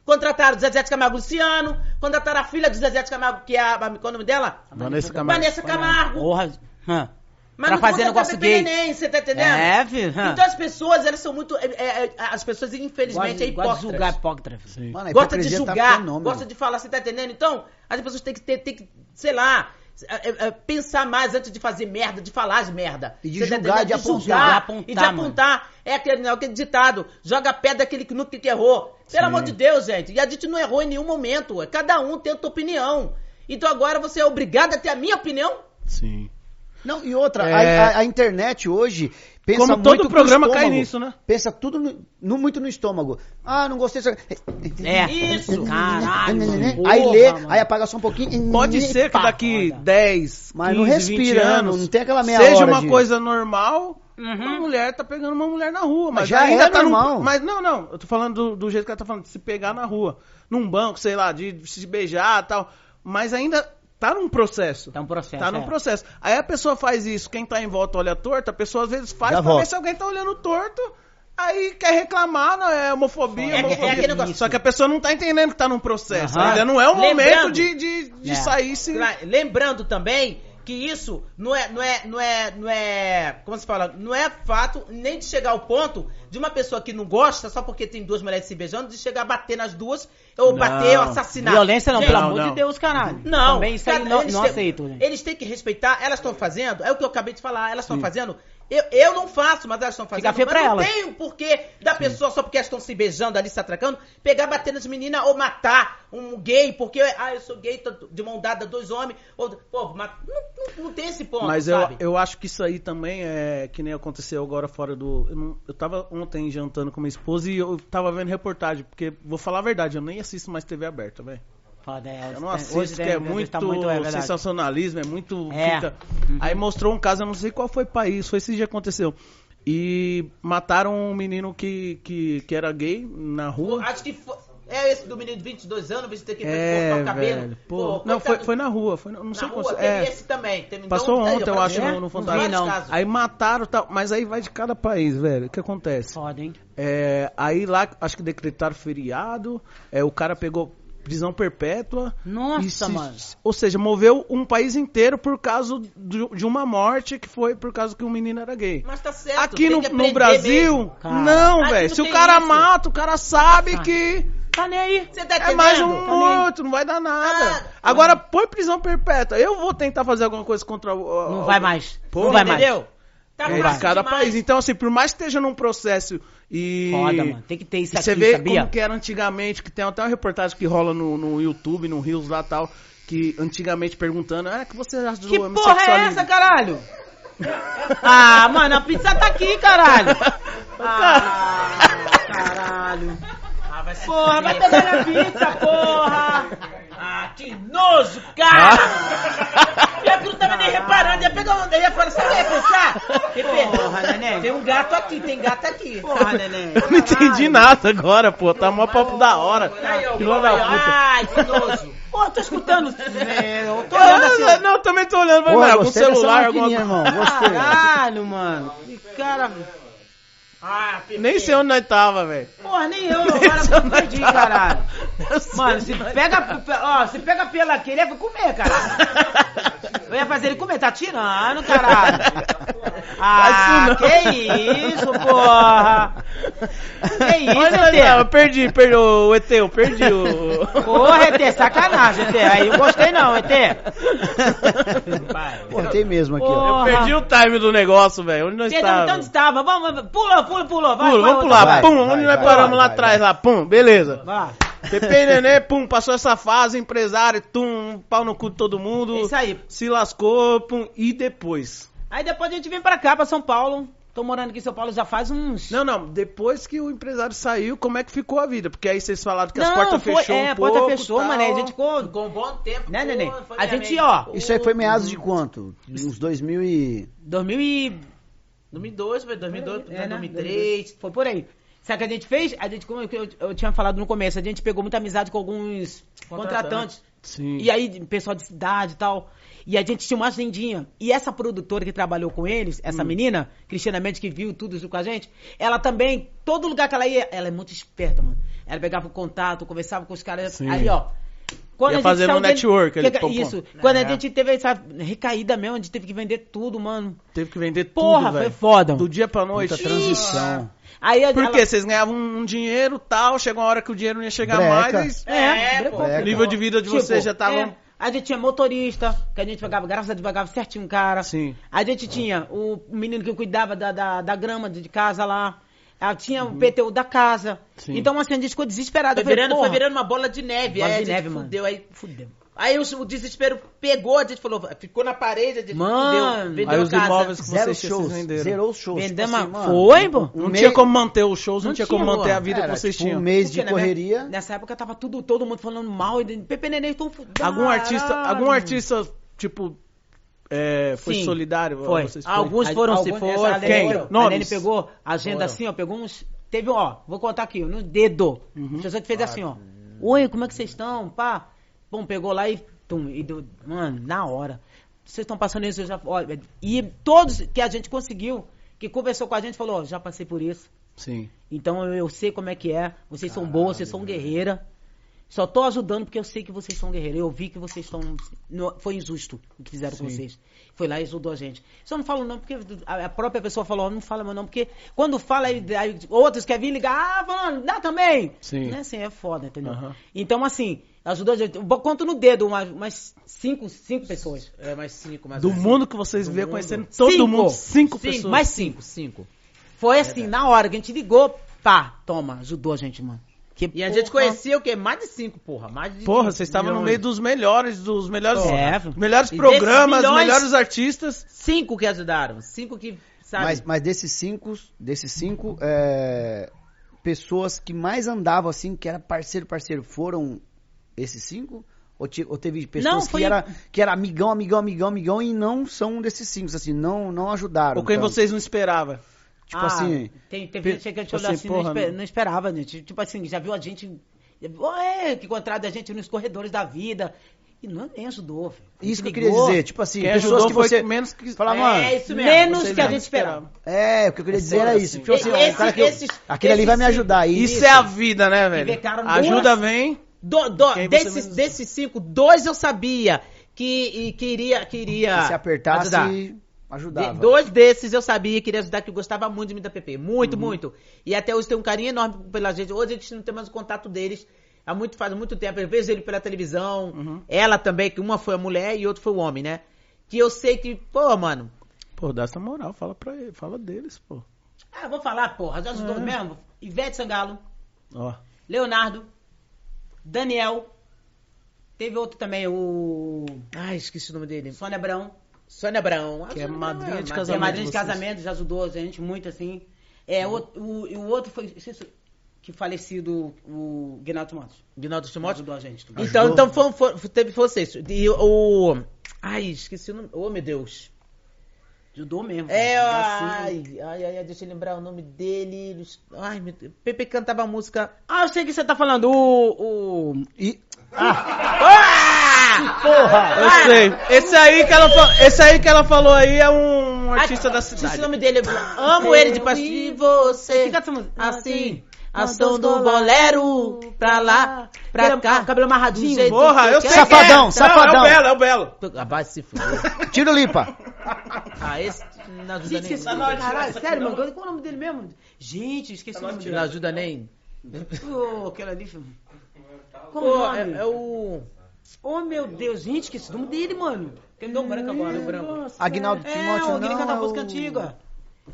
Contrataram Zezé de Camargo Luciano, contrataram a filha de Zezé de Camargo, que é a, qual é o nome dela? Vanessa Camargo. Vanessa Camargo. Porra. hã. Mas pra não fazer negócio gay. Neném, você tá entendendo? É, filho. Então as pessoas, elas são muito... é, é, é, as pessoas, infelizmente, é Gosta- gosta de hipócritas julgar hipócrita. filho. Mano, gosta de tá julgar, fenômeno. gosta de falar, você tá entendendo? Então, as pessoas têm que ter, tem que, sei lá, é, é, é, pensar mais antes de fazer merda, de falar as merda. E de Você tá julgar, entendendo? de apontar. julgar, De apontar, e de apontar. É aquele, aquele ditado, joga pedra daquele que nunca que errou. Pelo amor de Deus, gente. E a gente não errou em nenhum momento. Cada um tem a sua opinião. Então agora você é obrigado a ter a minha opinião? Sim. Não, e outra, É. a, a- a internet hoje pensa Como muito todo com o programa cai estômago. nisso, né? Pensa tudo no- no- muito no estômago. Ah, não gostei disso. É. Isso. Caralho. mano. aí Porra, lê, mano. aí apaga só um pouquinho. Pode ser que daqui foda. 10, Mas não 15, respira, 20 né? anos, Não tem aquela meia seja hora uma de- coisa normal, Uhum. uma mulher tá pegando uma mulher na rua. Mas, Mas já ainda é tá num- normal. mas não, não, eu tô falando do, do jeito que ela tá falando, de se pegar na rua. Num banco, sei lá, de se beijar e tal. Mas ainda tá num processo. Tá um processo. Tá num é. processo. Aí a pessoa faz isso, quem tá em volta olha torto, a pessoa às vezes faz Já pra volta. ver se alguém tá olhando torto. Aí quer reclamar, não é homofobia, É é homofobia. aquele negócio. Só que a pessoa não tá entendendo que tá num processo. Aham. Ainda não é o momento de, de, de É. sair se. Lembrando também que isso não é, não é, não é, não é, como se fala, não é fato nem de chegar ao ponto de uma pessoa que não gosta só porque tem duas mulheres se beijando de chegar a bater nas duas ou Não. bater ou assassinar. Violência não, Gente, pelo Não, amor não. de Deus, caralho. Não, Também isso aí não, eles não têm- aceito, né? Eles têm que respeitar, elas estão fazendo, é o que eu acabei de falar, elas estão fazendo. Eu, eu não faço, mas elas estão fazendo. Fica feio pra não elas. tem o porquê da pessoa, só porque elas estão se beijando ali, se atracando, pegar, bater nas meninas ou matar um gay, porque, ah, eu sou gay, tô de mão dada, dois homens. Ou, pô, mas não, não- não tem esse ponto, Mas eu, sabe? eu acho que isso aí também é que nem aconteceu agora fora do. Eu, não- eu tava ontem jantando com minha esposa e eu tava vendo reportagem, porque vou falar a verdade, eu nem assisto mais TV aberta, velho. Foda, é, Eu não assisto, que é hoje muito, tá muito é sensacionalismo, é muito. É. fica- Aí mostrou um caso, eu não sei qual foi o país, foi esse dia que aconteceu. E mataram um menino que, que, que era gay na rua. Acho que foi, é esse do menino de 22 anos, você tem que É, cortar o cabelo. velho. Pô, Pô, não, foi, foi na rua, foi, na- não Na sei rua, qual. teve É, esse também. Teve, Passou então, aí, ontem, eu ó, acho, é? no, no Fantástico. não. Aí mataram tal, mas aí vai de cada país, velho. O que acontece? Foda, hein? É, aí lá, acho que decretaram feriado, é, o cara pegou prisão perpétua. Nossa, se- mano. Ou seja, moveu um país inteiro por causa de, de uma morte que foi por causa que o menino era gay. Mas tá certo. Aqui no, no Brasil, não, velho. Se o cara isso. mata, o cara sabe Ah. que Tá nem aí. Você tá é entendendo? mais um Tá morto, não vai dar nada. Ah, Agora põe prisão perpétua. Eu vou tentar fazer alguma coisa contra o. Não vai mais. Pô, não vai mais. Tá É de fácil cada demais. país. Então, assim, por mais que esteja num processo e. Foda, mano. Tem que ter isso E aqui, você vê sabia? como que era antigamente, que tem até uma reportagem que rola no, no YouTube, no Rios lá tal, que antigamente perguntando, ah, o que você acha do Que porra é essa, caralho? [LAUGHS] Ah, mano, a pizza tá aqui, caralho. [LAUGHS] Ah, caralho. Ah, vai Porra, vai pegar minha pizza, porra. Ah, que nojo, cara! Pior que eu não tava nem reparando. Ia pegar um. Ia falar, sabe o que ia pensar? Porra, neném. Tem um gato aqui, tem gato aqui. Porra, neném. Eu não entendi nada agora, pô. Tá mó papo da hora. Filho da puta. Ai, que nojo. Porra, tô escutando. É, Eu tô olhando assim. Não, eu também tô olhando, mas Pô, vai, algum gostei dessa celular, alguma maquininha, coisa. irmão. Gostei. Caralho, mano. Que cara. Ah, Pepe. Nem sei onde nós tava, velho. Porra, nem eu. Agora eu perdi, [LAUGHS] caralho. Mano, se pega, ó, se pega pela aqui, ele ia comer, caralho. [LAUGHS] Eu ia fazer ele comer, tá tirando, caralho. [LAUGHS] Ah, não. que isso, porra. Que isso, Onde nós tava? ET? Perdi, perdi o ET, eu perdi o... Porra, ET, sacanagem, ET. Aí eu gostei não, ET. Pô, tem mesmo aqui, ó. Eu Porra. perdi o time do negócio, velho. Onde nós tá onde tava? estava? Vamos, vamos, pula, pula, pula. Vai, Pula, vai, vamos pular, vai, pum, vai, onde nós paramos vai, lá atrás, lá, pum, beleza. Vai. Pepe e Nenê, pum, passou essa fase, empresário, tum, pau no cu de todo mundo. É isso aí. Se lascou, pum, e depois? Aí depois a gente vem pra cá, pra São Paulo. Tô morando aqui em São Paulo já faz uns. Não, não, depois que o empresário saiu, como é que ficou a vida? Porque aí vocês falaram que as Não, portas foi- fechou é, um a porta pouco, fechou, tal. mano, a gente ficou. Ficou um bom tempo. Né, neném? A gente, ó, Isso aí foi meados de quanto? Uns 2000 e... 2000 e 2002, foi 2002, É, né? 2003. Foi por aí. Sabe o que a gente fez? A gente, como eu, eu- eu tinha falado no começo, a gente pegou muita amizade com alguns contratantes. Sim. E aí, pessoal de cidade e tal. E a gente tinha uma agendinha. E essa produtora que trabalhou com eles, essa Hum. menina, Cristiana Mendes, que viu tudo isso com a gente, ela também, todo lugar que ela ia, ela é muito esperta, mano. Ela pegava o contato, conversava com os caras. Sim. Aí, ó. Quando Ia a gente fazendo um network ali, que- pô, pô. Isso. Quando a É. gente teve essa recaída mesmo, a gente teve que vender tudo, mano. Teve que vender Porra, tudo, foi velho. foda. Do dia pra noite. Muita transição. Aí a- Por ela- quê? Vocês ganhavam um dinheiro tal, chegou uma hora que o dinheiro não ia chegar Breca. mais. É, É, pô. Breca. o nível de vida de Tipo, vocês já tava... é, a gente tinha motorista, que a gente pagava, graças a Deus, pagava certinho, cara. Sim. A gente tinha o menino que cuidava da, da, da grama de casa lá. Ah, Tinha o PTU da casa. Uhum. Sim. Então, assim, a gente ficou desesperado. Foi falei, virando, foi virando uma bola de neve. Bola aí de a gente neve, mano. fudeu, aí Fudeu. Aí o, o desespero pegou, a gente falou, ficou na parede, a gente Mano. fudeu, vendeu Aí os casa. imóveis que Zero vocês shows. venderam. Zerou os shows. Vendemos Tipo assim, mano, Foi, pô? um Não mês- tinha como manter os shows, não, Não tinha tinha, como manter mano. a vida Era, que vocês tipo, tinham. um mês Porque, de correria. Nessa época tava tudo, todo mundo falando mal. E Pepe Neném tão Algum artista, algum artista, tipo, é, foi Sim, solidário? Foi. Vocês Alguns foram, se alguns- for. essa- A quem? A Nomes? Lene pegou a agenda Foram. assim, ó. Pegou uns. Teve, ó, vou contar aqui, ó, no dedo. Uhum. Que fez assim, ó. Oi, como é que vocês estão? Pá. Bom, pegou lá e. Tum, e deu, mano, na hora. Vocês estão passando isso, eu já. Olha, e todos que a gente conseguiu, que conversou com a gente, falou, ó, já passei por isso. Sim. Então eu, eu sei como é que é. Vocês são boas, vocês são guerreira. Só tô ajudando porque eu sei que vocês são guerreiros. Eu vi que vocês estão. Foi injusto o que fizeram com Sim. vocês. Foi lá e ajudou a gente. Só não falo não porque a própria pessoa falou, não fala meu não, porque quando fala, aí, aí outros querem vir ligar, ah, falando, dá também. Sim. Não é assim, é foda, entendeu? Então, assim, ajudou a gente. Eu conto no dedo umas, umas cinco, cinco pessoas. É, mais cinco, mais Do menos. mundo que vocês vê conhecendo todo Cinco. mundo, cinco, Cinco, pessoas. mais cinco, cinco. Foi assim, na hora que a gente ligou, pá, toma, ajudou a gente, mano. Que E a gente porra. conhecia o quê? Mais de cinco, porra. Mais de Porra, vocês estavam no meio dos melhores, dos melhores, É. melhores programas, milhões- melhores artistas. Cinco que ajudaram. Cinco que, sabe? Mas, mas desses cinco, desses cinco, é, pessoas que mais andavam assim, que era parceiro, parceiro, foram esses cinco? Ou, ti- ou teve pessoas Não, foi- que, era, que era amigão, amigão, amigão, amigão e não são um desses cinco, assim, não, não ajudaram. Ou quem tanto. vocês não esperavam. Tipo Ah, assim, Tem, teve gente que a gente assim, olhou assim, porra, não, espe- não- não esperava, gente. Tipo assim, já viu a gente. Ué, que encontrado a gente nos corredores da vida. E não nem ajudou, gente isso que eu queria dizer, tipo assim, Quem pessoas ajudou que foi você... menos que... Fala, É, mano, isso mesmo. Menos que a gente esperava. é, o que eu queria dizer era isso. assim. Tipo assim, ó, Esse- o cara que, esses- aquele ali vai me ajudar. E Isso é a vida, né, velho? Ajuda vem. Do- do- desses, menos- desses cinco, dois eu sabia que, queria, queria se apertasse, ajudar. ajudava. De- dois desses eu sabia que queria ajudar, que gostava muito de mim da PP. Uhum. Muito, muito. E até hoje tem um carinho enorme pela gente. Hoje a gente não tem mais o contato deles. Há muito, faz muito tempo. Eu vejo ele pela televisão. Uhum. Ela também, que uma foi a mulher e outro foi o homem, né? Que eu sei que, pô, mano. Pô, dá essa moral, fala pra ele, fala deles, pô. Ah, vou falar, porra, já ajudou É. mesmo. Ivete Sangalo, Ó. Leonardo, Daniel. Teve outro também, o. Ai, esqueci o nome dele. Sônia Abrão. Sônia Abrão. Que é madrinha de Que é casamento. madrinha de casamento, já ajudou a gente muito, assim. É, o, o, e o outro foi. Que falecido, o Guinaldo Matos. Guinaldo Timóteo. Ajudou a gente. também. Então, então foi, foi- teve vocês. E o. Ai, esqueci o nome. Oh, meu Deus. Ajudou mesmo. É, cara. ai, ai, ai, ai, deixa eu lembrar o nome dele. Ai, meu Deus. Pepe cantava a música. Ah, eu sei que você tá falando. O. o... E, Ah! [LAUGHS] porra! Eu sei. Esse aí que ela, esse aí que ela falou aí é um artista da cidade. o nome dele. eu Amo ele de paixão. E você. Que canta essa Assim. Ação do bolero. Pra lá, pra cá. cabelo amarradinho. do jeito Porra, eu sei quem é. Safadão, Não, safadão. É o Belo, é o Belo. Ah, vai se fuder. Tiro lipa. Ah, esse não ajuda Gente, nem. esqueci o nome. Caralho, sério, mano. Qual é o nome dele mesmo? Gente, esqueci o nome Não dele. ajuda nem. Pô, aquela ali. filho. Como Pô, o nome? é, é o. Oh, meu Deus, gente, esqueci o nome dele, mano. Deu um branco agora, um branco. Aguinaldo É, Timóteo o Guilherme não, canta a é música antiga.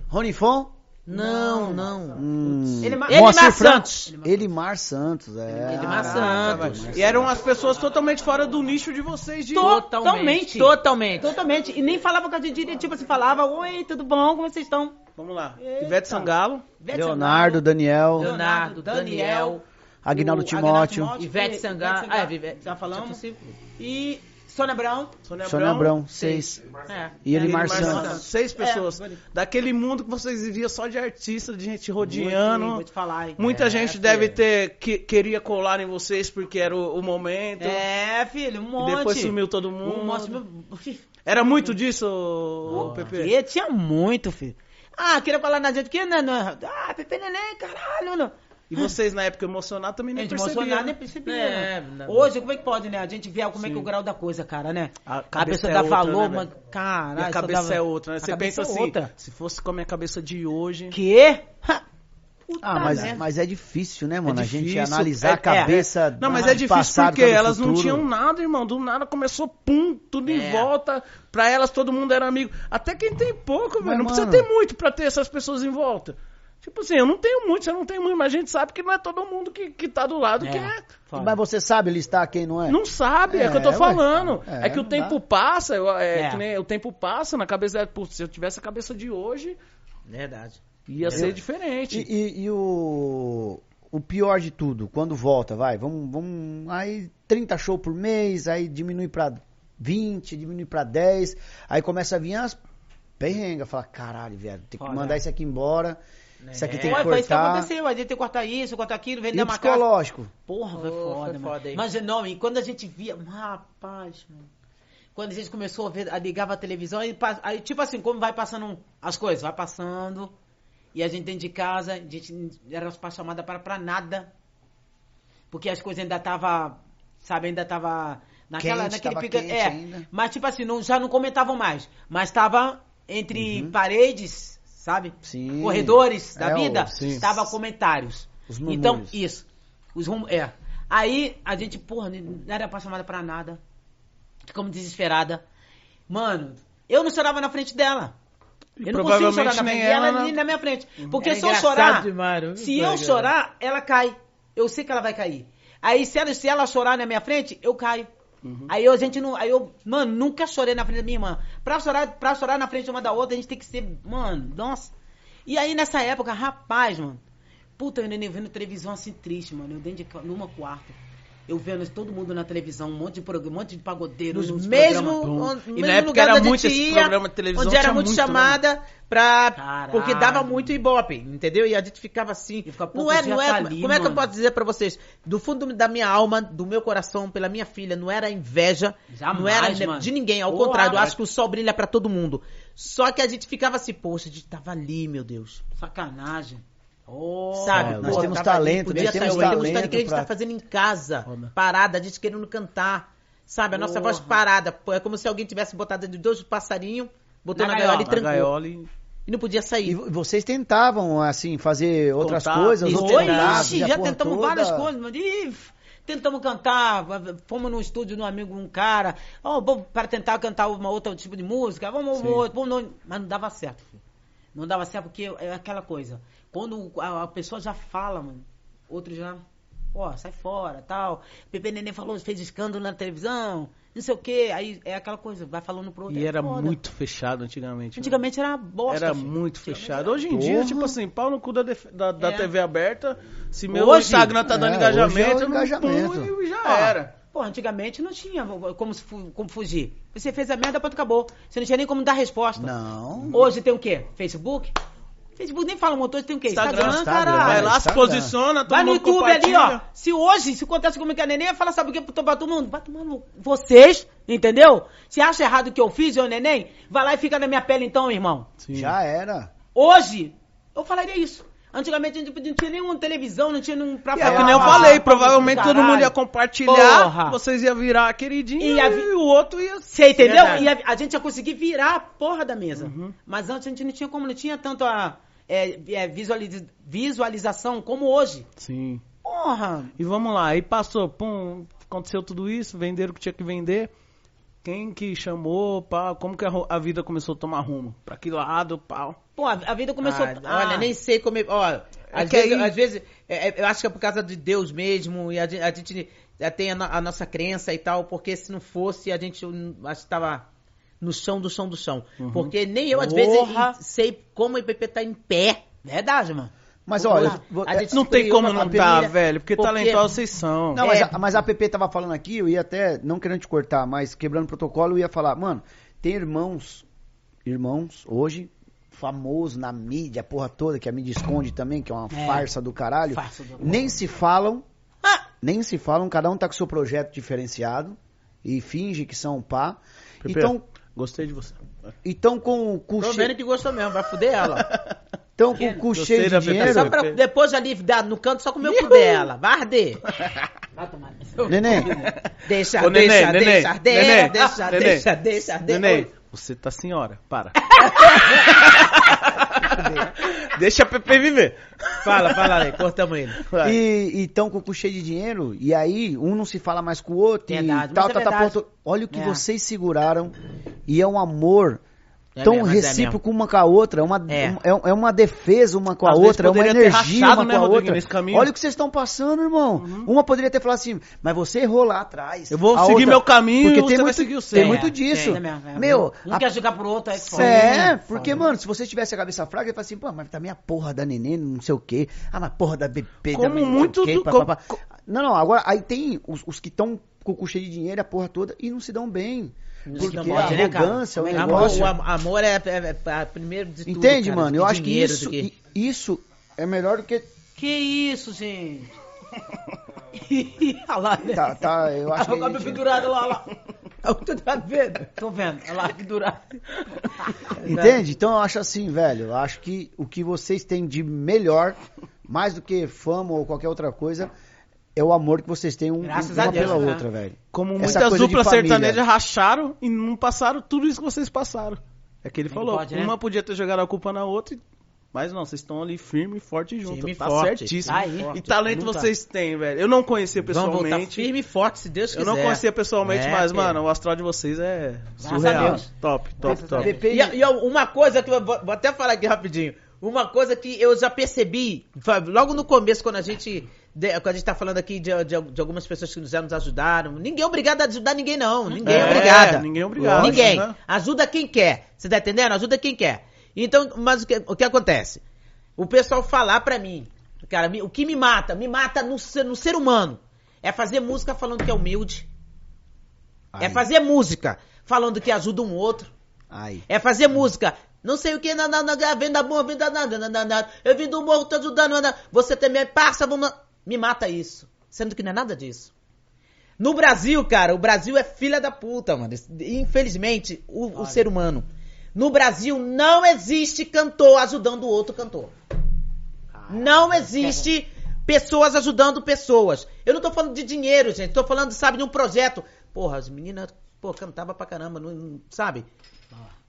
Rony Fon? Não, não. Hum, é Elimar Franco. Santos. Elimar Santos, é. Elimar Caraca, Santos. E eram as pessoas totalmente fora do nicho de vocês. De... Totalmente. Totalmente. Totalmente. E nem falava com a gente direito, tipo assim, falava, oi, tudo bom, como vocês estão? Vamos lá. Eita. Ivete Sangalo. Ivete Leonardo, Daniel, Leonardo, Daniel, Agnaldo Timóteo, Agnaldo Ivete Sangalo. Ah, é, Ivete- já falamos. Já falei. E Sônia Brown. Sônia, Sônia seis. É. E Elimar Elimar Santos. Seis pessoas. É. Daquele mundo que vocês viviam só de artista, de gente Muito, rodeando. Vou te falar. hein? Muita É, gente filho. deve ter que queria colar em vocês porque era o, o momento. É, filho, um E monte. depois sumiu todo mundo. Um monte. Era muito disso, ô, Pepe? Que tinha muito, filho. Ah, queria falar na gente que não, não. Ah, Pepe Neném, caralho, não. E vocês na época emocionados também A nem gente percebiam. emocionado nem né? percebia. É, né? não. Hoje, como é que pode, né? A gente vê como é que Sim. o grau da coisa, cara, né? A A, cabeça pessoa é dá outra, valor, né, mas caralho. A cabeça dava- é outra, né? Você pensa é assim, outra. se fosse com a minha cabeça de hoje... Quê? Ha! Puta Ah, mas, merda. mas é difícil, né, mano? a gente difícil. analisar É, a cabeça. Não, mas é difícil passado, porque elas não futuro. tinham nada, irmão. Do nada começou, pum, tudo em É. volta. Pra elas todo mundo era amigo. Até quem tem pouco, velho. Não Mas, precisa mano- ter muito pra ter essas pessoas em volta. Tipo assim, eu não tenho muito, você não tem muito, mas a gente sabe que não é todo mundo que, que tá do lado que é. Foda. Mas você sabe listar quem não é? Não sabe, é, o que eu tô É, ué. falando. É, É, que o tempo dá. passa, eu- é, É. que nem o tempo passa na cabeça. da- putz, Se eu tivesse a cabeça de hoje, Verdade. ia ser diferente. E, e- e o, o pior de tudo, quando volta, vai, vamos, vamos, aí 30 show por mês, aí diminui pra 20, diminui pra 10, aí começa a vir as perrengas, fala, caralho, velho, tem que mandar isso aqui embora, isso aqui É. tem que Foi, foi isso que cortar. aconteceu. A gente tem que cortar isso, cortar aquilo, vender E uma casa. psicológico? Porra, foi Oh, foda, foi mano. foda? Mas não, e quando a gente via. Rapaz, mano. Quando a gente começou a, ver, a ligar a televisão, aí, pa- aí, tipo assim, como vai passando as coisas, vai passando. E a gente dentro de casa, a gente era pra chamada para pra nada. Porque as coisas ainda tava, sabe, ainda tava naquela, Quente, naquele pica, é. ainda. Mas tipo assim, não, já não comentavam mais, mas tava entre paredes, sabe? Sim. Corredores da É, vida, sim. tava comentários. Os então, isso. Os rum... É. Aí a gente, porra, não era pra chamada pra nada. Ficamos desesperada. Mano, eu não chorava na frente dela. Eu não consigo chorar na frente dela ela, nem na minha frente. Porque É se eu chorar. demais, se eu chorar, ela cai. Eu sei que ela vai cair. Aí se ela, se ela chorar na minha frente, eu caio. Uhum. Aí eu, a gente não. Aí eu, mano, nunca chorei na frente da minha irmã. Pra chorar, pra chorar na frente uma da outra, a gente tem que ser. Mano, nossa. E aí nessa época, rapaz, mano. Puta, eu neném vendo televisão assim triste, mano. Eu dentro de numa quarta. Eu vendo todo mundo na televisão, um monte de programa, um monte de pagodeiro. Nos nos mesmo, programas. on- E mesmo na época lugar era onde muito gente esse ia, programa de televisão, onde era muito né? chamada pra Caralho. porque dava muito ibope, entendeu? E a gente ficava assim, E fica não é, não é, tá como- ali, como é que eu mano. posso dizer pra vocês? Do fundo da minha alma, do meu coração, pela minha filha, não era inveja, Jamais, não era mano. de ninguém, ao Porra, contrário, eu acho que o sol brilha pra todo mundo. Só que a gente ficava assim, poxa, a gente tava ali, meu Deus. Sacanagem. Oh, Sabe? É, nós Pô, temos tava talento, podia nós temos temos talento talento que a gente pra- tá fazendo em casa, parada, a gente querendo cantar. Sabe, a nossa voz parada. É como se alguém tivesse botado de dois passarinhos, botou Na na, gaiola e gaiola, trancou. gaiola e... E não podia E sair. vo- vocês tentavam, assim, fazer outras coisas, outros Oi, ixi, e já tentamos toda. várias coisas, mas ih, tentamos cantar, fomos no estúdio de um amigo, um cara, vamos para tentar cantar uma outra tipo de música, vamos, vamos, vamos, mas não dava certo, filho. Não dava certo porque é aquela coisa, quando a, a pessoa já fala, mano, outro já, ó, sai fora, tal, Pepe Neném falou, fez escândalo na televisão, não sei o que, aí é aquela coisa, vai falando pro outro. E é era foda. muito fechado antigamente. né? Antigamente era bosta. Era filho. muito fechado. Hoje em Porra. dia, tipo assim, pau no cu da, da, da É. TV aberta. Se meu Hoje? Instagram tá dando É, engajamento, hoje é o eu não engajamento. pum e já Ah, era. Pô, antigamente não tinha como, como fugir. Você fez a merda, pronto, acabou. Você não tinha nem como dar resposta. Não. Hoje tem o quê? Facebook? Facebook nem fala muito, hoje tem o quê? Instagram, Instagram, caralho. Vai lá, se Instagram. posiciona, todo Vai no YouTube ali, ó. Se hoje, se acontece comigo com a neném, fala, sabe o que? Pra todo mundo. Vai tomar no... Vocês, entendeu? Se acha errado o que eu fiz, eu neném, vai lá e fica na minha pele então, irmão. Sim. Já era. Hoje, eu falaria isso. Antigamente a gente não tinha nenhuma televisão, não tinha nenhum pra É que nem eu falar, falei, ah, provavelmente caralho. todo mundo ia compartilhar, Porra. vocês iam virar queridinho E e, a vi- o outro ia... Você entendeu? Verdade. E a, a gente ia conseguir virar a porra da mesa. Uhum. Mas antes a gente não tinha como, não tinha tanto a é, é, visualiza- visualização como hoje. Sim. Porra! E vamos lá, aí passou, pum, aconteceu tudo isso, venderam o que tinha que vender. Quem que chamou, pau? Como que a, a vida começou a tomar rumo? Pra que lado, pau? Pô, a, a vida começou... Ah, Olha, nem sei como. Ó, às que vezes, aí- às vezes é, é, eu acho que é por causa de Deus mesmo, e a gente, a gente, é, tem a, no- a nossa crença e tal, porque se não fosse, a gente hum, acho que tava no chão do chão do chão. Porque nem eu, às vezes, Porra. sei como o IPP tá em pé. Verdade, mano. Mas olha, vou- a gente Não tem como não tá, velho, porque, porque- talentosos vocês são. Não, mas, É. a, mas a PP tava falando aqui, eu ia até, não querendo te cortar, mas quebrando protocolo, eu ia falar, mano, tem irmãos, irmãos, hoje, famoso na mídia, a porra toda, que a mídia esconde também, que é uma É. farsa do caralho, Farsa do- nem se falam, Ah! nem se falam, cada um tá com seu projeto diferenciado, e finge que são pá. Pepe, Então, Gostei de você. então com, com, Tô che- vendo que gostou mesmo, vai fuder ela. [LAUGHS] então, com, com Gostei cheio de da dinheiro, Só pra depois ali dar no canto só comer o cu dela. Vai arder. Vai tomar. neném, Deixa, Ô, neném, deixa, neném, deixa, arder, neném, deixa, neném. deixa, deixa, arder. Neném, você tá senhora, para. [LAUGHS] Deixa a Pepe viver. Fala, fala aí, cortamos ele. Vai. E então com o cu cheio de dinheiro, e aí um não se fala mais com o outro, Verdade, e tal, mas é tal, tal. Olha o que É. vocês seguraram, e é um amor É tão mesmo, é recíproco uma com a outra, é uma, É. um- é, é uma defesa uma com a Às outra, é uma energia uma né, com a outra. Olha o que vocês estão passando, irmão. Uma poderia ter falado assim, mas você errou lá atrás. Eu vou seguir outra- meu caminho porque você tem muito, seguir o seu. Tem É, muito disso. É é. Meu, um a- quer jogar pro outro, é foda. é, porque, mano, se você tivesse a cabeça fraca, ele fala assim, pô, mas também a porra da neném, não sei o quê. Ah, mas porra da BP Como não sei muito o quê, do- pá, pá, pá. Não, não, agora, aí tem os, os que estão com o cheio de dinheiro, a porra toda, e não se dão bem. Porque a né, arrogância, o Como é que Amor, negócio... o am- amor é, é, é, é primeiro de tudo. Entende, cara, mano? Eu que acho que isso, que- isso é melhor do que... Que isso, gente? [LAUGHS] Olha lá, né? Tá, tá, eu [LAUGHS] acho que... Olha a a gente- pendurada lá, lá. Tu [LAUGHS] tá vendo? Tô vendo. Olha lá, pendurada. Entende? Então eu acho assim, velho, eu acho que o que vocês têm de melhor, mais do que fama ou qualquer outra coisa, é o amor que vocês têm um, Graças uma Deus, pela né? outra, velho. Como Essa muitas duplas sertanejas racharam e não passaram tudo isso que vocês passaram. É que ele Nem falou, pode, né? uma podia ter jogado a culpa na outra, mas não, vocês estão ali firme e forte junto. Firme e tá forte. certíssimo. Tá aí. E talento Luta. vocês têm, velho. Eu não conhecia Vamos voltar pessoalmente. firme e forte, se Deus Eu quiser. não conhecia pessoalmente, É, mas, filho. mano, o astral de vocês é surreal. Deus. Top, top, top. E, e uma coisa que eu vou, vou até falar aqui rapidinho. Uma coisa que eu já percebi, logo no começo, quando a gente. De- quando a gente tá falando aqui de, de- de algumas pessoas que já nos ajudaram. Ninguém é obrigado a ajudar ninguém, não. Ninguém é, É, obrigada. ninguém é obrigado, Ninguém. né? Ajuda quem quer. Você tá entendendo? Ajuda quem quer. Então, mas o que, o que acontece? O pessoal falar pra mim, cara, o que me mata? Me mata no ser, no ser humano. É fazer música falando que é humilde. É Aí, fazer música falando que ajuda um outro. aí. É fazer música. Não sei o que, na, na, na, venda boa, venda nada, nada. Eu vim do morro, tô ajudando. Você também passa, vamos. Me mata isso. Sendo que não é nada disso. No Brasil, cara, o Brasil é filha da puta, mano. Infelizmente, o, o ser humano. No Brasil não existe cantor ajudando o outro cantor. Não existe pessoas ajudando pessoas. Eu não tô falando de dinheiro, gente. Tô falando, sabe, de um projeto. Porra, as meninas, pô, cantava pra caramba, não, não- sabe?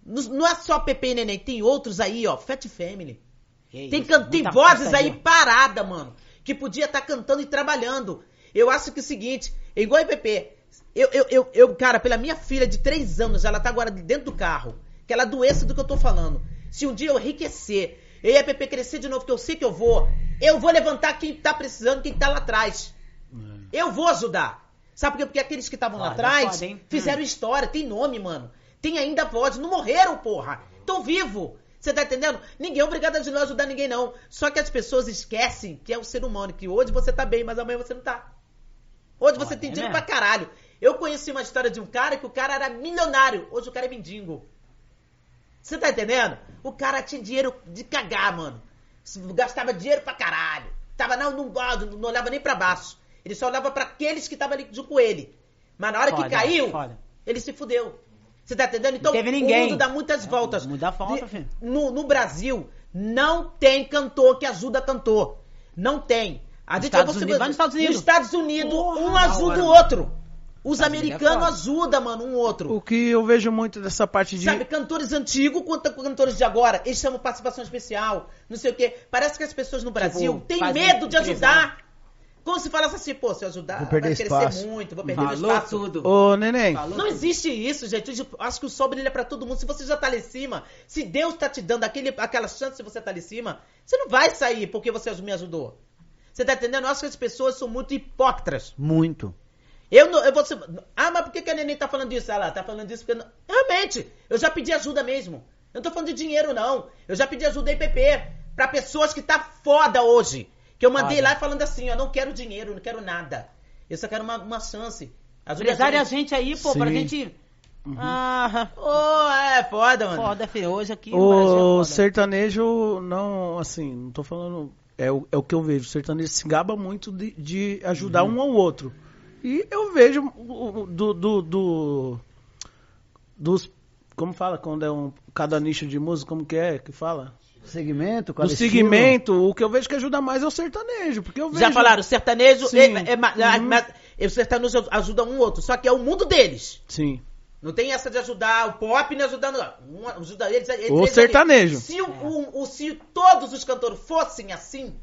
Não, não é só Pepe e Neném, tem outros aí, ó. Fat Family. Que Tem, isso, tem vozes aí parada, mano. Que podia estar cantando e trabalhando. Eu acho que é o seguinte, é igual a IPP. Eu, eu, eu, eu, cara, pela minha filha de três anos, ela tá agora dentro do carro. Que ela adoeça do que eu tô falando. Se um dia eu enriquecer, e a PP crescer de novo, que eu sei que eu vou, eu vou levantar quem tá precisando, quem tá lá atrás. Eu vou ajudar. Sabe por quê? Porque aqueles que estavam lá Foda, atrás fizeram história, tem nome, mano. Tem ainda voz, não morreram, porra. Estão vivos. Você tá entendendo? Ninguém é obrigado a não ajudar ninguém, não. Só que as pessoas esquecem que é o ser humano, que hoje você tá bem, mas amanhã você não tá. Hoje você Olha, tem é dinheiro mesmo? pra caralho. Eu conheci uma história de um cara que o cara era milionário. Hoje o cara é mendigo. Você tá entendendo? O cara tinha dinheiro de cagar, mano. Gastava dinheiro pra caralho. Tava, não, não, não, não olhava nem pra baixo. Ele só olhava pra aqueles que estavam ali junto com ele. Mas na hora Foda, que caiu, foda. ele se fudeu. Você tá entendendo? Então, teve ninguém. o mundo dá muitas É, voltas. muda a volta, filho. no, no Brasil, não tem cantor que ajuda cantor. Não tem. A Nos gente Estados Unidos, vai nos Estados Unidos. Nos Estados Unidos, Porra, um da ajuda o outro. Os Estados é americanos foda. ajudam, mano, um outro. O que eu vejo muito dessa parte de. Sabe, cantores antigos quanto cantores de agora, eles chamam participação especial, não sei o quê. Parece que as pessoas no Brasil têm fazem medo de ajudar. Como se falasse assim, pô, se eu ajudar, Vou vai perder crescer espaço. muito, vou perder meu Falou espaço. tudo. Ô, neném. Falou Não tudo. existe isso, gente. Eu acho que o sol brilha pra todo mundo. Se você já tá lá em cima, se Deus tá te dando aquele, aquela chance de você tá lá em cima, você não vai sair porque você me ajudou. Você tá entendendo? Eu acho que as pessoas são muito hipócritas. Muito. Eu não, eu vou ser, Ah, mas por que, que a neném tá falando disso? Ela tá falando disso porque. não- Realmente, eu já pedi ajuda mesmo. Eu não tô falando de dinheiro, não. Eu já pedi ajuda IPP pra pessoas que tá foda hoje. Que eu mandei lá falando assim, ó, não quero dinheiro, não quero nada. Eu só quero uma, uma chance. Ajuda Empresária a gente aí, pô, pra Sim. gente. Ah, Ô, é foda, mano. foda, filho. Hoje aqui. é O foda. sertanejo, não, assim, não tô falando. É o, é o que eu vejo. O sertanejo se gaba muito de, de ajudar um ao outro. E eu vejo do, do, do- dos. Como fala quando é um. Cada nicho de música, como que é que fala? Segmento, estilo. segmento, o que eu vejo que ajuda mais é o sertanejo. Porque eu vejo. Já falaram, o sertanejo, Sim. é, é, ma- Uhum. mas- o sertanejo ajuda um outro, só que é o mundo deles. Sim. Não tem essa de ajudar o pop nem ajudando. Um ajuda eles, eles, O eles- sertanejo. Se, o, o- o- se todos os cantores fossem assim,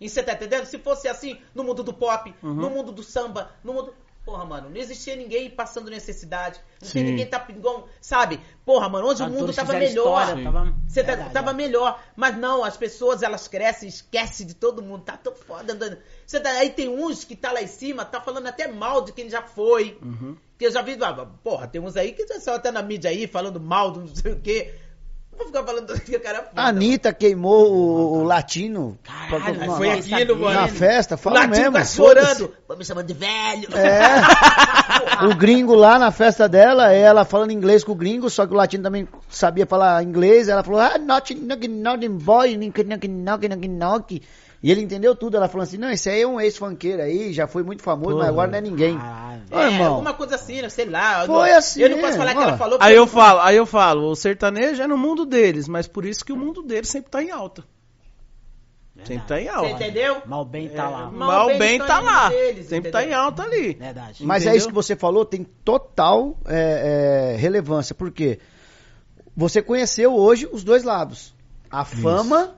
e você tá entendendo? Se fosse assim no mundo do pop, Uhum. no mundo do samba, no mundo. Porra, mano, não existia ninguém passando necessidade. Não tem ninguém tá igual, sabe? Porra, mano, onde o mundo tava melhor. história, tava- Você tá- Verdade, tava é. melhor. Mas não, as pessoas elas crescem, esquecem de todo mundo. Tá tão foda andando. Você tá, aí tem uns que tá lá em cima, tá falando até mal de quem já foi. Uhum. Que eu já vi, ah, porra, tem uns aí que já só tá na mídia aí falando mal do não sei o quê. Não vou ficar falando que o cara é foda, A Anitta queimou o, o latino. Caralho, Pra- Foi aquilo, mano. Na festa, O fala latino mesmo. tá chorando. Pô, me chamando de velho. É. [LAUGHS] o gringo lá na festa dela, ela falando inglês com o gringo, só que o latino também sabia falar inglês. Ela falou, ah, not, not, not boy, knock, knock, knock, knock, knock. E ele entendeu tudo. Ela falou assim: não, esse aí é um ex-funkeiro aí, já foi muito famoso, mas agora não é ninguém. Caralho. É, irmão. alguma coisa assim, né? sei lá. Eu Foi não- assim, Eu não posso falar que ela falou. Aí porque eu falo, aí eu falo, o sertanejo é no mundo deles, mas por isso que o mundo deles sempre tá em alta. Sempre tá em Você alta. entendeu? Mal bem tá lá. Mal Mal bem bem tá tá lá. deles, Sempre entendeu? tá em alta ali. Verdade. Mas é Entendeu? isso que você falou, tem total é, é, relevância, porque você conheceu hoje os dois lados: a fama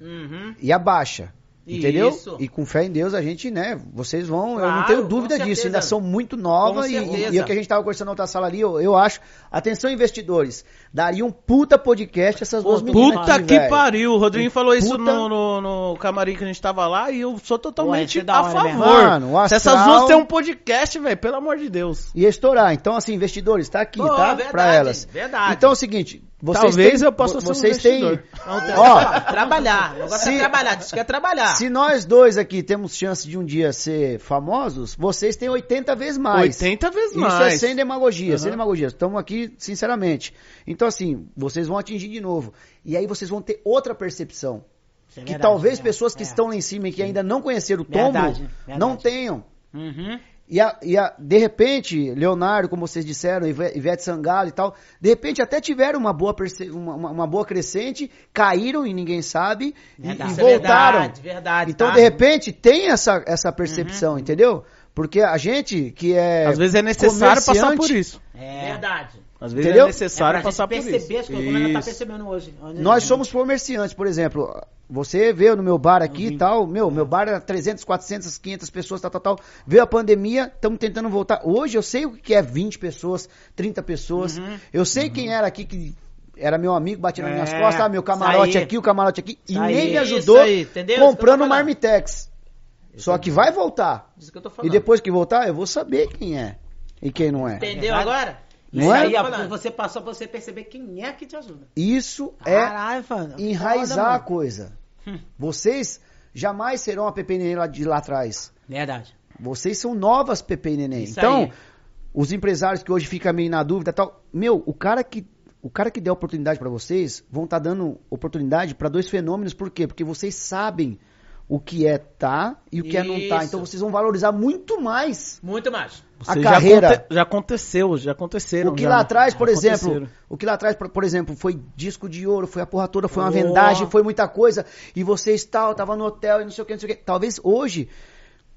Uhum. e a baixa. Entendeu? Isso. E com fé em Deus a gente, né? Vocês vão, eu não Claro, tenho dúvida disso, certeza. ainda são muito novas e, e, e o que a gente tava conversando na outra sala ali, eu, eu acho. Atenção, investidores, daria um puta podcast essas duas meninas. Puta aqui, que velho. pariu, o Rodrigo falou isso Puta- no, no, no camarim que a gente tava lá e eu sou Ué, totalmente isso é da a hora mesmo. favor. Mano, Se essas astral- duas têm um podcast, velho, pelo amor de Deus. Ia estourar. Então, assim, investidores, tá aqui, Pô, tá? verdade, pra elas. verdade. Então é o seguinte, vocês Talvez têm, eu possa ser um vocês têm, investidor. ó, trabalhar. O negócio Se- é trabalhar. Diz que é trabalhar. se nós dois aqui temos chance de um dia ser famosos, vocês têm 80 vezes mais. 80 vezes Isso mais. é sem demagogia, sem Aham. demagogia. Estamos aqui, sinceramente. Então, assim, vocês vão atingir de novo. E aí vocês vão ter outra percepção. Isso é que verdade, talvez é. pessoas que É. estão lá em cima e que ainda não conheceram o tombo, Verdade, verdade. não tenham. Uhum. E, a- e a- de repente, Leonardo, como vocês disseram, Ive- Ivete Sangalo e tal, de repente até tiveram uma boa, perce- uma, uma- boa crescente, caíram e ninguém sabe, e, Verdade. e é voltaram. verdade, verdade. então, tá? de repente, tem essa, essa percepção, entendeu? Porque a gente que é. Às vezes é necessário passar por isso. É. Verdade. Às vezes Entendeu? é necessário é pra passar por gente perceber as isso. coisas, como ela tá Isso. percebendo hoje. Onde- Nós somos comerciantes, por exemplo. Você veio no meu bar aqui e tal, meu, meu bar era 300, 400, 500 pessoas, tal, tal, tal. Veio a pandemia, estamos tentando voltar. Hoje eu sei o que é 20 pessoas, 30 pessoas. Eu sei quem era aqui que era meu amigo, batia nas minhas É, costas, ah, meu camarote isso aí. aqui, o camarote aqui. E Isso nem aí. me ajudou Isso aí? Isso comprando falando. Marmitex. Só que vai voltar. Isso que eu tô E falando. depois que voltar, eu vou saber quem é e quem não é. Entendeu agora? Não Isso é? aí, você passou pra você perceber quem é que te ajuda. Isso é mano. enraizar Foda, a coisa. Hum. Vocês jamais serão a Pepe e Neném lá de lá atrás. Verdade. Vocês são novas Pepe e Neném. Isso então, aí. os empresários que hoje ficam meio na dúvida e tal, meu, o cara que o cara que der oportunidade pra vocês vão estar dando oportunidade pra dois fenômenos, por quê? Porque vocês sabem o que é tá e o que é não tá. Isso. Então vocês vão valorizar muito mais Muito mais. A Você carreira. Já, já aconteceu, já aconteceram. o que já. lá atrás, por exemplo, o que lá atrás, por por exemplo, foi disco de ouro, foi a porra toda, foi uma Oh. vendagem, foi muita coisa, e vocês tal, tava no hotel e não sei o que, não sei o que. Talvez hoje,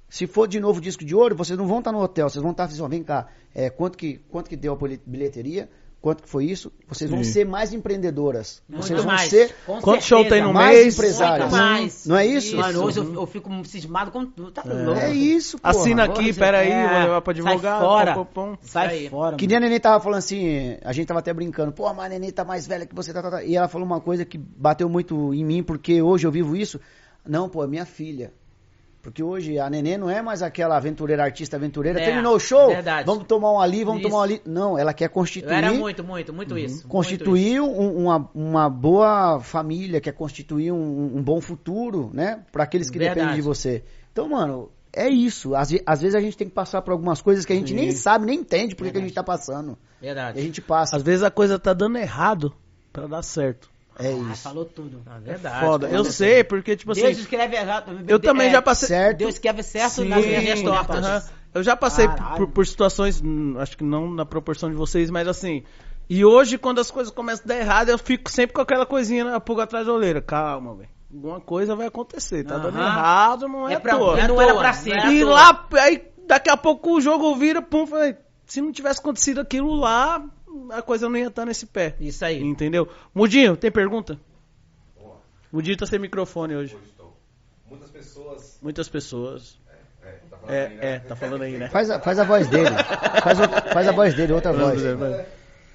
se for de novo disco de ouro, vocês não vão estar no hotel, vocês vão estar assim, ó, vem cá, é, quanto, que, quanto que deu a bilhe- bilheteria, quanto que foi isso, vocês vão Sim. ser mais empreendedoras. Muito vocês vão mais. ser Com Quanto show certeza. tem no mais mês? empresárias. Muito mais. Não é isso? Mano, hoje eu, eu fico cismado com tudo. Tá louco. É isso, pô. Assina aqui, peraí, é, vou levar pra sai advogado. fora. pom, pom, pom. Sai Aí. fora. Que nem a Nenê tava falando assim, a gente tava até brincando, pô, mas a Nenê tá mais velha que você, tá, tá, tá. E ela falou uma coisa que bateu muito em mim, porque hoje eu vivo isso. Não, pô, é minha filha. Porque hoje a Nenê não é mais aquela aventureira, artista aventureira. É, Terminou o show? verdade. Vamos tomar um ali, vamos Isso. tomar um ali. Não, ela quer Eu constituir. era muito, muito, muito isso. muito isso. constituir um- uma, uma boa família, quer constituir um, um bom futuro, né? Para aqueles que Verdade. dependem de você. Então, mano, é isso. Às, às vezes a gente tem que passar por algumas coisas que a gente nem sabe, nem entende porque que a gente tá passando. E a Verdade. gente passa. Às vezes a coisa tá dando errado pra dar certo. É Ah, isso. falou tudo. Ah, verdade. Foda. Eu sei, porque, tipo Deus assim, escreve errado. eu também é, já passei. Certo. Deus escreve certo Sim, nas minhas tortas. Eu já passei por, por situações, hum, acho que não na proporção de vocês, mas assim. E hoje, quando as coisas começam a dar errado, eu fico sempre com aquela coisinha na pulga atrás da orelha. Calma, velho. Alguma coisa vai acontecer. Tá dando errado, não é, É pra- toa. é não à era pra ser. é à E lá, aí daqui a pouco o jogo vira, pum, falei, se não tivesse acontecido aquilo lá, a coisa não ia estar nesse pé. Isso aí. Entendeu? Mudinho, tem pergunta? Mudinho tá sem microfone hoje. Muitas pessoas. Muitas pessoas. É, tá falando É, aí, né? é, tá falando aí, né? Faz a, faz a voz dele. Faz, o- faz a voz dele, outra voz.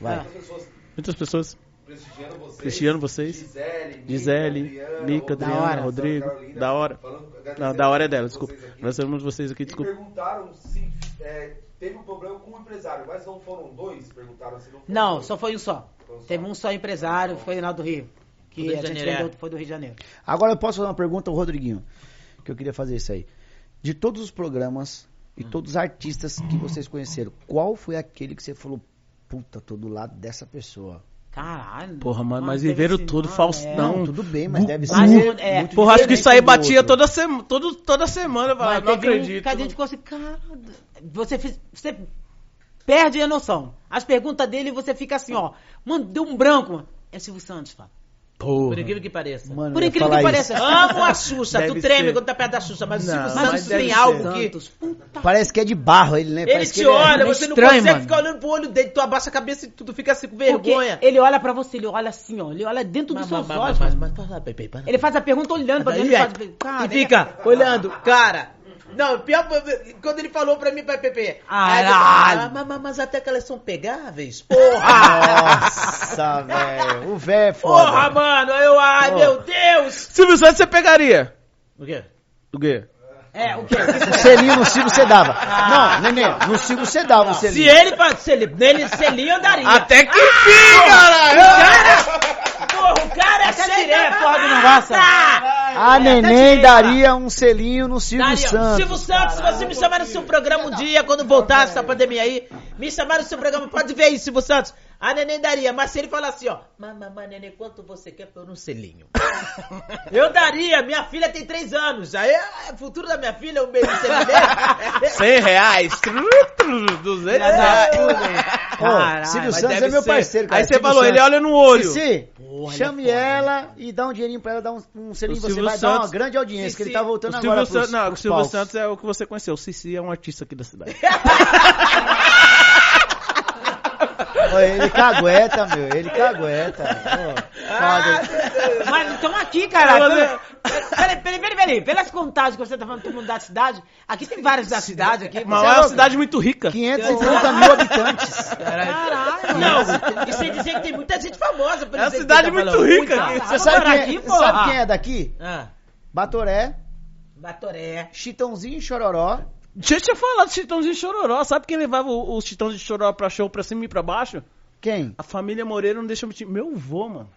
Vai. Muitas pessoas Muitas pessoas prestigiando vocês. prestigiando vocês. Gisele, Gisele, Mica, Adriana, Adriana, Rodrigo, Rodrigo, Carolina, da hora. falando- Não, da hora é dela, desculpa. aqui. Nós temos vocês aqui, E desculpa. perguntaram se é, teve um problema com o empresário, mas não foram dois? Perguntaram se não foram Não, dois. só foi um só. Foi um só. Teve um só empresário, foi Rio. Do Que Rio de a gente vendeu, é. foi do Rio de Janeiro. Agora eu posso fazer uma pergunta ao Rodriguinho. Que eu queria fazer isso aí. De todos os programas e todos os artistas que vocês conheceram, qual foi aquele que você falou, puta, tô do lado dessa pessoa? Caralho. Porra, mano, mas viveram tudo, mano, Faustão. Não, Não, tudo bem, mas deve Mas, ser. é, muito Porra, acho que isso aí batia outro. toda, sema, todo, toda semana. Eu falava, não um acredito. que a gente ficou assim, cara, você, fez- você perde a noção. As perguntas dele, você fica assim, ó, mano, deu um branco. mano. É Silvio Santos, fala. Porra. Por incrível que pareça. Mano, Por incrível que isso. pareça. Amo a Xuxa, Deve tu treme ser. quando tá perto da Xuxa, mas o Não, Silvio mas Santos tem ser. algo que... Santos, puta. Parece que é de barro ele, né? Ele Parece que te é- olha, é você não estranho, consegue mano. ficar olhando pro olho dele, tu abaixa a cabeça e tu fica assim com Porque vergonha. ele olha pra você, ele olha assim, ó, ele olha dentro dos seus olhos. Ele faz a pergunta olhando pra dentro e e fica olhando, cara. Não, pior quando ele falou pra mim, pai Pepe. Caralho. Ah, mas, mas até que elas são pegáveis. [LAUGHS] Porra! Nossa, velho. O velho é foda. Porra, mano, eu, ai, Pô. meu Deus! Silvio Santos você pegaria? O quê? O quê? É, o quê? O [LAUGHS] selinho no Silvio você dava. Não, neném, no Silvio você dava o Se selinho. ele, fa- se ele, nele, se ele andaria. Até que enfim, caralho! Porra, o cara é direto, porra do negócio. A neném daria um selinho no Silvio Daria. Santos. Silvio Santos, se você me chamar no seu programa um dia, quando voltar essa pandemia aí, me chamar no seu programa, pode ver aí, Silvio Santos. A neném daria, mas se ele falar assim, ó, mamãe, neném, quanto você quer por um selinho? [LAUGHS] Eu daria, minha filha tem três anos, aí é o futuro da minha filha, um beijo selinho dele. 100 reais. 200 reais. Ô, Caralho, Silvio Santos é meu ser. parceiro, cara. Aí você falou, Santos. ele olha no olho. Cici, Porra, chame é ela e dá um dinheirinho pra ela, dá um, um selinho você. Silvio Vai dar uma grande audiência, que ele tá voltando agora pros, não, o Silvio palcos. Santos é o que você conheceu. O Cici é um artista aqui da cidade. [LAUGHS] Ele cagueta, meu, ele cagueta. Ô, foda. Mas estamos aqui, cara. Peraí, peraí, peraí, peraí. Pelas contagens que você tá falando, todo mundo da cidade. Aqui tem várias da cidade aqui. Mas é é uma louco? cidade muito rica. 530 mil habitantes. Caralho. Não, e sem dizer que tem muita gente famosa. por É uma cidade tá muito falando. rica. Aqui. Você sabe quem, aqui, você porra. sabe quem é daqui? Ah, Batoré, Batoré. Chitãozinho e Chororó. Deixa eu falar do Chitãozinho de Chororó. Sabe quem levava o- os Chitãozinho de Chororó pra show pra cima e pra baixo? Quem? A família Moreira não deixa eu mentir. Meu vô, mano.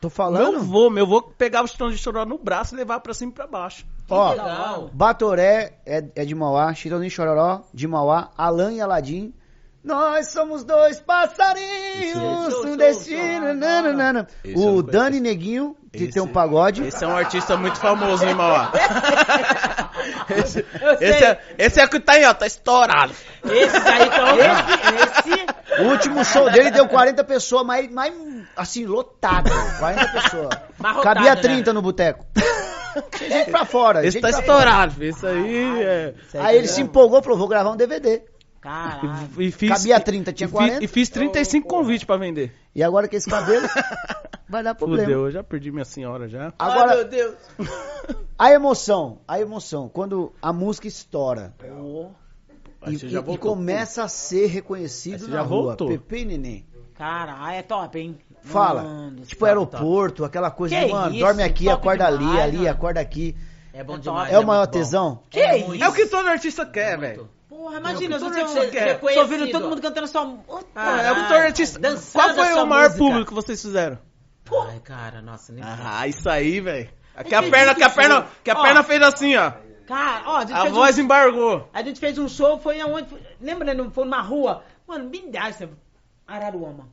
Tô Meu falando? vô, meu vô pegava os Chitãozinho de Chororó no braço e levava pra cima e pra baixo. Ó, legal. Batoré é, é de Mauá, Chitãozinho e Chororó de Mauá, Alan e Aladim. Nós somos dois passarinhos, Show, um destino. nananana. O Dani Neguinho, que Esse- tem um pagode. Esse é um artista muito famoso em Mauá. [LAUGHS] esse, [LAUGHS] esse é, esse é o que tá aí, ó. Tá estourado. Esse aí tá [LAUGHS] Esse, esse O último show dele deu 40 pessoas, mas, mas assim, lotado. 40 pessoas. [LAUGHS] Abarrotado, Cabia né? 30 no boteco. Tinha gente pra fora. Esse gente tá estourado. Esse aí é. fora. Aí ele se empolgou e falou, vou gravar um DVD. Caralho. E, e fiz, Cabia 30, tinha e fiz- 40? E fiz 35 convites pra vender. E agora com esse cabelo, [LAUGHS] vai dar problema. Fudeu, eu já perdi minha senhora já. Agora, Ai, meu Deus. a emoção, a emoção, quando a música estoura Aí e, e- e voltou. começa a ser reconhecido na já rua. voltou. Pepe e Neném. Caralho, é top, hein? Fala. Mano, tipo top, aeroporto, aquela coisa Que de, mano, isso, dorme aqui, top acorda ali, demais, ali, mano. acorda aqui. É bom É demais. É o maior tesão? Que É isso? muito. É o que todo artista quer, velho. Porra, imagina, Não, você todo você você ouvindo todo mundo cantando sua... Ah, é o dançando Qual foi o maior música. público que vocês fizeram? Ai, cara, nossa, nem Ah, isso aí, velho. Que Não a perna, que a perna, que a Ó. perna fez assim, ó. Cara, ó, a gente, A fez voz um, embargou. a gente fez um show, foi aonde? Lembra, né? Foi numa rua. Mano, me dá essa... Araruama.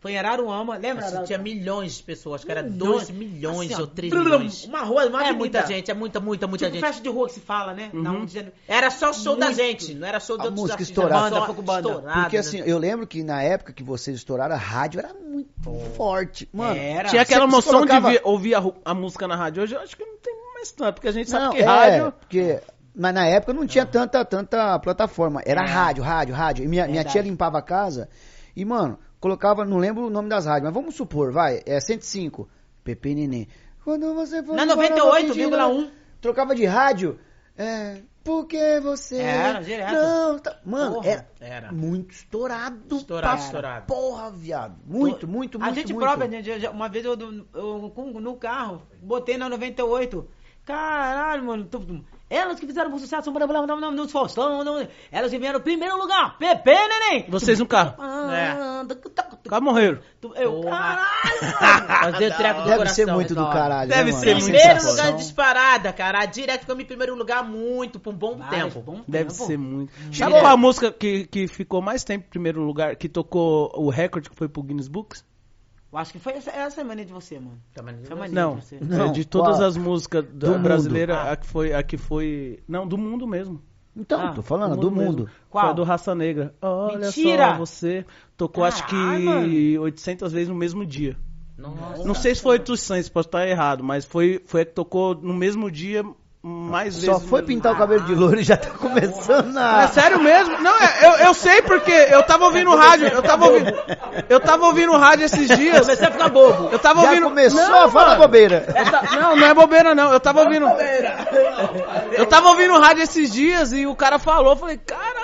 Foi em Araruama, lembra? Araruama? tinha milhões de pessoas, acho que era Milhões. 2 milhões Assim, ó, ou 3 blum, milhões. Uma rua, uma É avenida. muita gente, é muita, muita, muita Tipo gente. festa de rua que se fala, né? Uhum. Na onde já- Era só show da Muito. gente, não era show de A outros música artistas, estourada. só Banda, pouco banda. estourado, Porque né? assim, eu lembro que na época que vocês estouraram, a rádio era muito forte. Mano, Era. Tinha aquela emoção colocava- de ouvir a, a música na rádio. Hoje eu acho que não tem mais tanto, porque a gente sabe não, que é, rádio. porque... Mas na época não tinha tanta, tanta plataforma. Era rádio, rádio, rádio. E minha, minha tia limpava a casa e, mano, colocava, não lembro o nome das rádios, mas vamos supor, vai, é 105, Pepe Neném. Quando você for Na embora, eu vou pedir, 98,1. Trocava de rádio, é... Porque você... Era, direto. Não, tá- Mano, Porra, era, era. muito estourado. Estourado, pra estourado. Porra, viado. Muito, muito, muito, A gente muito. própria, né, uma vez eu, eu, com- no carro, botei na 98. Caralho, mano. tu- Elas que fizeram um sucesso blá, blá, blá, blá, no Faustão, não- elas que vieram primeiro lugar. Pepe, neném. Vocês no carro. Ah, Quase morreram. tu- Eu, Porra. caralho, [LAUGHS] mano. Fazer treco do Deve coração. ser muito do caralho, Deve né, ser muito Primeiro lugar disparada, cara. Direto ficou em primeiro lugar muito, por um bom Várias, tempo. bom Deve tempo. ser muito. Sabe Direto. qual a música que, que ficou mais tempo em primeiro lugar, que tocou o recorde que foi pro Guinness Books? Eu acho que foi essa, essa mania de você, mano. A mania Não, de você. Não, é de todas qual? as músicas da Do mundo. brasileira, Ah. a que foi, a que foi, não, do mundo mesmo. Então, Ah, tô falando, do mundo. mesmo. Qual? Foi do Raça Negra. Olha Mentira! só, você tocou acho que 800 vezes no mesmo dia. Nossa. Não sei se foi 800, pode estar errado, mas foi, foi a que tocou no mesmo dia mais vezes. Só no foi mesmo pintar o cabelo de louro e já tá começando É a... sério mesmo? Não, é- eu, eu sei porque eu tava ouvindo rádio, eu tava ouvindo, eu tava ouvindo rádio esses dias. Comecei a ficar bobo. Eu tava Já ouvindo. começou Não, a falar bobeira. Ta- Não, não é bobeira não. Eu tava ouvindo. Eu tava ouvindo rádio esses dias e o cara falou, eu falei, caralho,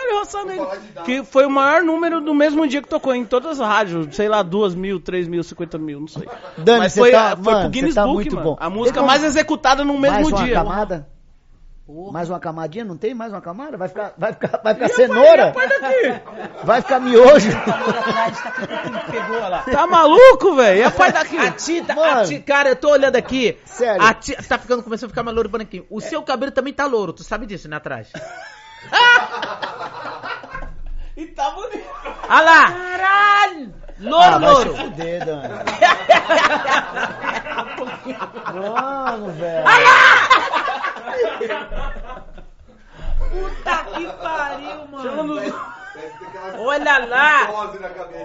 Negra. Que foi o maior número do mesmo dia que tocou em todas as rádios. Sei lá, duas mil, três mil, cinquenta mil, não sei. Dani, Mas você foi, tá- foi mano, pro Guinness tá Book, muito mano. bom. A música mais executada no mesmo mais uma dia. camada? Mais uma camadinha? Não tem mais uma camada? Vai ficar, vai ficar, vai ficar cenoura? Vai ficar miojo? Tá maluco, velho? E a parte daqui? A tinta, Mano. a ti- cara, eu tô olhando aqui. Sério. A ti- tá ficando, começando a ficar mais louro aqui. O seu cabelo também tá louro, tu sabe disso, né, atrás? [LAUGHS] E tá bonito. Olha lá! Caralho! Louro, Ah, vai se louro! fuder, Dani. [LAUGHS] Mano, velho. Puta que pariu, mano. Olha lá!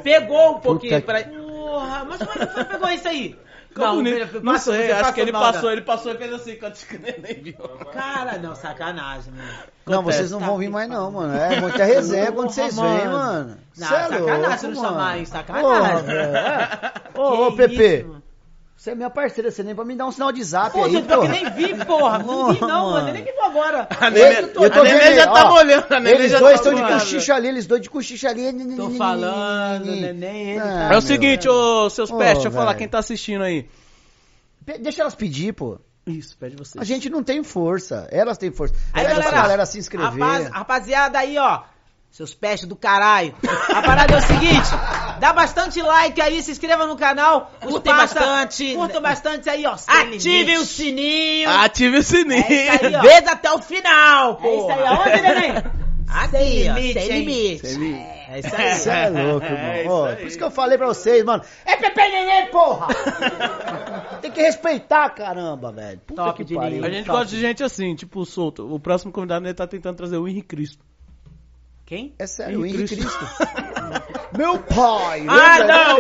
Pegou um pouquinho pra... Porra, mas como é que você pegou isso aí? Bonito. filho, Não passa- sei, acho que ele né? passou, ele passou e fez assim, quando nem viu. Cara, não, sacanagem, mano. Não, Acontece. vocês não Tá vão vir mais não, mano. É [LAUGHS] muita resenha quando vocês vêm, mano. Não, Cê é sacanagem louco, não mano. chamar aí, sacanagem. [LAUGHS] Ô, ô, Pepe. isso. Você é minha parceira, você nem vai me dar um sinal de zap Pô, aí, porra. nem vi, porra. Não vi não, Mano. mano. Nem vi agora. A Eu, Nenê, eu tô a Nenê já ó, tá molhando, a Nenê Eles já dois tá estão de molhando. cochicho ali, eles dois de cochicho ali. Tô falando, neném, ele Ah, tá... É o seguinte, ô seus pés, deixa eu falar quem tá assistindo aí. Deixa elas pedir, pô. Isso, pede você. A gente não tem força. Elas têm força. Aí, Pede galera, galera se inscrever. Rapaz, rapaziada aí, ó. Seus pés do caralho. A parada é o seguinte, dá bastante like aí, se inscreva no canal. Curtem passa- bastante. Curtam bastante aí, ó. sem Ativem limite. o sininho! Ative o sininho. É isso aí, ó. Veja até o final, pô! É isso aí, aonde, neném? [LAUGHS] Aqui, Sem ó, limite, sem hein? limite. Sem limite. É isso aí. Você é louco, irmão. É isso Ó, por isso que eu falei pra vocês, mano. É Pepe Neném, porra! [LAUGHS] Tem que respeitar, caramba, velho. Puta Top, que pariu. A gente Top. gosta de gente assim, tipo, solto. O próximo convidado ele tá tentando trazer o Henrique Cristo. Quem? É sério, o Henrique Henrique Cristo. [LAUGHS] Meu pai! Ah, lembra não!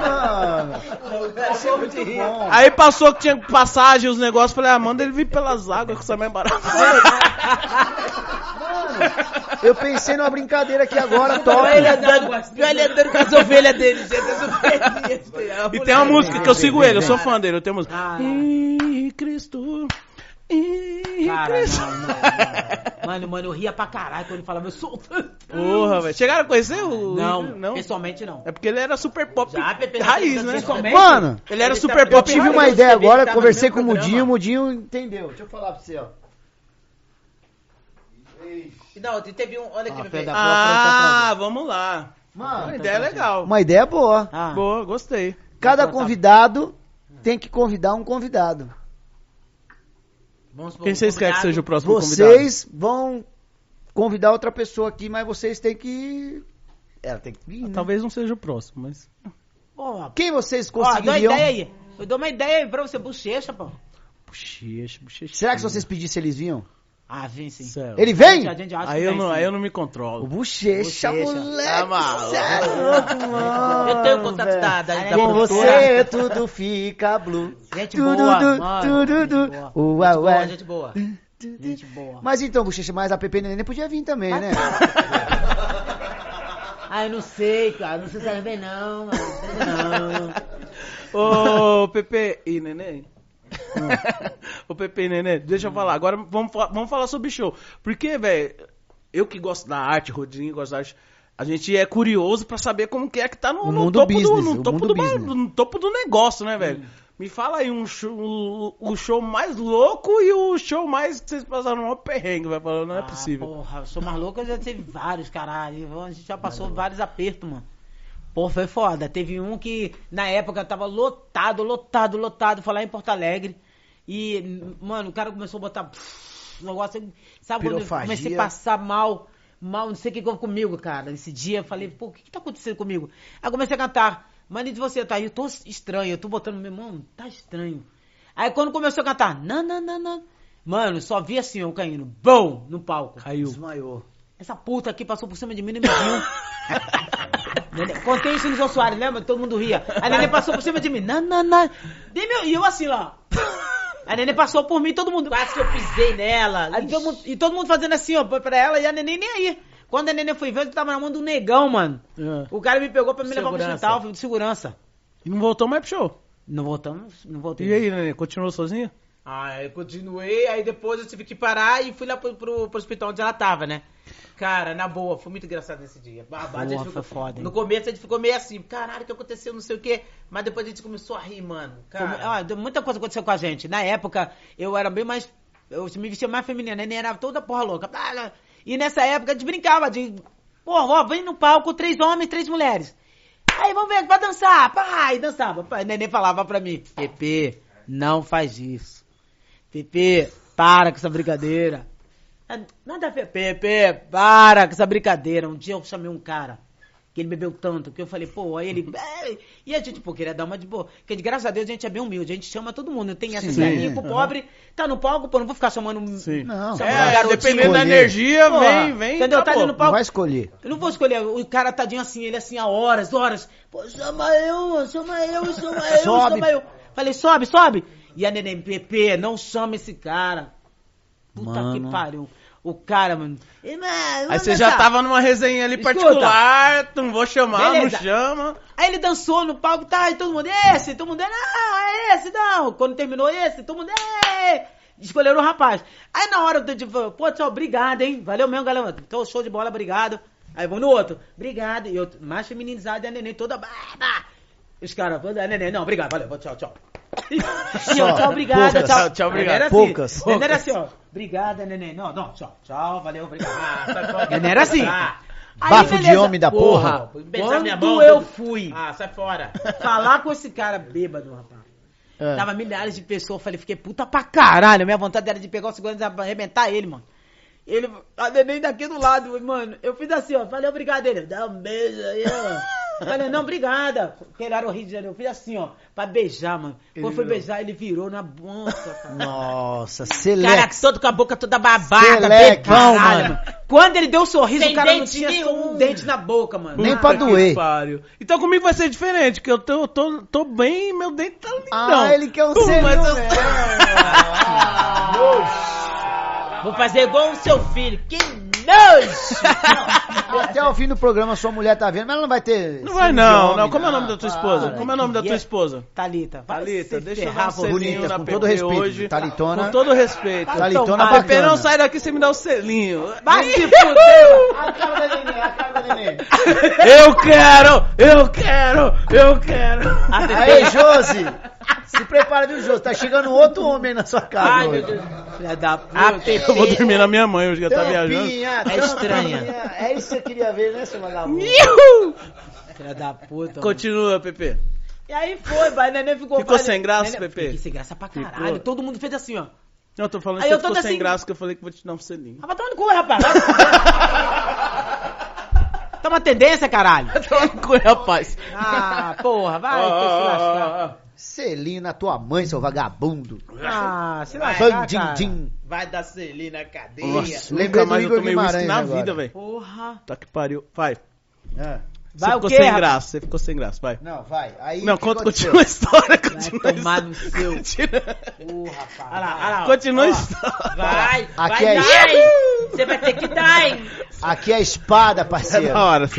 Não! Mano, é bom. Aí passou que tinha passagem, os negócios. Falei, ah, manda ele vir pelas águas, que isso é mais barato. Eu pensei numa brincadeira aqui agora, top. ele andando, viu ele andando com as ovelhas dele, gente. E tem uma música que eu sigo ele, eu sou fã dele, eu tenho música. Ah. Ih, Cristo. Ih, Cara, não, não, não. Mano, mano, eu ria pra caralho quando ele falava, eu sou. Porra, velho. Chegaram a conhecer o. Não, não. pessoalmente não. É porque ele era super pop Já, Pepe, raiz, né? pessoalmente? Mano, Ele era Ele super tá- eu pop tive raiz. uma eu ideia agora, tá conversei com o Mudinho, o Mudinho entendeu. Deixa eu falar pra você, ó. Não, teve um. Olha aqui, Ah, da Ah, vamos lá. Uma Mano, ideia legal. uma ideia boa. Ah. Boa, gostei. Cada Então tá. convidado tem que convidar um convidado. Vamos Quem vocês querem que seja o próximo convidado? Vocês vão convidar outra pessoa aqui, mas vocês têm que. Ela tem que vir. né? Talvez não seja o próximo, mas. Porra, Quem vocês ó, dá uma conseguiriam? ideia aí. Eu dou uma ideia aí pra você, bochecha, pô. Bochecha, bochecha. Será que se vocês pedissem eles vinham? Ah, vem sim. Céu. Ele vem? A gente acha Aí que eu, vem, não, sim. aí eu não me O controlo. bochecha, Bochecha. moleque. Tá maluco. cê é louco, mano. Eu tenho o contato da, da, da Com produtora. você tudo fica blue. Gente Tudo, boa, du, mano. tudo, du. Gente boa. Ué, Boa, ué. gente boa. Gente boa. Mas então, bochecha, mas a Pepe Neném podia vir também, né? [LAUGHS] Ah, eu não sei, cara. Não sei se ela vem, não. mano. Não. Ô, Pepe e Neném. [LAUGHS] Ô, Pepe Neném, deixa eu falar. Agora vamos, vamos falar sobre show. Porque, velho, eu que gosto da arte, Rodrigo gosta da arte, a gente é curioso pra saber como que é que tá no, O no topo, do, business, no, o topo do, no topo do negócio, né, velho? Me fala aí um show, o, o show mais louco e o show mais que vocês passaram no maior perrengue, vai falar, não é Ah, possível. Porra, eu sou mais louco, eu já tive vários, caralho. A gente já passou vários apertos, mano. Pô, foi foda. Teve um que na época tava lotado, lotado, lotado. Foi lá em Porto Alegre. E, mano, o cara começou a botar. pff, negócio. Sabe quando eu comecei a passar mal? Mal, não sei o que houve comigo, cara. Esse dia eu falei, pô, o que, que tá acontecendo comigo? Aí eu comecei a cantar. Mano, de você, tá aí, eu tô estranho, eu tô botando meu irmão, tá estranho. Aí quando começou a cantar, não, não, não, não. Mano, só vi assim, eu caindo, bom, no palco. Caiu. Desmaiou. Essa puta aqui passou por cima de mim e me viu. [LAUGHS] Nenê- Contei isso no João Soares, lembra? Todo mundo ria. A neném passou por cima de mim. Não, não, não. Dei meu- E eu assim lá. A neném passou por mim, todo mundo. Quase que eu pisei nela. Aí todo mundo- e todo mundo fazendo assim, ó, pra ela, e a neném nem aí. Quando a neném foi ver, eu tava na mão do negão, mano. É. O cara me pegou pra me levar pro Segurança. hospital de segurança. E não voltou mais pro show. Não voltamos, não voltei. E aí, Neném, continuou sozinha? Ah, eu continuei, aí depois eu tive que parar e fui lá pro, pro, pro hospital onde ela tava, né? Cara, na boa, foi muito engraçado nesse dia. Babado, Porra, ficou- foi foda? No começo a gente ficou meio assim, caralho, o que aconteceu, não sei o quê. Mas depois a gente começou a rir, mano. Cara, ah, deu- muita coisa aconteceu com a gente. Na época, eu era bem mais. Eu me vestia mais feminina, a neném era toda porra louca. E nessa época a gente brincava de. Porra, ó, vem no palco três homens, três mulheres. Aí vamos ver, vai dançar, pai, dançava. Pai, neném falava pra mim, Pepe, não faz isso. Pepe, para com essa brincadeira. Ah, Nada a ver, Pepe, para com essa brincadeira. Um dia eu chamei um cara que ele bebeu tanto que eu falei, pô, aí ele. E a gente, pô, queria dar uma de boa. Porque de graças a Deus a gente é bem humilde, a gente chama todo mundo. Não tem essa de rico, pobre, tá no palco, pô, não vou ficar chamando. Sim. Não, Chama É, garotinho. dependendo da energia, Porra, vem, vem. entendeu? Tá ali acabou. no Não palco. vai escolher. Eu não vou escolher. O cara tadinho assim, ele assim, há horas, horas. Pô, chama eu, chama eu, chama eu, Sobe. chama eu. Falei, sobe, sobe. E a neném, Pepe, não chama esse cara. Puta Mano. que pariu. O cara, mano. Irmã, Aí vamos você já tava numa resenha ali Escuta. particular, não vou chamar, Beleza. não chama. Aí ele dançou no palco, tá, e todo mundo, esse, todo mundo, não, é esse, não. Quando terminou esse, todo mundo, é. Escolheram o rapaz. Aí na hora do tipo, pô, tchau, obrigado, hein? Valeu mesmo, galera. Então, show de bola, obrigado. Aí vou no outro, obrigado. E eu, mais feminizado, e a neném toda, bah, bah. Os caras, a neném, não, obrigado, valeu, tchau, tchau. E eu, tchau, obrigado, Poucas. tchau. Tchau, era Poucas. Assim, neném era assim, ó. Obrigada, neném. Não, não, tchau, tchau, valeu, obrigado. Ah, sai fora. Neném era assim. Ah, Aí, Bafo de beleza. homem da porra. minha Quando mão, eu tudo. fui Ah, sai fora. falar com esse cara bêbado, rapaz. É. Tava milhares de pessoas, eu falei, fiquei puta pra caralho. Minha vontade era de pegar o segurança e arrebentar ele, mano. Ele, a neném daqui do lado, mano. Eu fiz assim, ó. Falei, obrigado, ele. Dá um beijo aí, ó. Falei, não, obrigada. Queiraram o Rio de Janeiro. Eu fiz assim, ó, pra beijar, mano. Quando foi beijar, ele virou na bonça, cara. Nossa, Cara, Selex. todo com a boca toda babada, Selex. bebão, Caralho, mano. Quando ele deu um sorriso, Sem o cara não tinha nenhum. um dente na boca, mano. Nem Puta pra doer. pariu. Então comigo vai ser diferente, porque eu tô, tô, tô bem meu dente tá lindão. Ah, ele quer um Pum, selinho mas eu-. Ah, [LAUGHS] Vou fazer igual o seu filho. Que nojo! Até o fim do programa sua mulher tá vendo, mas ela não vai ter. Não vai não, homem, não. Como é o nome Ah, da tua para. esposa? Como é o nome da tua esposa? Thalita. vai Thalita, se deixa eu dar um selinho Bonita, na com todo respeito, hoje. Thalitona. Com todo respeito. Talitona a bacana. PP não sai daqui sem me dar o selinho. Vai Me- se fuder, A cara da neném, a cara da neném. [LAUGHS] Eu quero, eu quero, eu quero. Aí, Josi. Se prepara, viu, Josi? Tá chegando outro homem na sua casa. Ai, hoje. meu Deus. Filha da puta. A Eu vou dormir na minha mãe hoje, que ela tá viajando. É estranha. É isso que você queria ver, né, seu vagabundo? Filha da puta. mano. Continua, PP. E aí foi, vai, neném ficou... Ficou vai, sem graça, neném- Pepe? Fiquei sem graça pra caralho. Ficou. Todo mundo fez assim, ó. Não, eu tô falando Aí que eu tô ficou sem assim- graça, que eu falei que vou te dar um selinho. Ah, vai tomar no cu, rapaz. [LAUGHS] Tá uma tendência, caralho. Toma no cu, rapaz. Ah, porra, vai Ó, se ó, lascar. ó, ó. Selinho na tua mãe, seu vagabundo. Ah, se lascar. Vai dar selinho na cadeia. Nossa, Lembrei nunca do mais eu tomei uísque na agora. vida, velho. Porra. Tá que pariu. Vai. Ah, Você Vai o ficou quê, sem rapaz? graça, você ficou sem graça, vai. Não, vai. Aí, Não, conta, continua a história, continua a tomar no seu. Porra, rapaz. Olha lá, olha lá. continua a história. Vai, Aqui vai é hein? Você vai ter que dar, hein? Aqui é a espada, É parceiro. da hora.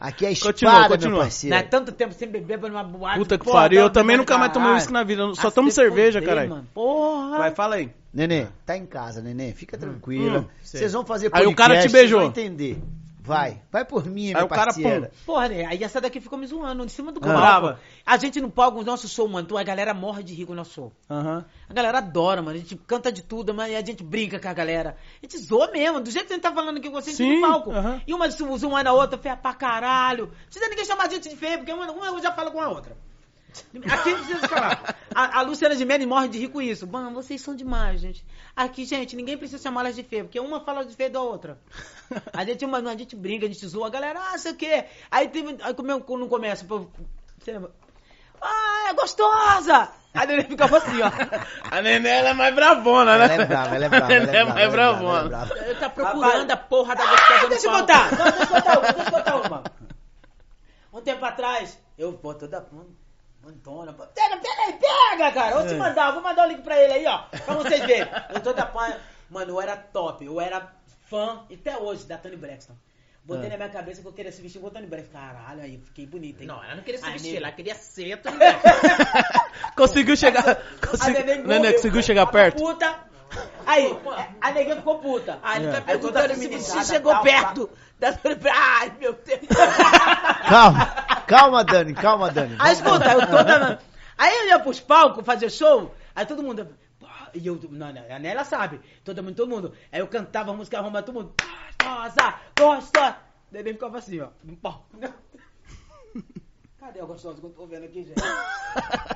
Aqui é a espada, Continua, meu continua. parceiro. Não é tanto tempo sem beber pra numa boate. Puta que Porra, pariu, eu tá também nunca mais tomei uísque na vida, eu só Ah, tomo cerveja, caralho. Porra. Vai, fala aí. Nenê, tá em casa, nenê. Fica tranquila. hum, sei. Vocês vão fazer Aí podcast, o cara te vocês beijou. vão entender. Vai. Vai por mim, Aí meu o cara, parceiro. Porra, né? Aí essa daqui ficou me zoando em cima do Ah. palco. Brava. A gente não paga o nosso show, mano. Então a galera morre de rir com o nosso show. Aham. A galera adora, mano. A gente canta de tudo, mas a gente brinca com a galera. A gente zoa mesmo, do jeito que a gente tá falando aqui com vocês Sim, no palco. aham. E uma zoa uma na outra, feia pra caralho. Não precisa ninguém chamar a gente de feia, porque uma, uma já fala com a outra. Aqui não precisa falar. A, a Luciana de Mendes morre de rir com isso. Mano, vocês são demais, gente. Aqui, gente, ninguém precisa chamar elas de feia, porque uma fala de feia da outra. A gente, mano, a gente brinca, a gente zoa, a galera, ah, sei o quê. Aí, teve, aí como não começa, você lembra? Ah, é gostosa! Aí ele ficava assim, ó. A neném ela é mais bravona, né? Ela é brava, ela é brava. A Ela [LAUGHS] neném é brava, mais brava, bravona. ela é brava. Ele tá procurando a porra da Ah, gostosa deixa eu no contar. Não, deixa eu contar uma, deixa eu contar uma. [LAUGHS] Um tempo atrás, eu, pô, toda... Antônia, pô, pega, pega aí, pega, cara. Vou te mandar, vou mandar o link pra ele aí, ó. Pra vocês verem. Eu tô da panha. Mano, eu era top. Eu era fã, até hoje, da Tony Braxton. Botei na minha cabeça que eu queria se vestir com o Tony Braxton. Caralho, aí fiquei bonita, hein? Não, ela não queria se vestir, ela queria ser. Tô [LAUGHS] Conseguiu chegar. A Consegui... morreu, conseguiu cara. chegar perto? Puta. Aí, a neguinha ficou puta. Aí ele É. tá perguntando se você chegou tal, perto. da- Ai, meu Deus. Calma, calma, Dani, calma, Dani. Aí escuta, eu toda. Aí eu ia pros palcos fazer show, aí todo mundo. E eu, não, não, a Nélia sabe, todo mundo, todo mundo. Aí eu cantava a música arrumada, todo mundo. Gostosa, gostosa. Daí ele ficava assim, ó. Cadê a gostosa que eu tô vendo aqui, gente?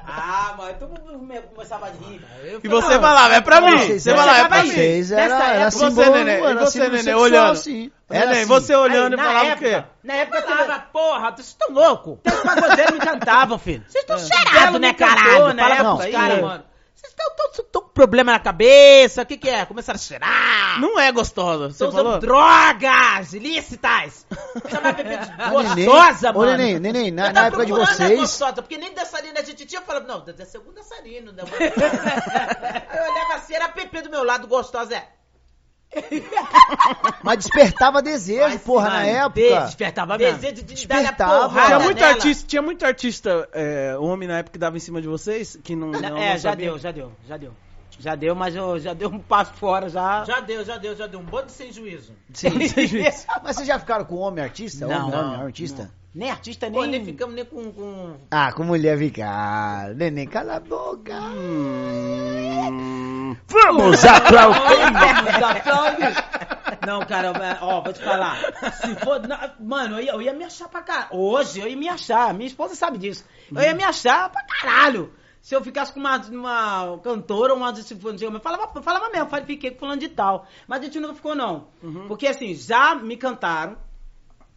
Ah, mas todo mundo me- começava a rir. E você falava, é pra mim. Você falava, é pra mim. Vocês Nessa era, era época, você, símbolo, neném, e era você, sexual, olhando. sim. Era Neném, assim. você olhando Aí, e falava o quê? Na época Eu falava, porra, vocês estão loucos? Até os pagodeiros me cantavam, filho. Vocês estão Belo cheirados, né, caralho? na Fala época pros aí. caras, mano. Vocês estão todos com problema na cabeça, o que que é? Começaram a cheirar. Não é gostosa, você Estão usando falou? drogas ilícitas. [LAUGHS] Chamar bebê de A neném- gostosa, Ô, mano. neném, neném, na, Eu na tava época de procurando a vocês... gostosa, porque nem dançarina a gente tinha, eu falava, não, deve ser um dançarino. Né, mano? [LAUGHS] Aí eu olhava assim, era a Pepe do meu lado, gostosa, é. [LAUGHS] Mas despertava desejo, Mas, porra, na mano, época. Despertava mesmo. Desejo de dar a Despertava. porrada Tinha muito nela. artista, tinha muito artista é, homem na época que dava em cima de vocês, que não, não, é, não já deu, já deu, já deu. Já deu, mas eu já deu um passo fora já. Já deu, já deu, já deu. Um bando sem juízo. Sim, sem [LAUGHS] juízo. [LAUGHS] Mas vocês já ficaram com homem artista? Não, homem, não, homem artista? Nem artista, Pô, nem. nem ficamos nem com... com... Ah, com mulher ficar. Neném, cala a boca. Hum, Vamos aplaudir. Vamos aplaudir. [LAUGHS] Não, cara, ó, vou te falar. Se for. não, mano, eu ia, eu ia me achar pra caralho. Hoje eu ia me achar. Minha esposa sabe disso. Eu ia me achar pra caralho. Se eu ficasse com uma, uma cantora ou uma sinfonia, eu falava, falava mesmo, falei, fiquei fulano de tal. Mas a gente nunca ficou, não. Porque assim, já me cantaram.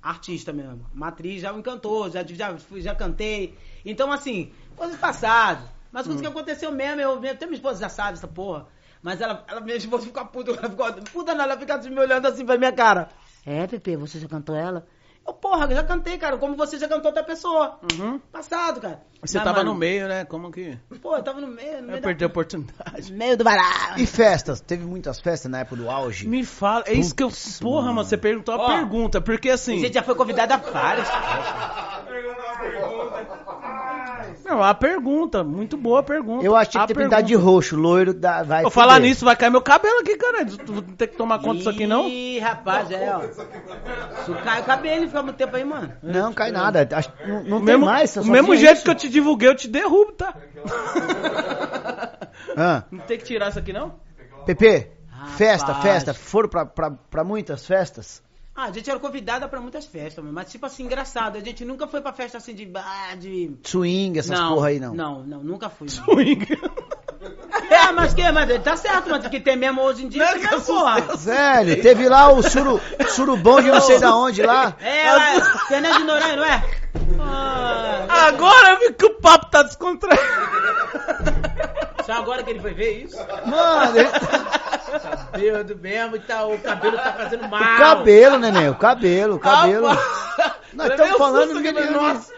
artista mesmo. Matriz já me encantou, já, já, já cantei. Então, assim, coisas passadas. Mas coisas que aconteceu mesmo, eu, até minha esposa já sabe essa porra. Mas ela, ela minha esposa fica puta, ela ficou, puta não, ela fica assim, me olhando assim pra minha cara. É, Pepe, você já cantou ela? Eu, porra, eu já cantei, cara, como você já cantou outra pessoa. Uhum. Passado, cara. Você Mas, tava mano, no meio, né? Como que. Pô, eu tava no meio, no Eu meio, perdi a da, oportunidade. no meio do barato. E festas? Teve muitas festas na época do auge? Me fala, é isso que eu. Porra, mano, você perguntou a Ó, pergunta, porque A assim. gente já foi convidado a várias. [LAUGHS] Não, a pergunta, muito boa a pergunta. Eu acho que tinha A que ter pintado de roxo, loiro, da, vai Vou falar nisso, vai cair meu cabelo aqui, cara. Tu não tem que tomar conta disso aqui, não? Ih, rapaz, é, ó. Se cai o cabelo e fica muito tempo aí, mano. Não, cai nada. Acho, não não O tem mesmo, mais. só o mesmo jeito isso. que eu te divulguei, eu te derrubo, tá? [LAUGHS] Ah, Não tem que tirar isso aqui, não? Pepe, festa, festa. Foram pra, pra, pra muitas festas? Ah, a gente era convidada pra muitas festas, mas tipo assim, engraçado. A gente nunca foi pra festa assim de. ah, de... Swing, essas não, porra aí, não. Não, não, nunca fui. não. Swing. [LAUGHS] É, mas que, mas tá certo, mas que tem mesmo hoje em dia, Não, tem que porra. Velho, teve lá o suru, surubom de não sei da onde lá. É, lá, Fernando de Noronha, não é? Ah, Agora eu vi que o papo tá descontraído. só agora que ele foi ver isso? Mano, ele- Meu Deus mesmo, tá, o cabelo tá fazendo mal. o cabelo, neném, o cabelo, o cabelo. Ah, Nós estamos falando aqui, menino. nossa.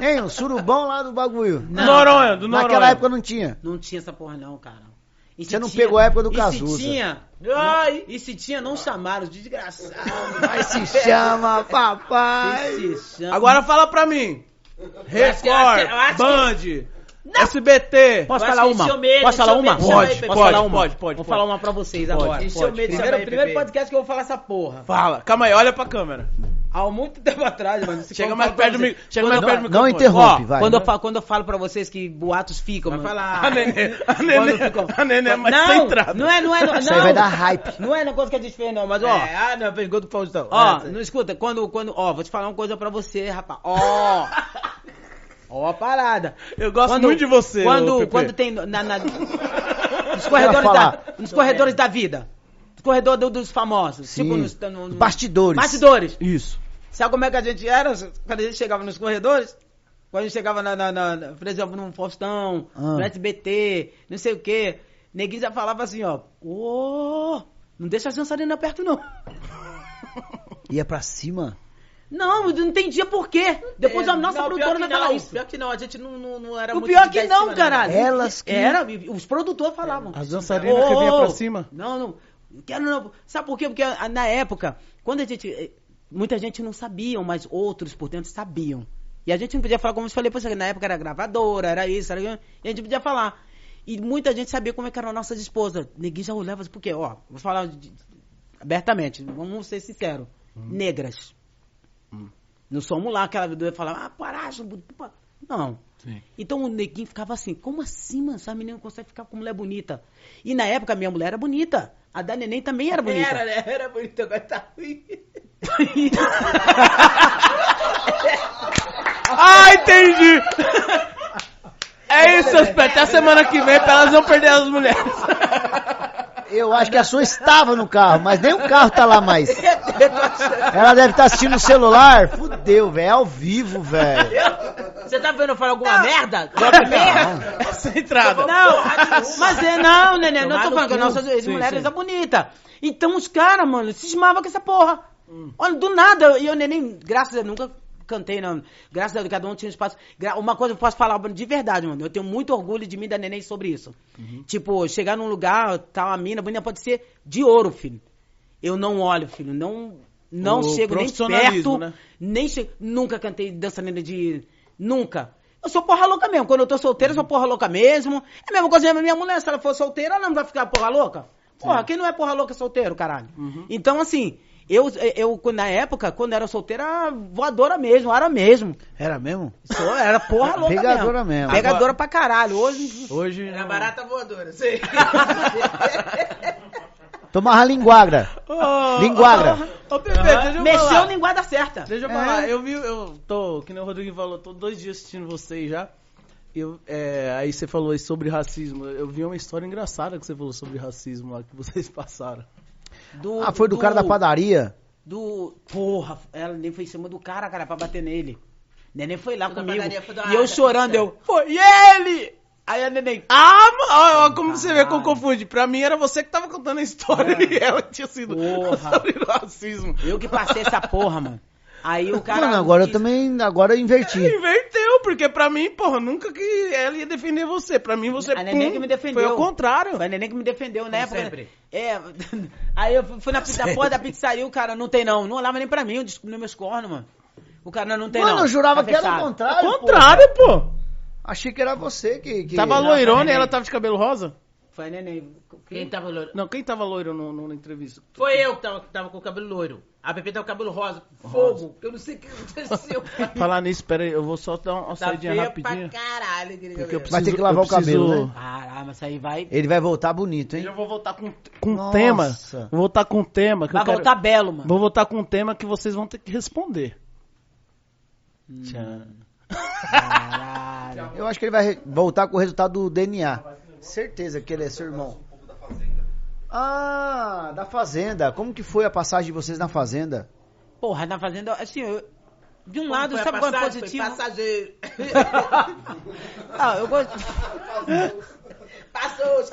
Hein, o surubom lá do bagulho. Não. Noronha, do Noronha. Naquela época não tinha. Não tinha essa porra não, cara. E se Você não pegou a época do e Cazuza. Se tinha, ai, e se tinha, não chamaram, os desgraçados. Vai se chama, papai. Se chama. Agora fala pra mim. acho que- Record, acho que- Band, SBT. Posso falar uma? medo, Posso falar uma? Pode, pode, Pepe. falar uma. Pode, pode, Vou falar uma pra vocês Pode, agora. pode. Primeiro, primeiro podcast que eu vou falar essa porra. Fala. Calma aí, olha pra câmera. Há muito tempo atrás, mano. Chega mais perto do vocês- mi- chega mais perto do Não microfone. interrompe, Ó, vai. Quando eu, falo, quando eu falo pra vocês que boatos ficam, Vai mano. falar. A neném, a ficam- a é mais não, centrada. não é, não é, não, Isso aí vai dar hype. Não é negócio que a gente fez, não, mas ó. É, ah, não, pergunta do Faustão. Ó, É, não escuta, quando, quando, ó, vou te falar uma coisa pra você, rapaz. Ó. [LAUGHS] Ó a parada. Eu gosto muito de você, Quando, quando tem na, na- [LAUGHS] nos corredores da, nos corredores da vida. Nos corredores do- dos famosos. Sim. Tipo nos, no- no- Bastidores. Bastidores. Isso. Sabe como é que a gente era quando a gente chegava nos corredores? Quando a gente chegava, na, na, na- por exemplo, no Faustão, Ah. no SBT, não sei o quê. Neguinho já falava assim, ó. Ô, não deixa as dançarinas perto, não. Ia pra cima. Não, eu não entendia por quê. Depois é, a nossa não, produtora pior não falava isso. Pior que não, a gente não, não, não era O muito pior de que não, cima, caralho. Elas que- Era, os produtores falavam. As dançarinas que vinha pra cima. Não, não. Quero não. Sabe por quê? Porque ah, na época, quando a gente. eh, Muita gente não sabia, mas outros por dentro sabiam. E a gente não podia falar, como eu falei pra você, na época era gravadora, era isso, era aquilo, e a gente podia falar. E muita gente sabia como é que eram nossas esposas. Ninguém já olhava assim, porque, ó, vou falar de- abertamente, vamos ser sinceros. Negras. Não somos lá aquela vida falar, ah, paraço, não. Sim. Então o neguinho ficava assim, como assim, mano? Essa menina não consegue ficar com mulher bonita. E na época a minha mulher era bonita. A da neném também era bonita. Era, né? Era bonito, agora tá ruim. [LAUGHS] Ah, entendi! [LAUGHS] É isso, seus pés. Até a semana que vem pra elas não perder as mulheres. [LAUGHS] Eu acho que a sua estava no carro, mas nem o carro tá lá mais. Ela deve estar assistindo no celular. Fudeu, velho. É ao vivo, velho. Você tá vendo eu falar alguma merda? Qualquer merda? Essa entrada. Não, mas é não, neném. Não tô falando que nossas Sim, mulheres são bonitas. Então os caras, mano, cismavam com essa porra. Olha, do nada, e eu neném, graças a Deus, nunca cantei, não. Graças a Deus, cada um tinha um espaço. Uma coisa eu posso falar de verdade, mano. Eu tenho muito orgulho de mim da neném sobre isso. Tipo, chegar num lugar, tá uma mina, a mina pode ser de ouro, filho. Eu não olho, filho. Não, não O chego nem perto. né? Nem chego. Nunca cantei dançarina de. Nunca. Eu sou porra louca mesmo. Quando eu tô solteira, eu sou porra louca mesmo. É a mesma coisa minha mulher. Se ela for solteira, ela não vai ficar porra louca. Porra, quem não é porra louca é solteiro, caralho? Então, assim, eu, eu, na época, quando era solteira, era voadora mesmo, era mesmo. Era mesmo? Sou- era porra louca Pegadora mesmo. mesmo. Pegadora pra caralho. Hoje. Hoje. Era barata voadora, sei. [LAUGHS] Tomava linguagra. Ô, Linguagra. Ô, ô, Pepe, deixa eu Mexeu linguada certa. Deixa eu falar, eu vi, eu tô, que nem o Rodrigo falou, tô dois dias assistindo vocês já. Eu, é, aí você falou sobre racismo. Eu vi uma história engraçada que você falou sobre racismo lá que vocês [LAUGHS] passaram. Do- Ah, foi do cara da padaria. do. Porra, ela nem foi em cima do cara, cara, pra bater nele. Neném foi lá Foi comigo. padaria, foi E eu chorando, eu. Foi ele! Aí a neném. Ah, mano, ó, ó, como você vê como Caralho. confunde. Pra mim era você que tava contando a história É. [LAUGHS] e ela tinha sido Porra. sobre racismo. Eu que passei essa porra, mano. Aí o cara. Mano, agora eu também, agora eu inverti. [LAUGHS] Inverteu, porque pra mim, porra, nunca que ela ia defender você. Pra mim, você A neném pum, que me defendeu. Foi ao contrário. Foi a neném que me defendeu, né? Sempre. É. [LAUGHS] Aí eu fui na pizza, porra da pizzaria, o cara, não tem não. Não olhava nem pra mim, eu descobri meus cornos, mano. O cara, não, não tem Mano, não. eu jurava Tá que era o contrário. Ao contrário, pô. pô. Achei que era você que. que... Tava loirona e ela tava de cabelo rosa? Foi a neném. Quem tava loiro? Não, quem tava loiro no, no- na entrevista? Foi eu que tava, que tava com o cabelo loiro. A Pepe com o cabelo rosa. Fogo. Eu não sei o que aconteceu. [LAUGHS] Falar nisso, pera aí, eu vou só dar uma Tá saidinha feio rapidinho. pra caralho, querido. Porque eu Vai preciso, ter que lavar o cabelo, preciso- né? Caralho, mas isso aí vai. Ele vai voltar bonito, hein? Eu vou voltar com, com um Nossa. tema. Vou voltar com um tema que Vai eu quero... voltar belo, mano. Vou voltar com um tema que vocês vão ter que responder. Tchan. Caralho. Eu acho que ele vai voltar com o resultado do DNA. Certeza que ele é seu irmão. Ah, da Fazenda. Como que foi a passagem de vocês na Fazenda? Porra, na fazenda, assim, eu, de um Como lado, foi sabe qual é positivo? Foi passageiro. [LAUGHS] Ah, eu gosto. [LAUGHS] Passou os.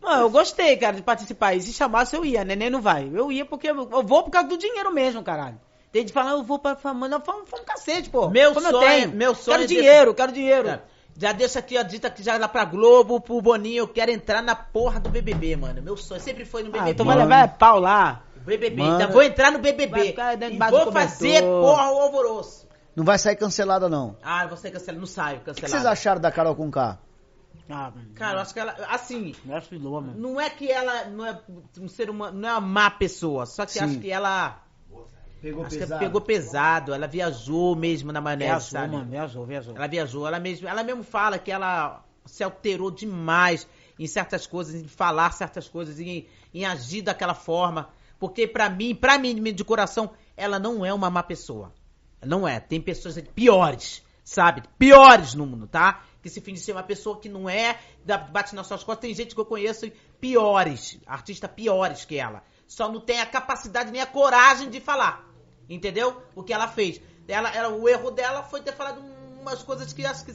Não, eu gostei, cara, de participar. E se chamasse, eu ia. Neném não vai. Eu ia porque eu eu vou por causa do dinheiro mesmo, caralho. Tem de falar, eu vou pra fama. Não, fama, fama um cacete, pô. Meu Como eu sonho- tenho. meu sonho Quero é dinheiro, quero dinheiro. Tá. Já deixa aqui a dita que já lá pra Globo, pro Boninho, eu quero entrar na porra do BBB, mano. Meu sonho sempre foi no BBB. Ah, então vai levar é pau lá. BBB, Mano. ainda vou entrar no BBB. E vou fazer porra o alvoroço. Não vai sair cancelada, não. Ah, você cancela, não saio, O que cancelado. vocês acharam da Carol com K? Ah, mano. Cara, eu acho que ela, assim, Não é filô, mano. não é que ela não é um ser humano, não é uma má pessoa, só que Sim. acho que ela Pegou acho que pegou pesado, ela viajou mesmo na maionese, Viajou, sabe? mano. Viajou, viajou. Ela viajou, ela mesmo, ela mesmo fala que ela se alterou demais em certas coisas, em falar certas coisas, em, em agir daquela forma. Porque pra mim, pra mim, de coração, ela não é uma má pessoa. Não é. Tem pessoas piores, sabe? Piores no mundo, tá? Que se finge ser uma pessoa que não é, bate nas suas costas. Tem gente que eu conheço piores, artistas piores que ela. Só não tem a capacidade nem a coragem de falar. Entendeu? O que ela fez. Ela, ela, o erro dela foi ter falado umas coisas que acho que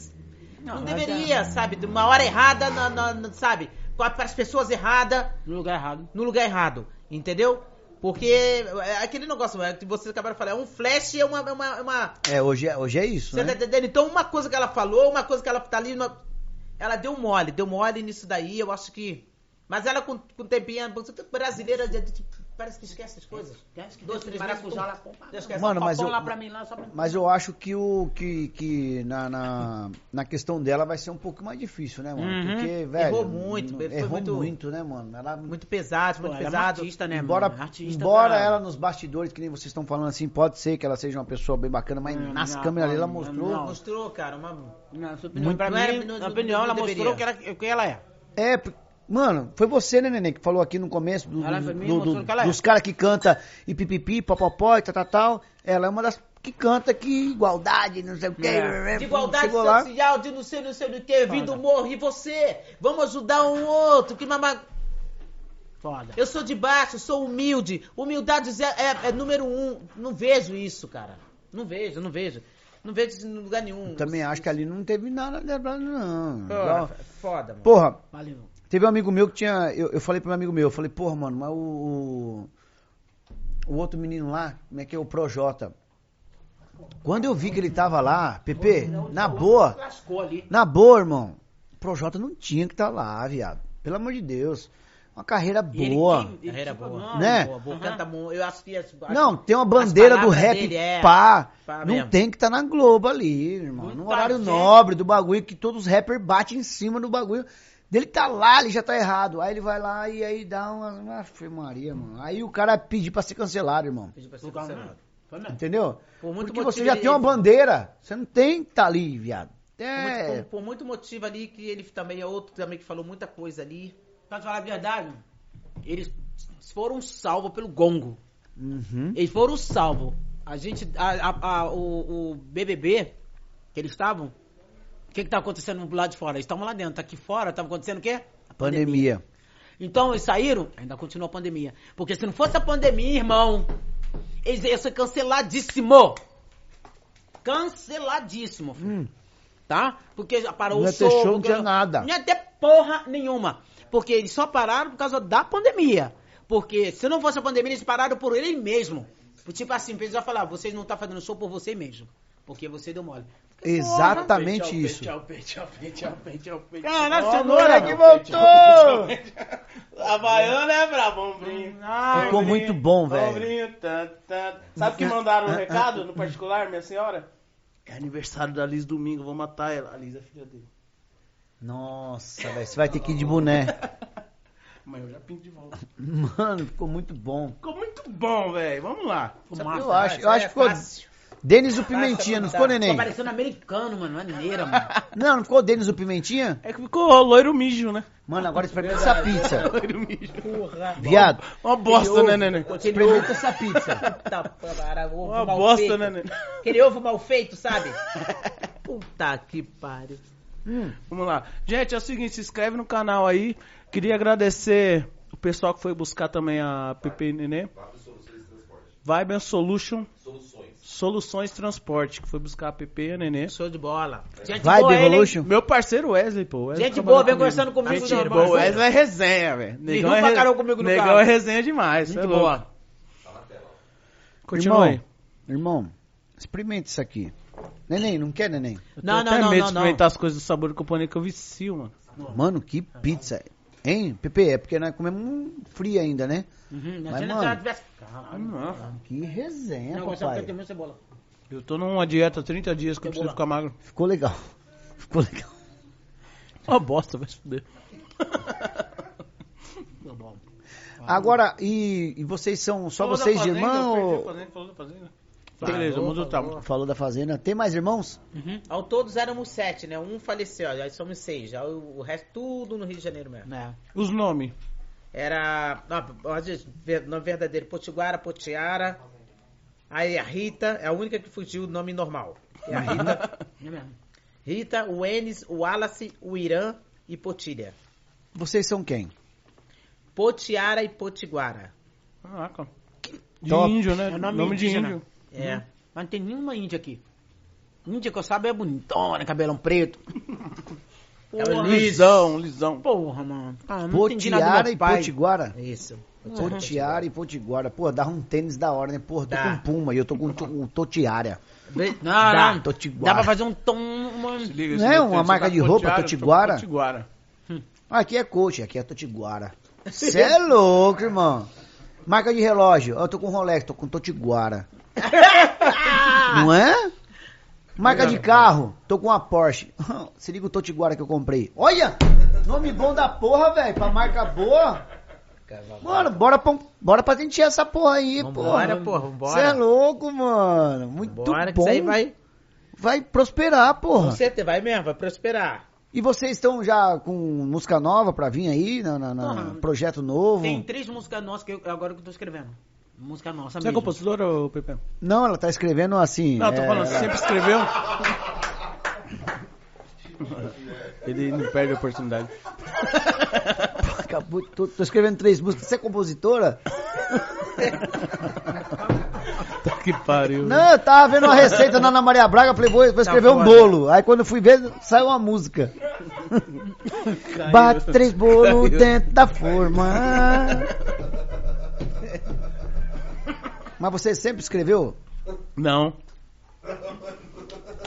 não, Não, deveria, é- sabe? De uma hora errada, na, na- na- sabe? Para as pessoas erradas, No lugar errado. no lugar errado. Entendeu? Porque é aquele negócio é, que vocês acabaram de falar, é um flash, é uma. é uma, é uma- É, hoje é, hoje é isso, você tá né? entendendo? Então, uma coisa que ela falou, uma coisa que ela tá ali. uma- ela deu mole, deu mole nisso daí, eu acho que. Mas ela com, com o tempinho, brasileira, parece que esquece as coisas. Dois, Dois, três maracujá lá, esquece. Mano, mas eu- lá pra mim, lá, só pra... Mas eu acho que o que, que na, na, na questão dela vai ser um pouco mais difícil, né, mano? Uhum. Porque, velho. Errou muito, não- foi errou muito- muito, né, mano? Ela, Muito pesado, muito ela é pesado. artista, né, embora mano? Artista embora pra- ela nos bastidores, que nem vocês estão falando assim, pode ser que ela seja uma pessoa bem bacana, mas Não, nas não, câmeras ali ela não, mostrou. não. Mostrou, cara, uma. Na sua opinião, Muito- pra não era- mim, não- na não- opinião, não ela deveria. mostrou o que que ela é. É, p- mano, foi você, né, Neném, que falou aqui no começo do, do- mim, do- é. dos caras que canta e pipipi, popopó e tal, tal, tal. Ela é uma das que canta que igualdade, não sei o quê. É. De igualdade Chegou lá. social, de não sei, não sei do que, vida, humor, e você? Vamos ajudar um outro, que mamá. Foda. Eu sou de baixo, sou humilde. Humildade é, é- é número um. Não vejo isso, cara. Não vejo, não vejo. Não vejo isso em lugar nenhum. Também acho que ali não teve nada não. Porra, Igual- foda, mano. Porra, Valeu. Teve um amigo meu que tinha. Eu, eu falei pro meu amigo meu, eu falei, porra, mano, mas o. O, o outro menino lá, como é que é? O Projota. Quando eu vi que ele tava lá, Pepe, na boa, Lascou ali. na boa, irmão. O Projota não tinha que estar lá, viado. Pelo amor de Deus. Uma carreira boa. ele- ele, Carreira tipo, boa. não, Né? Boa, boa, canta. Eu acho que. acho- Não, tem uma bandeira do rap dele é- pá. pá não mesmo. tem que estar na Globo ali, irmão. No Muita horário nobre do bagulho, que todos os rappers batem em cima do bagulho. Dele tá lá, ele já tá errado. Aí ele vai lá e aí dá uma. uma Maria, mano. Aí o cara pedir pra ser cancelado, irmão. Pedi pra ser Por cancelado. Foi mesmo. Entendeu? Por muito Porque você já ele- tem uma bandeira. Você não tem que tá ali, viado. Por É. muito, por, por muito motivo ali que ele também é outro também que falou muita coisa ali. Pra falar a verdade, eles foram salvos pelo gongo. Uhum. Eles foram salvos. A gente, a, a- a- o, o BBB, que eles estavam, que que tá acontecendo do lado de fora? Eles estavam lá dentro. Aqui fora, tava acontecendo o quê? A Pandemia. Então eles saíram, ainda continua a pandemia. Porque se não fosse a pandemia, irmão, eles iam ser canceladíssimo. Canceladíssimo, filho. Tá? Porque já parou Hum. Não o ia show. show, não porque- tinha nada. Não ia ter porra nenhuma. Porque eles só pararam por causa da pandemia. Porque se não fosse a pandemia, eles pararam por eles mesmo. Tipo assim, eles já falar, vocês não estão fazendo show por você mesmo. Porque você deu mole. Exatamente isso. Caralho, cenoura, meu. voltou! [LAUGHS] Havaiana é brabo, ombrinho. Ai, Ficou ombrinho, muito bom, velho. Ombrinho, tá, tá. Sabe que mandaram um [LAUGHS] recado no particular, minha senhora? É aniversário da Liz domingo, vou matar ela. A Liz é filha dele. Nossa, velho, você vai ter que ir de boné. [LAUGHS] Mas eu já pinto de volta. Mano, ficou muito bom. Ficou muito bom, velho. Vamos lá. Eu acho, eu acho que ficou. Denis o Pimentinha, não ficou, neném? Tô parecendo americano, mano. Maneira, mano. [LAUGHS] Não, não ficou Denis o Pimentinha? É que ficou loiro mijo, né? Mano, agora experimenta essa pizza. [LAUGHS] Loiro mijo. Viado, Uma bosta, né, neném? experimenta essa pizza. [LAUGHS] Puta, para, ovo Uma mal bosta, feito. né, neném? Aquele ovo mal feito, sabe? Puta que pariu. Vamos lá. Gente, é o seguinte, se inscreve no canal aí. Queria agradecer o pessoal que foi buscar também a PP Nenê. Vibe and Solution. Soluções Transporte, que foi buscar a PP e a Nenê. Show de bola. Gente Vibe boa? Evolution. Meu parceiro Wesley, pô. Wesley Gente boa, vem conversando comigo. Gente já, boa, irmão. Wesley é resenha, velho. Negão é pra re- caramba comigo no Negão carro. é resenha demais. Gente é boa. Continua aí. Irmão, irmão, experimenta isso aqui. Neném, não quer, neném? Não, não, até não, medo não, de não. experimentar as coisas do sabor do componente que eu vicio, mano. Mano, que pizza. Hein, Pepe? É porque nós comemos um frio ainda, né? Uhum, Mas, mano, tivesse... Caralho. Que resenha, Não, papai. cebola. Eu tô numa dieta há 30 dias que eu preciso ficar magro. Ficou legal. [LAUGHS] Ficou legal. Uma bosta, vai se fuder. Agora, e, e vocês são só Falou vocês de irmão? eu fazenda, falou da fazenda. Beleza, muda o tamanho. Falou da fazenda. Tem mais irmãos? Uhum. Ao todos éramos sete, né? Um faleceu, já somos seis. Já o, o resto tudo no Rio de Janeiro mesmo. É. Os nomes. Era. Ver- nome verdadeiro, Potiguara, Potiara. Aí a Rita, é a única que fugiu o nome normal. É a Rita. [LAUGHS] É. Rita, o Enes, o Wallace, o Irã e Potilha. Vocês são quem? Potiara e Potiguara. Caraca. De Top. índio, né? É nome nome de índio. É. Mas não tem nenhuma índia aqui. Índia que eu saiba é bonitona, cabelão preto. [LAUGHS] É um lisão, lisão. Porra, mano. Ah, Potiara e pai. Potiguara? Isso. Potiara e Potiguara. Pô, dá um tênis da hora, né? Porra, tô Dá. com Puma e eu tô com um Totiara. Não, Dá, não. Totiguara. Dá pra fazer um tom. Uma... Se liga, Não é uma marca de roupa, Totiguara? Potiguara. Ah, aqui é coach, aqui é Totiguara. [LAUGHS] Você é louco, irmão. Marca de relógio. Eu tô com Rolex, tô com Totiguara. [LAUGHS] Não é? Marca de carro, tô com uma Porsche. [LAUGHS] Se liga o Totiguara que eu comprei. Olha! Nome bom da porra, velho. Pra marca boa. Mano, bora, pra- bora patentear essa porra aí, Vambora, porra. porra, vambora. Você é louco, mano. Muito Bora que bom. isso aí vai. Vai prosperar, Com porra. certeza, vai mesmo, vai prosperar. E vocês estão já com música nova pra vir aí, na, na- na- projeto novo? Tem três músicas nossas que eu, agora que eu tô escrevendo. Música nossa Você é mesmo. compositor ou Pepe? Não, ela tá escrevendo assim. Não, tô é, falando, você sempre escreveu? [LAUGHS] Ele não perde a oportunidade. Acabou, tô, tô escrevendo três músicas. Você é compositora? Tá que pariu. Não, eu tava vendo uma receita na Ana Maria Braga, falei, vou, vou escrever um foda. bolo. Aí quando eu fui ver, saiu uma música. [LAUGHS] Bate três bolos dentro da forma. Mas você sempre escreveu? Não.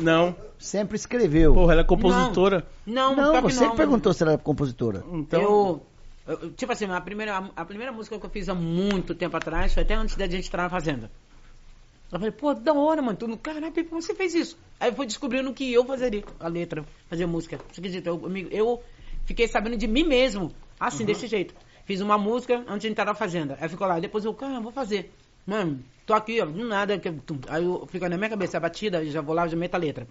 Não. Sempre escreveu. Porra, ela é compositora. Não, não, que você não, perguntou se ela era compositora. Então. Eu, eu- Tipo assim, a primeira, a primeira música que eu fiz há muito tempo atrás, foi até antes da gente entrar na fazenda. Eu falei, pô, da hora, mano. Tu, caralho, como você fez isso? Aí eu fui descobrindo que eu fazeria a letra, fazer música. Você acredita? Eu, eu fiquei sabendo de mim mesmo, assim, desse jeito. Fiz uma música antes de entrar na fazenda. Aí ficou lá, depois eu, cara, vou fazer. Mano, tô aqui, ó, do nada. que- tum. Aí eu fica na minha cabeça a batida, eu já vou lá, já meto a letra.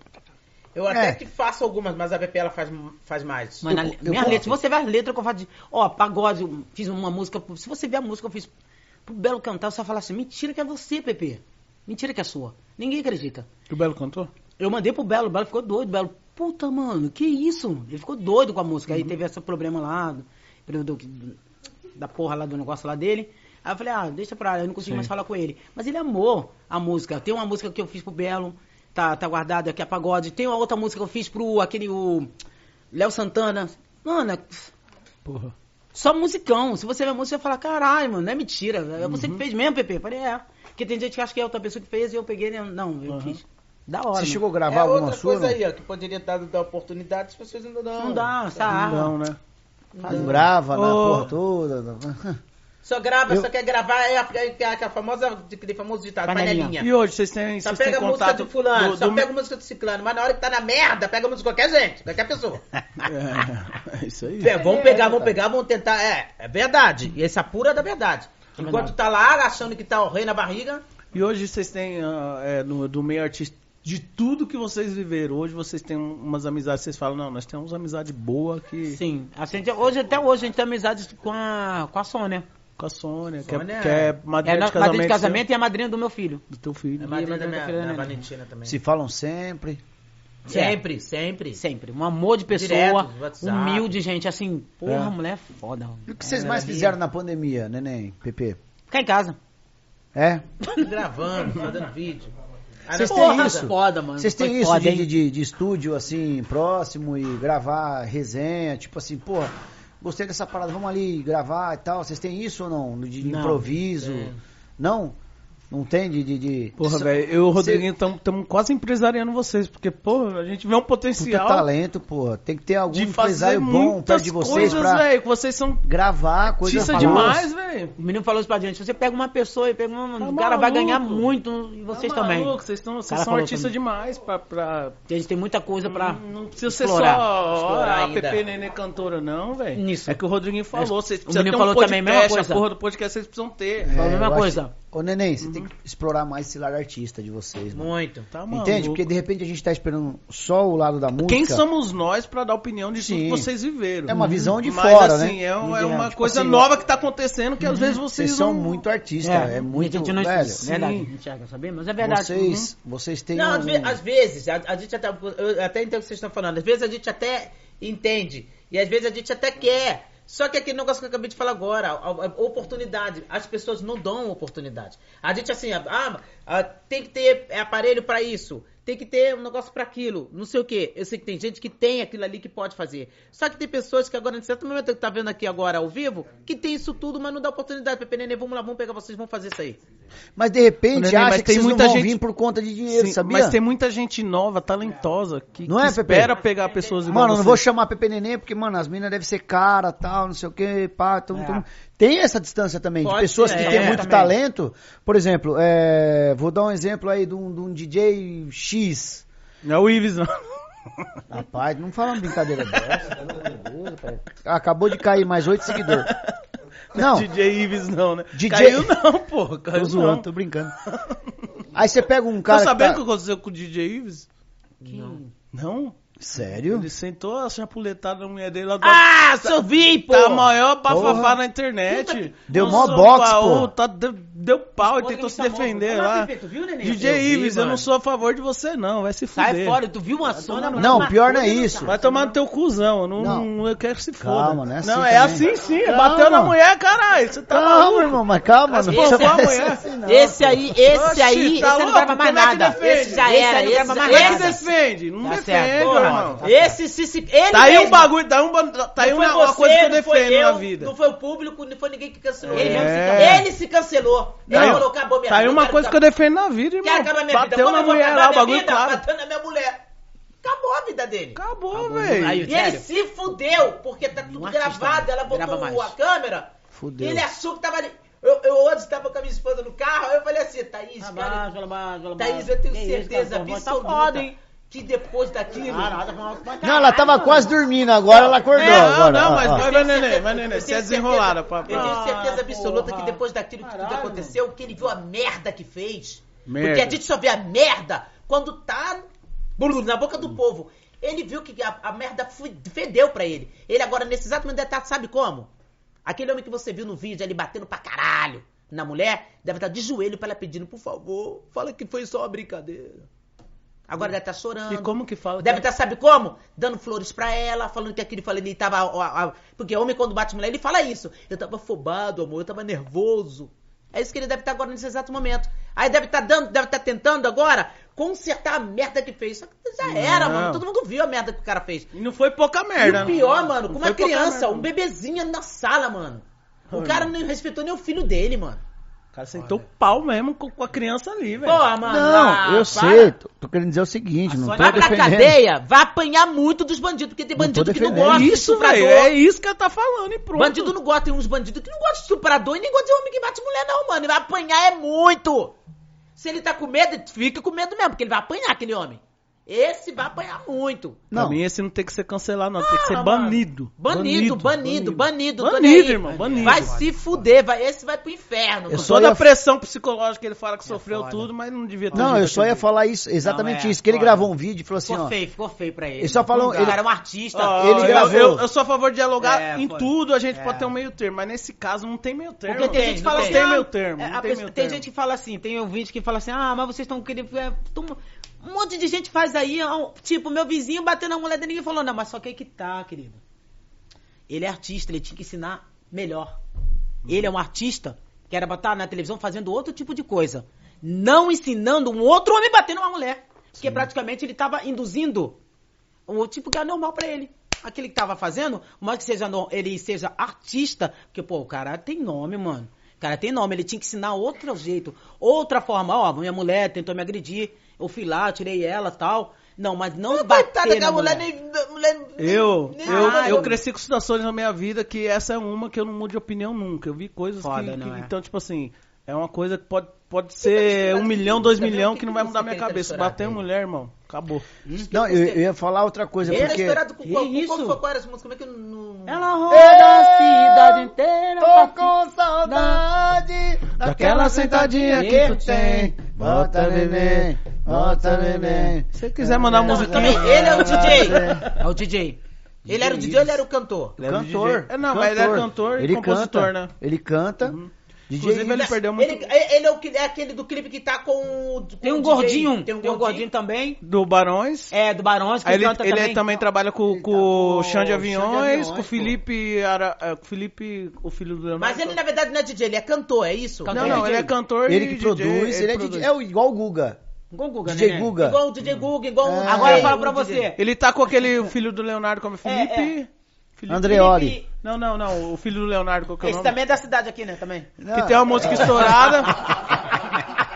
Eu até É. que faço algumas, mas a PP ela faz, faz mais. Mas na, Eu- eu minha letra, se você ver as letras que eu faço de. Ó, pagode, eu fiz uma música. Se você ver a música que eu fiz pro Belo cantar, você vai falar assim: mentira que é você, Pepe. Mentira que é sua. Ninguém acredita. Que o Belo cantou? Eu mandei pro Belo, o Belo ficou doido. O Belo, puta, mano, que isso? Ele ficou doido com a música. Uhum. Aí teve esse problema lá. Do, do- do- da porra lá do negócio lá dele. Aí eu falei, ah, deixa pra lá, eu não consigo mais falar com ele. Mas ele amou a música. Tem uma música que eu fiz pro Belo, tá, tá guardada aqui, a pagode. Tem uma outra música que eu fiz pro aquele, o Léo Santana. Mano, é- Porra. só musicão. Se você ver a música, você vai falar, caralho, mano, não é mentira. É você Uhum. que fez mesmo, Pepe? Eu falei, é. Porque tem gente que acha que é outra pessoa que fez e eu peguei, né? não, eu Uhum. fiz. Da hora. Você mano. chegou a É gravar alguma outra sua? coisa não? aí, ó, que poderia dar, dar oportunidade, as pessoas ainda dão. Não dá, essa. Não, né? Não grava na Ô. porra toda. [LAUGHS] Só grava, Eu- só quer gravar, é a, é a, é a famosa, aquele famoso ditado, Panelinha. panelinha. E hoje vocês têm, Só vocês têm pega a música do fulano, do- só do- pega a música do ciclano, mas na hora que tá na merda, pega a música de qualquer gente, qualquer pessoa. É, [LAUGHS] é isso aí. É, vamos pegar, vamos pegar, vamos tentar. É, é verdade. E esse é pura da verdade. Enquanto tá lá achando que tá o rei na barriga, E hoje vocês têm, ah, é, no, do meio artístico, de tudo que vocês viveram, hoje vocês têm umas amizades, vocês falam, não, nós temos uma amizade boa que, Sim. A gente, hoje, até hoje, a gente tem amizade com a, com a Sônia. Com a Sônia, que é, Sônia que é É madrinha a de casamento, madrinha de casamento e a madrinha do meu filho. seu- do teu filho. é madrinha da da minha filha da da. Valentina também. Se falam sempre. Sempre, sempre. Sempre. Um amor de pessoa, Direto, humilde, gente. Assim, porra, É. mulher é foda. E o que vocês Ela mais fizeram na pandemia, neném, Pepe? Ficar em casa. É? [LAUGHS] Gravando, fazendo vídeo. Vocês têm isso? Foda, mano. Vocês têm isso foda, de, de, de estúdio, assim, próximo e gravar resenha, tipo assim, porra, gostei dessa parada, vamos ali gravar e tal. Vocês têm isso ou não? De Não. improviso? Tem. Não? Não tem de... de, de... Porra, velho, eu e o Rodriguinho estamos quase empresariando vocês, porque, porra, a gente vê um Puta potencial talento, porra. Tem que ter algum de fazer empresário bom perto de vocês coisas, pra velho, que vocês são gravar coisas demais, velho. O menino falou isso pra gente. Você pega uma pessoa e pega uma. Tá o cara vai maluco. ganhar muito e vocês Tá também. maluco, Vocês, tão, vocês são artistas demais pra... pra... A gente tem muita coisa pra. Não precisa ser explorar. só Explorar a ainda. Pepe Nenê cantora, não, velho. Nisso. É que o Rodriguinho falou, vocês O precisam ter menino um falou podcast, também, mesma coisa. a porra do podcast vocês precisam ter. Falou a É, mesma acho- coisa. Ô, neném, você tem que explorar mais esse lado artista de vocês, mano. Muito. Tá maluco. Entende? Porque de repente a gente tá esperando só o lado da música. Quem somos nós pra dar opinião de tudo Sim. que vocês viveram? É uma visão de Mas, fora, assim, né? é, um- é Tipo uma coisa assim, nova que tá acontecendo que às vezes vocês Vocês são não... muito artistas, é, muito. A gente não velho, é verdade, a gente enxerga, sabia? Mas é verdade. vocês, vocês têm Não, um... às vezes, a, a gente até. Eu até entendo o que vocês estão falando. Às vezes a gente até entende. E às vezes a gente até quer. Só que aquele negócio que eu acabei de falar agora, a, a- oportunidade. As pessoas não dão oportunidade. A gente assim, ah, ah, tem que ter aparelho pra isso. Tem que ter um negócio pra aquilo. Não sei o quê. Eu sei que tem gente que tem aquilo ali que pode fazer. Só que tem pessoas que agora, em certo momento, que tá vendo aqui agora ao vivo, que tem isso tudo, mas não dá oportunidade. Pepe Nenê, vamos lá, vamos pegar vocês, vamos fazer isso aí. Mas de repente mas acha que tem vocês muita não vão gente- vir por conta de dinheiro, Sim, sabia? mas tem muita gente nova, talentosa, que, Não que é, Pepe? espera pegar pessoas igual Mano, eu não vou chamar Pepe Neném porque, mano, as minas devem ser cara, tal, não sei o que, pá. tum, É. Tem essa distância também, de Pode pessoas ser, que é, têm muito também. talento. Por exemplo, é, vou dar um exemplo aí de um, de um DJ X. Não é o Ives, não. Rapaz, não fala uma brincadeira dessa. de. Acabou de cair mais oito seguidores. Não, DJ Ives não, né? DJ Caiu não, pô. tô Caiu zoando, não. tô brincando. [LAUGHS] Aí você pega um cara Tá sabendo o que que tá... aconteceu com o DJ Ives? Não. Não? Sério? Ele sentou a chapuletada da mulher dele lá do Ah, se eu vi, pô! Tá a maior bafafá na internet. Deu Não mó box, pô. tá- deu, deu pau e tentou se defender lá. Tu viu, neném? DJ Eu vi, Ives, eu mano. não sou a favor de você não, vai se fuder. Sai fora, tu viu uma Sônia? Não, pior não é isso. Vai tomar no teu cuzão, eu não, Não. não- eu quero que se foda. Calma, não é assim Não, é assim sim, Calma. bateu na mulher, caralho, você tá Calma, maluco. irmão, mas calma, não Esse precisa é a ser mulher. assim, não. Esse aí, esse Oxi, aí, tá esse não grava mais é nada. Esse já Esse era, aí não esse, é esse, que defende? Não Tá defende, irmão. esse, se, se, ele Tá aí um mesmo. bagulho, tá, um, tá aí uma, foi uma você, coisa que eu defendo eu, na vida. Não foi o público, não foi ninguém que cancelou. Ele Ele, mesmo se É. ele se cancelou. Ele Tá acabou minha Tá aí uma quero coisa que eu defendo na vida, Quer irmão. acabar minha vida? Bateu na mulher acabar lá, o minha bagulho vida? claro. Bateu na minha mulher. Acabou a vida dele. Acabou, velho. E ele se fudeu, porque tá tudo gravado. Ela grava botou a câmera. Fudeu. Ele achou que tava ali. Eu, eu hoje estava com a minha esposa no carro, aí eu falei assim, Thaís, Fala cara, baixo, baixo, Thaís, eu tenho certeza mas absoluta Tá foda, hein? Que depois daquilo... Tá Não, ela tava quase dormindo, agora ela acordou. É, não, agora, não, ó, mas ó. vai, vai, neném, vai, neném. Eu Você é tenho desenrolada, certeza- papai. Eu tenho certeza absoluta porra. que depois daquilo que tudo aconteceu, que ele viu a merda que fez. Merda. Porque a gente só vê a merda quando tá na boca do povo. Ele viu que a, a merda fedeu pra ele. Ele agora, nesse exato momento, deve estar, sabe como? Aquele homem que você viu no vídeo ali batendo pra caralho na mulher, deve estar de joelho pra ela pedindo, por favor, fala que foi só uma brincadeira. Agora deve estar chorando. E como que fala? Deve estar, sabe como? Dando flores pra ela, falando que aquele falando ele tava. porque homem, quando bate mulher, ele fala isso. Eu tava afobado, amor, eu tava nervoso. É isso que ele deve estar agora nesse exato momento. Aí deve estar dando, deve estar tentando agora consertar a merda que fez. Só que já era, Não. mano. Todo mundo viu a merda que o cara fez. E não foi pouca merda. E o pior, né? mano, Não com foi uma criança, um bebezinho na sala, mano. O Ai, cara mano. não respeitou nem o filho dele, mano. Cara sentou o pau mesmo com, com a criança ali, velho. Porra, mano. Não, ah, eu para. sei. Tô, tô querendo dizer o seguinte, não tô Vai pra defendendo. cadeia, vai apanhar muito dos bandidos, porque tem bandido que não gosta É de isso, estuprador. velho. É isso que ela tá falando e pronto. Bandido não gosta, tem uns bandidos que não gostam de estuprador e nem gosta de homem que bate mulher, não, mano. Ele vai apanhar é muito. Se ele tá com medo, fica com medo mesmo, porque ele vai apanhar aquele homem. Esse vai apanhar muito. Pra Não. mim, esse não tem que ser cancelado, não. Tem que ser Ah, banido. Banido, banido, banido. Banido, nem aí. irmão, banido. Vai se fuder, vai, esse vai pro inferno. Eu mano. só Toda ia- a pressão psicológica que ele fala que sofreu foda. tudo, mas não devia ter. Não, eu só ia falar isso, exatamente Não, é, isso. Que ele foda. gravou um vídeo e falou assim, Ficou ó. feio, ficou feio pra ele. Ele só falou- ele- era um artista. Ó, Ele eu- gravou. Eu, eu sou a favor de dialogar É, em foi. tudo, a gente É. pode ter um meio termo, mas nesse caso não tem meio termo. Porque tem tem, gente que fala tem. assim, Não tem ah, meio termo, é, não a tem meio tem termo. gente que fala assim, tem ouvinte que fala assim, ah, mas vocês estão querendo... é, Um monte de gente faz aí, ó, tipo, meu vizinho bateu na mulher dele e falou, não, mas só que aí que tá, querido. Ele é artista, ele tinha que ensinar melhor. Ele é um artista que era estar na televisão fazendo outro tipo de coisa. Não ensinando um outro homem bater numa mulher. Porque praticamente ele tava induzindo o tipo que é normal pra ele. Aquele que tava fazendo, mas que seja ele seja artista, porque, pô, o cara tem nome, mano. O cara tem nome, ele tinha que ensinar outro jeito, outra forma. Ó, minha mulher tentou me agredir, eu fui lá, tirei ela tal. Não, mas não bater Coitada que na a mulher mulher. nem. mulher nem- Eu, nem- eu, Ah, eu cresci com situações na minha vida que essa é uma que eu não mudo de opinião nunca. Eu vi coisas Foda, que, não que- é? Então, tipo assim, é uma coisa que pode, pode ser um milhão, dois milhões que não vai mudar minha cabeça. Bater mulher, irmão, acabou. Não, eu, eu ia falar outra coisa, Ele é porque. estourado com Que qual, isso? qual, qual era essa música? Como é que eu não. Ela roda a cidade inteira. Tô com saudade daquela sentadinha que tu tem. Bota neném, bota neném. Se você quiser mandar uma musiquinha. também, ele é o DJ. É o DJ. Ele era o DJ ou ele era o cantor? Ele era Cantor. É, não, mas ele é cantor e ele compositor, canta, né? Ele canta. DJ Inclusive, ele perdeu muito. Ele, ele é, o, que- é aquele do clipe que tá com com Tem um gordinho, Tem um gordinho gordinho. também. Do Barões. É, do Barões, que Aí ele, ele também. também trabalha com, com com o Xande Xande de Aviões, com o. Felipe, Ara, é, com o Felipe, o filho do Leonardo. Mas ele, na verdade, não é DJ, ele é cantor, é isso? Não, Cantor. não, DJ. ele é cantor Ele e que DJ, produz, ele é DJ. É o- igual o Guga. Igual o Guga, DJ né? Guga. Igual o DJ Guga, igual o É. DJ, Agora fala o pra você. Ele tá com aquele filho do Leonardo como Felipe. Felipe- Andreoli. Felipe- Não, não, não, o filho do Leonardo, qual que é o Esse nome? também é da cidade aqui, né? Também. Que tem uma música estourada. [LAUGHS]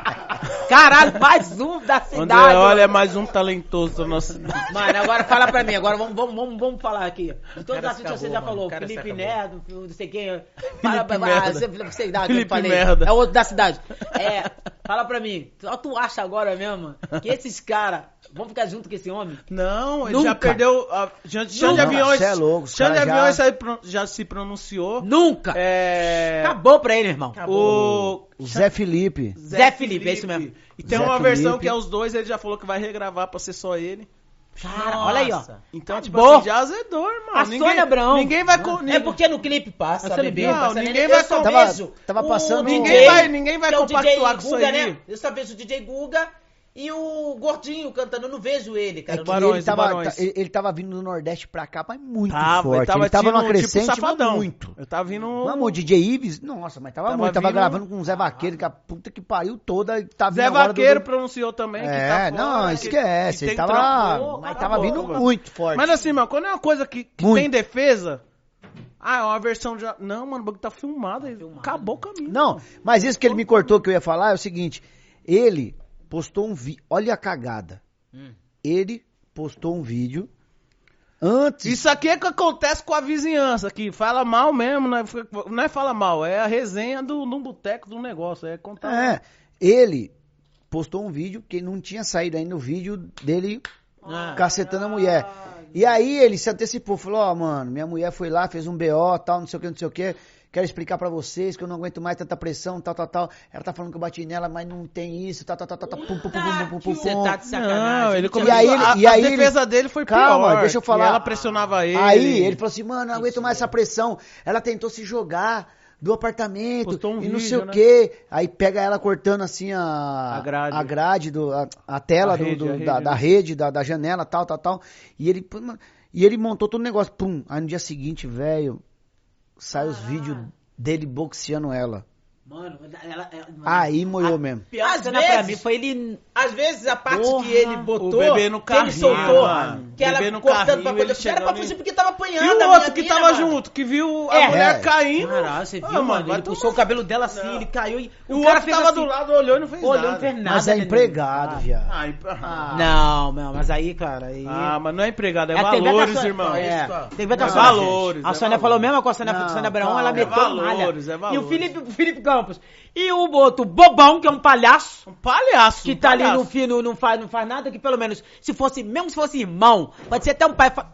Caralho, mais um da cidade. Andreoli é mais um talentoso da nossa cidade. Mano, agora fala pra mim, agora vamos, vamos, vamos, vamos falar aqui. De todos os assuntos você acabou, já mano, falou, Felipe acabou. Neto, não sei quem. Fala pra Merda. ah, você, você que eu Felipe falei. Merda. É outro da cidade. É, fala pra mim, só tu acha agora mesmo que esses caras vão ficar junto com esse homem? Não, ele Nunca. já perdeu. A, Xande, Xande Nunca. Aviões. Cê é louco, já- Aviões já... já se pronunciou. Nunca. É. Acabou pra ele, irmão. O O Zé Felipe. Zé Felipe, é isso mesmo. E tem Zé uma versão Felipe. que é os dois, ele já falou que vai regravar pra ser só ele. Cara, olha aí, ó. Nossa. Então, tipo Acabou. assim, já azedou, irmão. A Sônia Abrão. Ninguém vai. co- É ninguém- porque no clipe passa, Essa bebê, não, passa ninguém nele. vai Tava- tava o passando- DJ, Ninguém vai- ninguém vai é o compactuar DJ com isso Guga, aí. Né? Eu só vejo o DJ Guga e o Gordinho cantando, eu não vejo ele, cara. É Barões, ele, tava, Barões. tá- ele, ele tava vindo do Nordeste pra cá, mas muito Tava, forte. ele tava, ele tava numa crescente, tipo mas muito. Eu tava vindo. Vamos, o DJ Ives, nossa, mas tava, Tava muito. Tava vindo- gravando com o Zé Vaqueiro, que a puta que pariu toda. e Tava Zé Vaqueiro do- pronunciou também. que É, tá fora, não, que- esquece. que Ele tava. trampo. mas tava a boca, vindo mano. muito forte. Mas assim, mano, quando é uma coisa que, que Muito. tem defesa. Ah, é uma versão já. Não, mano, o bagulho tá filmado. aí Acabou o caminho. Não, mas isso que ele me cortou que eu ia falar é o seguinte: ele postou um vídeo. Olha a cagada. Hum. Ele postou um vídeo antes. Isso aqui é que acontece com a vizinhança aqui. Fala mal mesmo, não é, não é fala mal, é a resenha do, num boteco do negócio. É contar. É, ele postou um vídeo que não tinha saído ainda o vídeo dele Ah. cacetando a mulher. E aí ele se antecipou, falou, ó, mano, minha mulher foi lá, fez um BO, tal, não sei o que, não sei o que. Quero explicar pra vocês que eu não aguento mais tanta pressão, tal, tal, tal. Ela tá falando que eu bati nela, mas não tem isso, tal, tal, tal, tal, tal, pum, pum, pum, pum, pum, pum, Você tá de sacanagem. Não, ele começou. aí ele- a, e aí a defesa dele foi Calma, pior. deixa eu falar. ela pressionava ele. Aí ele falou assim, mano, não aguento mais essa pressão. Ela tentou se jogar do apartamento um e não vídeo, sei o né? quê. Aí pega ela cortando assim a, A grade. do, a, a tela A do- rede, do- a rede, da, né? da rede, da, da janela, tal, tal, tal. E ele, e ele montou todo o negócio, pum. Aí no dia seguinte, velho, sai os vídeos dele boxeando ela. Mano, ela. ela Aí moiou mesmo. pior Às cena pra vezes- mim foi ele. Às vezes a parte Porra. que ele botou, O bebê no que ele carrinho, soltou, mano. que ela Bebê no cortando carrinho, pra poder era pra fugir porque tava apanhando. E o outro que mina, tava mano. junto, que viu a É. mulher É. caindo. Caralho, você viu, Ah, mano? Ele tomar- puxou o cabelo dela assim, Não. ele caiu e. O, cara outro fez tava assim, do lado, olhou e não fez Olhou, nada. não fez nada. Mas é empregado, Ah. viado. Ah, Não, não, mas aí, cara. Aí... Ah, mas não é empregado, é, É, valores, irmão. É, Isso, ó. tem que ver a É Sônia- valores, A é Sônia falou mesmo com a Sônia, Abraão, ela É meteu valores, malha. é valores. E o Felipe, o Felipe Campos. E o outro bobão, que é um palhaço. Um palhaço. Que um tá ali palhaço. no fio, não faz, não faz nada, que pelo menos, se fosse, mesmo se fosse irmão, pode ser até um pai. fa-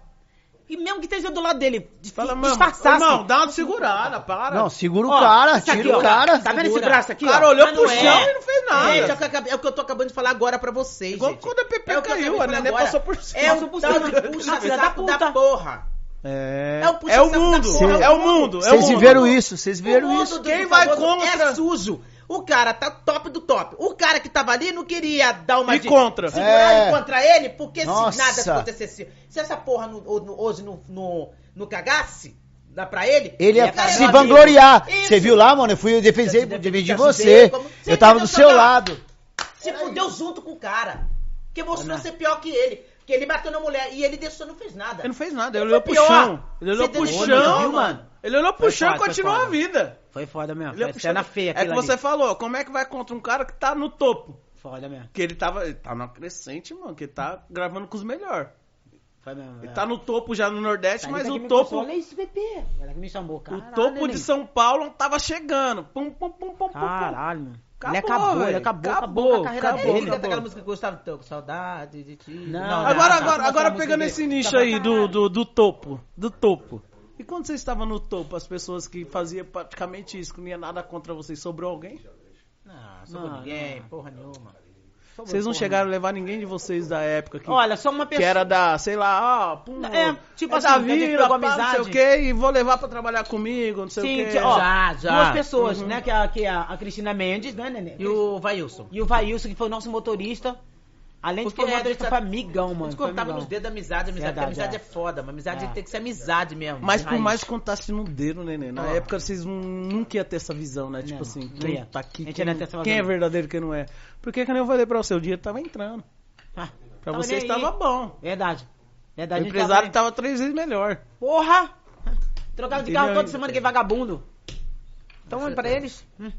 E mesmo que esteja do lado dele, Fala, disfarçasse. irmão, dá uma segurada, para. Não, segura o Ó, cara, aqui, tira ó. o cara. Tá vendo esse braço aqui? O cara ó? olhou Mas pro não chão é. e não fez nada. Gente, é o, que eu acabei- é o que eu tô acabando de falar agora pra vocês, Igual gente. quando a Pepe É caiu, a Nenê passou por cima. É por tal cima. de puxa filha da da puta. porra. É, É o puxa é o mundo. porra. É o mundo. É o Vocês mundo. viram isso, vocês viram isso. Quem vai famoso contra- É sujo. O cara tá top do top. O cara que tava ali não queria dar uma E de- contra. Segurar É. ele contra ele, porque Nossa. se nada acontecesse. Se essa porra no- no- hoje no, no, no cagasse, dá pra ele. Ele ia se vangloriar. Você viu lá, mano? Eu fui defender, Você defendi te você. como- Eu tava do seu lado. Se fudeu junto com o cara. Que mostrou ser pior que ele. Que ele bateu na mulher e ele deixou, não fez nada. Ele não fez nada, ele Ele olhou pro pior. chão. Ele olhou pro chão, Viu, mano. mano? Ele olhou pro chão e continuou a vida. Foi foda mesmo. Ele olhou Foi cena feia É que você ali. falou, como é que vai contra um cara que tá no topo? Foda mesmo. Que ele tava. Ele tá numa crescente, mano, que ele tá gravando com os melhores. Foi mesmo. Ele é. tá no topo já no Nordeste, Tá, mas ele o topo. Olha isso, bebê. Ela que me chamou, O caralho. topo de. São Paulo tava chegando. Pum, pum, pum, pum, pum, pum. Caralho, mano. Ele Acabou, acabou, ele acabou, Acabou, acabou, com a carreira acabou, dele. Ele canta acabou. aquela música que eu gostava tanto, saudade de ti. Não, Agora, tá, agora, tá, agora tá, pegando esse nicho tá, aí do, do, do topo, do topo. E quando você estava no topo, as pessoas que faziam praticamente isso, que não ia nada contra vocês, sobrou alguém? Não, sobre Não, ninguém, porra nenhuma. Vocês não chegaram a levar ninguém de vocês da época que, Olha, só uma que pessoa. era da, sei lá, ah, pum, É, tipo é assim, da vila, pá, não sei amizade. o quê, e vou levar pra trabalhar comigo, não sei Sim, o quê. ó, Já, já. duas pessoas, Uhum. né? Que a, que a, a Cristina Mendes, né, Nenê? E o Vailson. E o Vailson, que foi o nosso motorista. Além de Porque ser é, motorista, a foi gente amigão, A mano. gente foi cortava amigão. nos dedos da amizade, amizade, Verdade, amizade é. é. foda, mas amizade É. tem que ser amizade mesmo. Mas de por raiz. mais que contasse no dedo, neném, na Ó. época vocês não- nunca iam ter essa visão, né? Tipo Não, assim, não quem ia. tá aqui, A gente quem, quem é verdadeiro e quem não é. Porque, como eu falei pra você, o dinheiro tava entrando. Ah, Pra tava vocês tava bom. Verdade. Verdade. O a gente empresário tava- tava três vezes melhor. Porra! Trocava de carro toda semana que é vagabundo. Então, olha pra eles. Hum.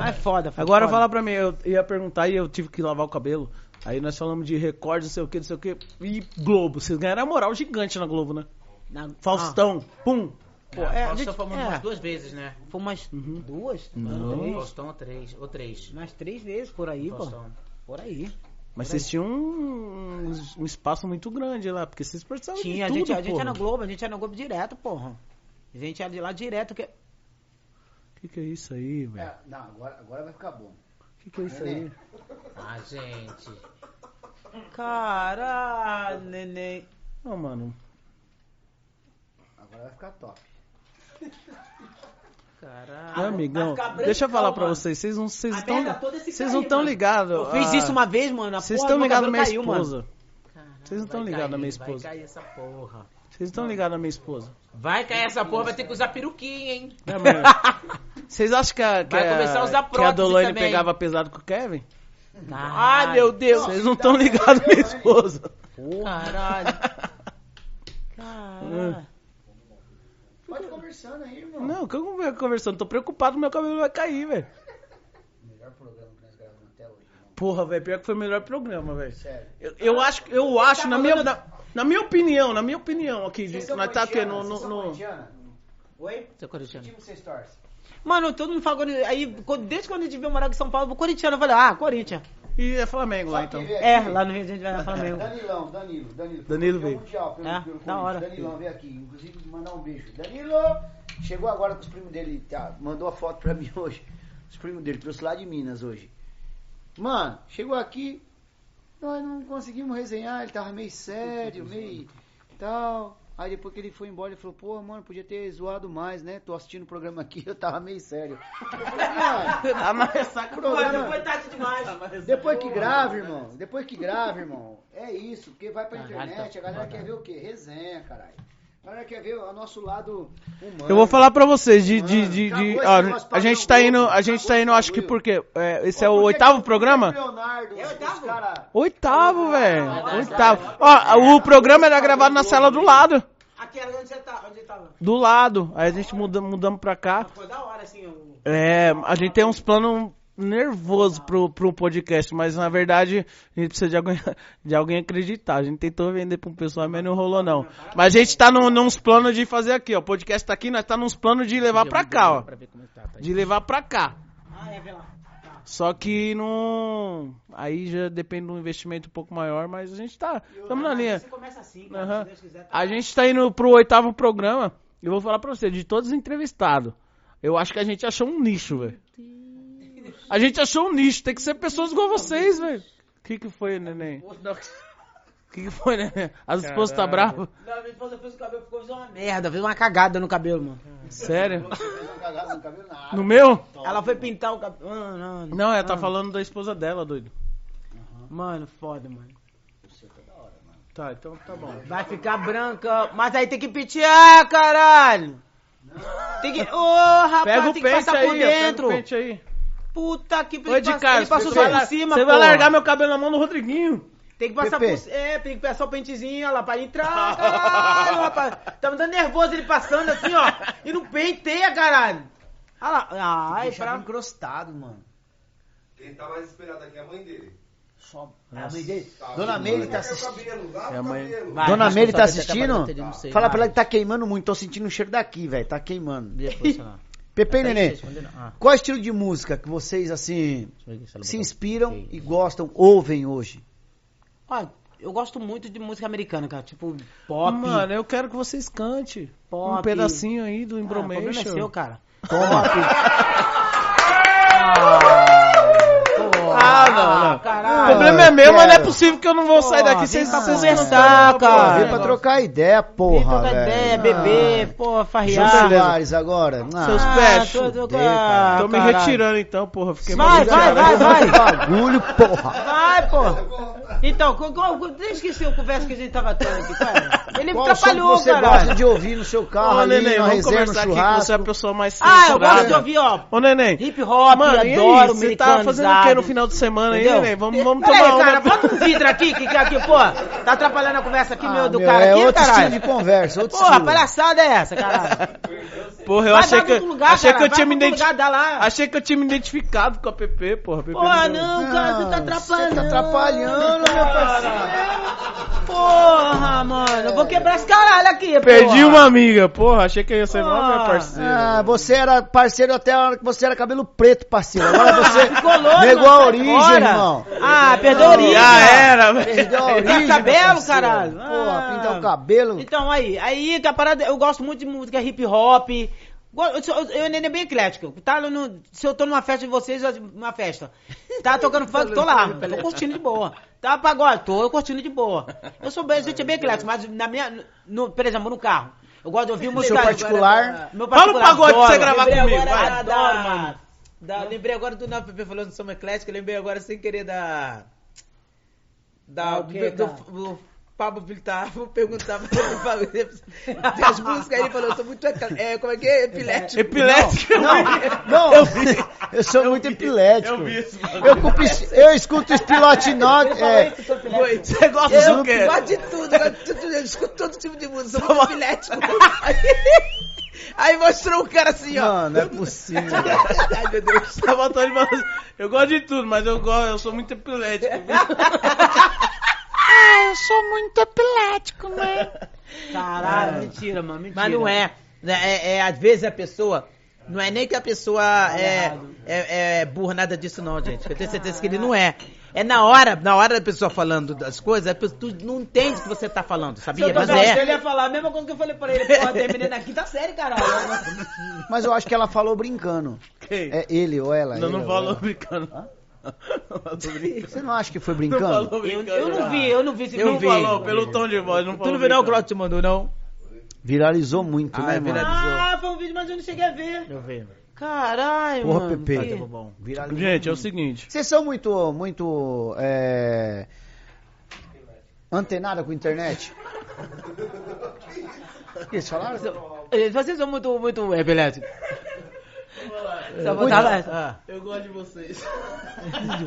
Ah, é foda. Agora foda. fala pra mim, eu ia perguntar e eu tive que lavar o cabelo. Aí nós falamos de recorde, não sei o que, não sei o que. E Globo, vocês ganharam a moral gigante na Globo, né? Na- Faustão, pum. Pô, É, é, nós a gente- fomos é. umas duas vezes, né? Foi umas Uhum. duas? Não. Três. Faustão, três. Ou três. Umas três vezes por aí, pô. Faustão. Por aí. Mas vocês tinham um, um espaço muito grande lá, porque vocês precisavam Tinha, de a tudo, gente, a gente ia na Globo, a gente ia na Globo direto, porra. A gente ia de lá direto. Que... O que, que é isso aí, velho? É, não, agora, agora vai ficar bom. O que, que é isso aí? Ah, gente. Caralho, neném. Não, mano. Agora vai ficar top. Caralho. Meu amigão, deixa eu falar pra mano. vocês, vocês não vocês estão vocês não estão ligados. Eu fiz isso uma vez, mano. Vocês estão ligados na minha esposa. Vocês não estão ligados na minha esposa. Vai cair essa porra. Vocês estão ligados na minha esposa. Vai cair essa porra, vai ter que usar peruquinha, hein? É, mano. [LAUGHS] Vocês acham que a, que Vai a- começar a usar que a prótese Dolane também. pegava pesado com o Kevin? Ai, meu Deus. Vocês não estão ligados minha esposa. Caralho. Caralho. Pode conversando aí, irmão. Não, que eu não venho conversando. Tô preocupado, meu cabelo vai cair, velho. Melhor programa que nós gravamos até hoje, irmão. Porra, velho, pior que foi o melhor programa, velho. Sério. Eu, eu acho, eu acho, na minha, na, na minha opinião, na minha opinião aqui, de, Vocês são nós tá aqui no, corintianos? no, Vocês são no- corintianos? Oi? Seu corintiano. Que time vocês torcem? Mano, todo mundo fala. Corinthians. Aí, desde quando a gente veio morar aqui em São Paulo, corintiano. Eu falei, ah, Corinthians. E é Flamengo lá, então. É, lá no Rio a gente vai na Flamengo. Danilão, Danilo, Danilo. Danilo veio. Mundial, pelo, É, pelo da Corinthians. hora. Danilão veio aqui, inclusive mandar um beijo. Danilo chegou agora com os primos dele, tá, mandou a foto pra [LAUGHS] mim hoje. Os primos dele, trouxe lá de Minas hoje. Mano, chegou aqui, nós não conseguimos resenhar, ele tava meio sério, meio tal. Aí depois que ele foi embora, ele falou, pô, mano, podia ter zoado mais, né? Tô assistindo o programa aqui, [LAUGHS] eu tava meio sério. Eu [LAUGHS] falei, mano, Tá do programa- Foi tarde demais. depois que grava, irmão. Depois que grava, irmão. É isso, porque vai pra Caralho, internet, tá a galera quer ver o quê? Resenha, caralho. A galera quer ver o nosso lado humano. Eu vou falar pra vocês, de, de, de, de- ó, negócio a gente tá indo, a gente tá indo, acho que porque, é, esse é o oitavo programa? É oitavo? cara- Oitavo, velho, oitavo. Ó, o programa era gravado na cela do lado, Aqui era onde você tá, onde tava. do lado, aí a gente muda, mudamos pra cá. Foi da hora, assim, o... É, a gente tem uns planos nervosos pro, pro podcast, mas na verdade a gente precisa de alguém, [LAUGHS] de alguém acreditar. A gente tentou vender pra um pessoal, mas não rolou não. Mas a gente tá num, nos planos de fazer aqui, ó. O podcast tá aqui, nós tá nos planos de levar pra cá, ó. Tá, tá. De levar pra cá. Ah, é, vê lá. Só que não. Aí já depende de um investimento um pouco maior, mas a gente tá. Estamos na linha. Você começa assim, cara, Aham. se Deus quiser. tá- A gente tá indo pro oitavo programa. Eu vou falar pra você, de todos os entrevistados, eu acho que a gente achou um nicho, velho. A gente achou um nicho. Tem que ser pessoas igual vocês, velho. O que que foi, neném? O que que foi, neném? As esposas tá brava? Não, minha esposa fez o cabelo, ficou fez uma merda, fez uma cagada no cabelo, mano. Sério? Fez uma cagada no meu? Ela foi pintar o cabelo. Ah, não, Não, ela tá falando da esposa dela, doido. Mano, foda, mano. Tá, então tá bom. Vai ficar branca, mas aí tem que pentear, caralho. Tem que. Ô, rapaz, Pega o tem que passar por aí, pega dentro. o pente aí. Puta que Oi, de passa- cara, Ele passou você só vai, por cima, você vai largar meu cabelo na mão do Rodriguinho. Tem que passar Pepe. por. É, tem que passar o pentezinho, olha lá, pra entrar, caralho, rapaz. Tá me dando nervoso ele passando assim, ó. E não penteia, caralho. Olha lá. Ai, pra. encrostado, mano. Quem tá mais esperado aqui é a mãe dele. Só... A mãe dele. Tá, Dona? Meire tá o assistindo. É mãe. Vai, Dona Meire tá assistindo? Fala pra ela que tá queimando muito. Tô sentindo o cheiro daqui, velho. Tá queimando. Depois, sei lá. Pepe e Nenê. Ah, qual é o estilo de música que vocês, assim, se inspiram e gostam, ouvem hoje? Ó, eu gosto muito de música americana, cara. Tipo, pop. Mano, eu quero que vocês cantem. Pop. Um pedacinho aí do Ah, o problema é Embromation. seu, cara. [LAUGHS] Ah, não, não. caralho. O problema é meu, eu mas não é possível que eu não vou sair daqui sem vem pra sem conversar, cara. Vem pra trocar ideia, Vem porra, trocar velho. ideia, beber, pô, João farrear. Soares agora. Ah, Seus Ah, pés. tô- tô- Fudeu, cara. ah, Tô me retirando então, porra. Fiquei Vai, maluco. vai, vai, vai. Bagulho, porra. Vai, pô. Então, qual, qual, eu esqueci a conversa que a gente tava tendo aqui, cara. Ele que atrapalhou, você caralho. gosta de ouvir no seu carro Ô, ali, neném, vamos resenha, conversar aqui que você é a pessoa mais Ah, eu gosto de ouvir, ó. Ô, neném. Hip hop, Mano, e adoro, aí? Você tá fazendo o que no final de semana aí, Entendeu? neném? Vamos, vamos Pera tomar aí, cara, uma. bota um vidro aqui, que, que aqui, pô. Tá atrapalhando a conversa aqui, Ah, meu, do meu, cara é aqui, outro caralho. estilo de conversa, outro Porra, estilo. palhaçada é essa, caralho? [LAUGHS] Porra, eu Vai, achei vai que, lugar, achei que cara, eu tinha me identificado. Achei que eu tinha me identificado com a PP, porra. PP Porra, deu- não, cara, você tá Não, atrapalhando. Você tá atrapalhando, meu parceiro. Porra, mano, eu vou quebrar esse caralho aqui, Perdi porra. uma amiga, porra. Achei que ia ser mal Porra. parceira. Ah, você era parceiro até a hora que você era cabelo preto, parceiro. Agora você [LAUGHS] Ficou louco, negou a sai origem, fora. irmão. Ah, perdeu a origem. Já ó. era, velho. Perdeu a origem. Pintar meu cabelo, caralho. Porra, Ah. pintar o cabelo. Então, aí, aí que a parada, eu gosto muito de música hip hop. Eu, eu, eu nem é bem eclético. Tá no, se eu tô numa festa de vocês, uma festa. Tá tocando [LAUGHS] funk, tô lá. Tô curtindo de boa. Tá pagode, tô curtindo de boa. Eu sou bem, a gente é bem eclético, mas na minha, no, por exemplo, no carro. Eu gosto de ouvir música. seu particular? Meu Fala um pagode pra você gravar comigo, agora Adoro, mano. Da- lembrei agora do não, Pepe falou, não somos ecléticos, lembrei agora sem querer da. Da, Ah, o quê, do, cara? do Pablo Vittar, [LAUGHS] vou perguntar pra ele falar das músicas, ele falou, eu sou muito, é, como é que é, epilético. Epilético. Não, eu sou muito epilético. Eu vi bagulho. Eu, culpo eu escuto Espilote Nog. É, Você gosta eu do quê? gosto de tudo, eu, gosto de tudo, eu escuto todo tipo de música, sou muito epilético. [LAUGHS] Aí, mostrou um cara assim, ó. não é possível. [LAUGHS] Ai, meu Deus. [LAUGHS] Tá ele falando assim, Eu gosto de tudo, mas eu gosto, eu sou muito epilético. Ah, eu sou muito epilético, né? Caralho, mentira, mano, mentira. Mas não é. É, é, às vezes a pessoa. Não é nem que a pessoa é, é, é burra, nada disso não, gente. Eu tenho certeza que ele não é. É na hora, na hora da pessoa falando das coisas, a pessoa, tu não entende o que você tá falando, sabia? Mas é. Ele ia falar a mesma coisa que eu falei pra ele. Porra, terminei na quinta série, caralho. Mas eu acho que ela falou brincando. Quem? É ele ou ela? não, ele não ou falou ela. brincando. Brincando. Você não acha que foi Não brincando? Eu, brincando. eu não vi, eu não vi esse Não vídeo. falou, pelo tom de voz, não Tu não viu não, o brincando. Claudio te mandou, não? Viralizou muito, Ah, né, é mano? viralizou. Ah, foi um vídeo, mas eu não cheguei a ver. Eu ver. Caralho, Porra, mano. Pepe. que- bom. Viralizou Gente, é o seguinte. Vocês são muito, muito, é... Antenada com a internet? O que eles falaram? Vocês são muito, muito epiléticos. Só Muito. botava... Ah. Eu gosto de vocês.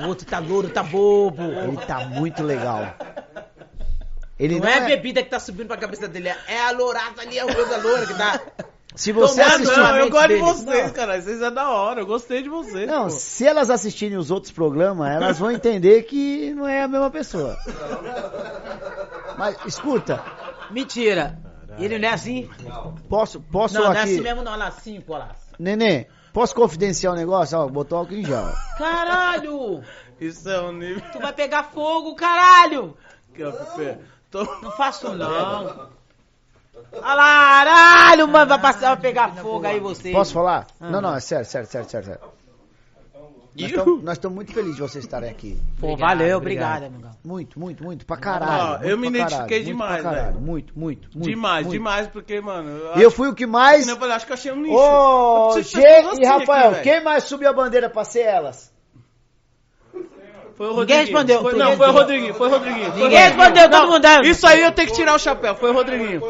O outro tá louro, tá bobo. Ele tá muito legal. Ele Não, é a bebida que tá subindo pra cabeça dele, é a lourada ali, a coisa loura que tá. Se você Tomando, assistiu... Não, eu gosto de dele. vocês, cara. Vocês é da hora. Eu gostei de vocês. Não, pô. se elas assistirem os outros programas, elas vão entender que não é a mesma pessoa. Mas, escuta, Mentira. Ele não é assim? posso, posso Não, não é aqui... assim mesmo não, ela assim, pô, lá. Nenê, posso confidenciar um negócio? Ó, botou álcool em gel. Caralho! Isso é um nível. Tu vai pegar fogo, caralho! Tô... Não faço não. Caralho, mano, vai passar, vai pegar fogo aí você. Posso falar? Ah. Não, não, é sério, sério, sério, sério. sério. Nós estamos- muito felizes de vocês estarem aqui. Pô, Obrigado, valeu, obrigado. amigão. Muito, muito, muito, pra caralho. Muito eu me identifiquei caralho, muito demais, pra caralho, velho. Muito, muito, muito. demais, muito. demais, porque, mano. Eu, eu acho, fui o que mais... eu falei, acho que eu achei um nicho. Ô, de G e Rafael, aqui, quem mais subiu a bandeira pra ser elas? Foi o Ninguém Rodriguinho. respondeu, Foi- tu não, foi o respondeu. Rodriguinho, foi o Rodriguinho. foi o Ninguém Rodriguinho. respondeu, todo mundo dando. Isso aí eu tenho que tirar o chapéu, foi o Rodriguinho.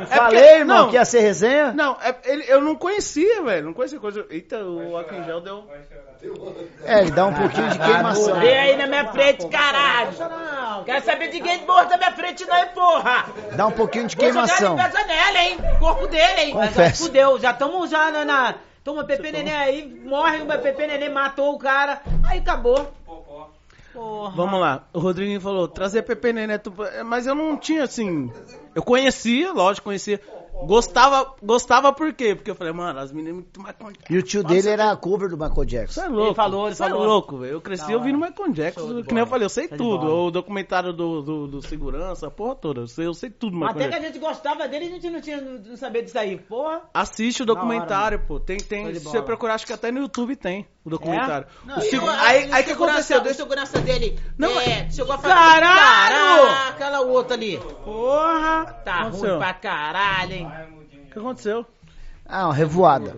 É Falei, porque- irmão, não, que ia ser resenha? Não, é, ele, eu não conhecia, velho. Não conhecia coisa. Eita, o álcool em gel deu. É, ele dá um pouquinho de queimação. Vem aí na minha frente, caralho. Quero saber de ninguém morto na minha frente não, hein, porra. Dá um pouquinho de Vou jogar queimação. ele pra janela, hein. Corpo dele, hein. Confesso. Mas já fudeu, já tamo já na... na... Toma Pepe Neném aí, morre o Pepe Neném, matou o cara. Aí acabou. Porra. Vamos lá. O Rodriguinho falou, trazer Pepe Nenê. tu- Mas eu não tinha assim. Eu conhecia, lógico, conhecia. Gostava, gostava por quê? Porque eu falei, mano, as meninas muito mais E o tio dele era cover do Michael Jackson. Você é louco. Ele falou, ele é falou. louco, velho. Eu cresci Da ouvindo hora. Michael Jackson. Que nem eu bola. falei, eu sei Show tudo. bola. O documentário do, do, do segurança, a porra toda. Eu sei, eu sei tudo, Michael Até que a Jackson. gente gostava dele e a gente não tinha não sabia disso aí, porra. Assiste o documentário, pô. Tem, tem. Se bola. você procurar, acho que até no YouTube tem o documentário. É? O segu- Eu- Aí, aí que aconteceu? O segurança dele. Não, é, chegou a falar. Caralho! Caraca, aquela outra ali. Porra. Tá ruim pra caralho, hein? O que aconteceu? Ah, uma revoada.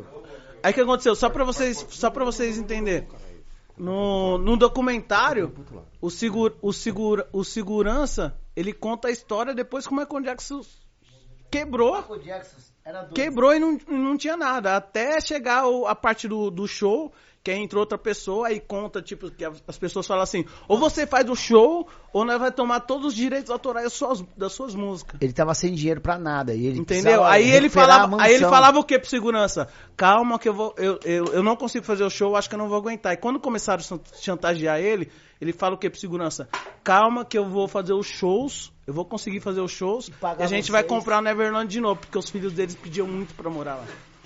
Aí o que aconteceu? Só pra vocês, só pra vocês entenderem. No, no documentário, o, segura, o, segura, o segurança, ele conta a história depois que o Michael Jackson quebrou. Quebrou e não, não tinha nada. Até chegar a parte do, do show, que aí entrou outra pessoa e conta, tipo, que as as pessoas falam assim, ou você faz o show, ou nós vai tomar todos os direitos autorais das suas, das suas músicas. Ele tava sem dinheiro pra nada. E ele Entendeu? Aí ele falava, aí ele falava o que pro segurança? Calma que eu vou, eu, eu, eu não consigo fazer o show, acho que eu não vou aguentar. E quando começaram a chan- chantagear ele, ele fala o que pro segurança? Calma que eu vou fazer os shows, eu vou conseguir fazer os shows e, pagar a gente vocês. vai comprar o Neverland de novo, porque os filhos deles pediam muito pra morar lá.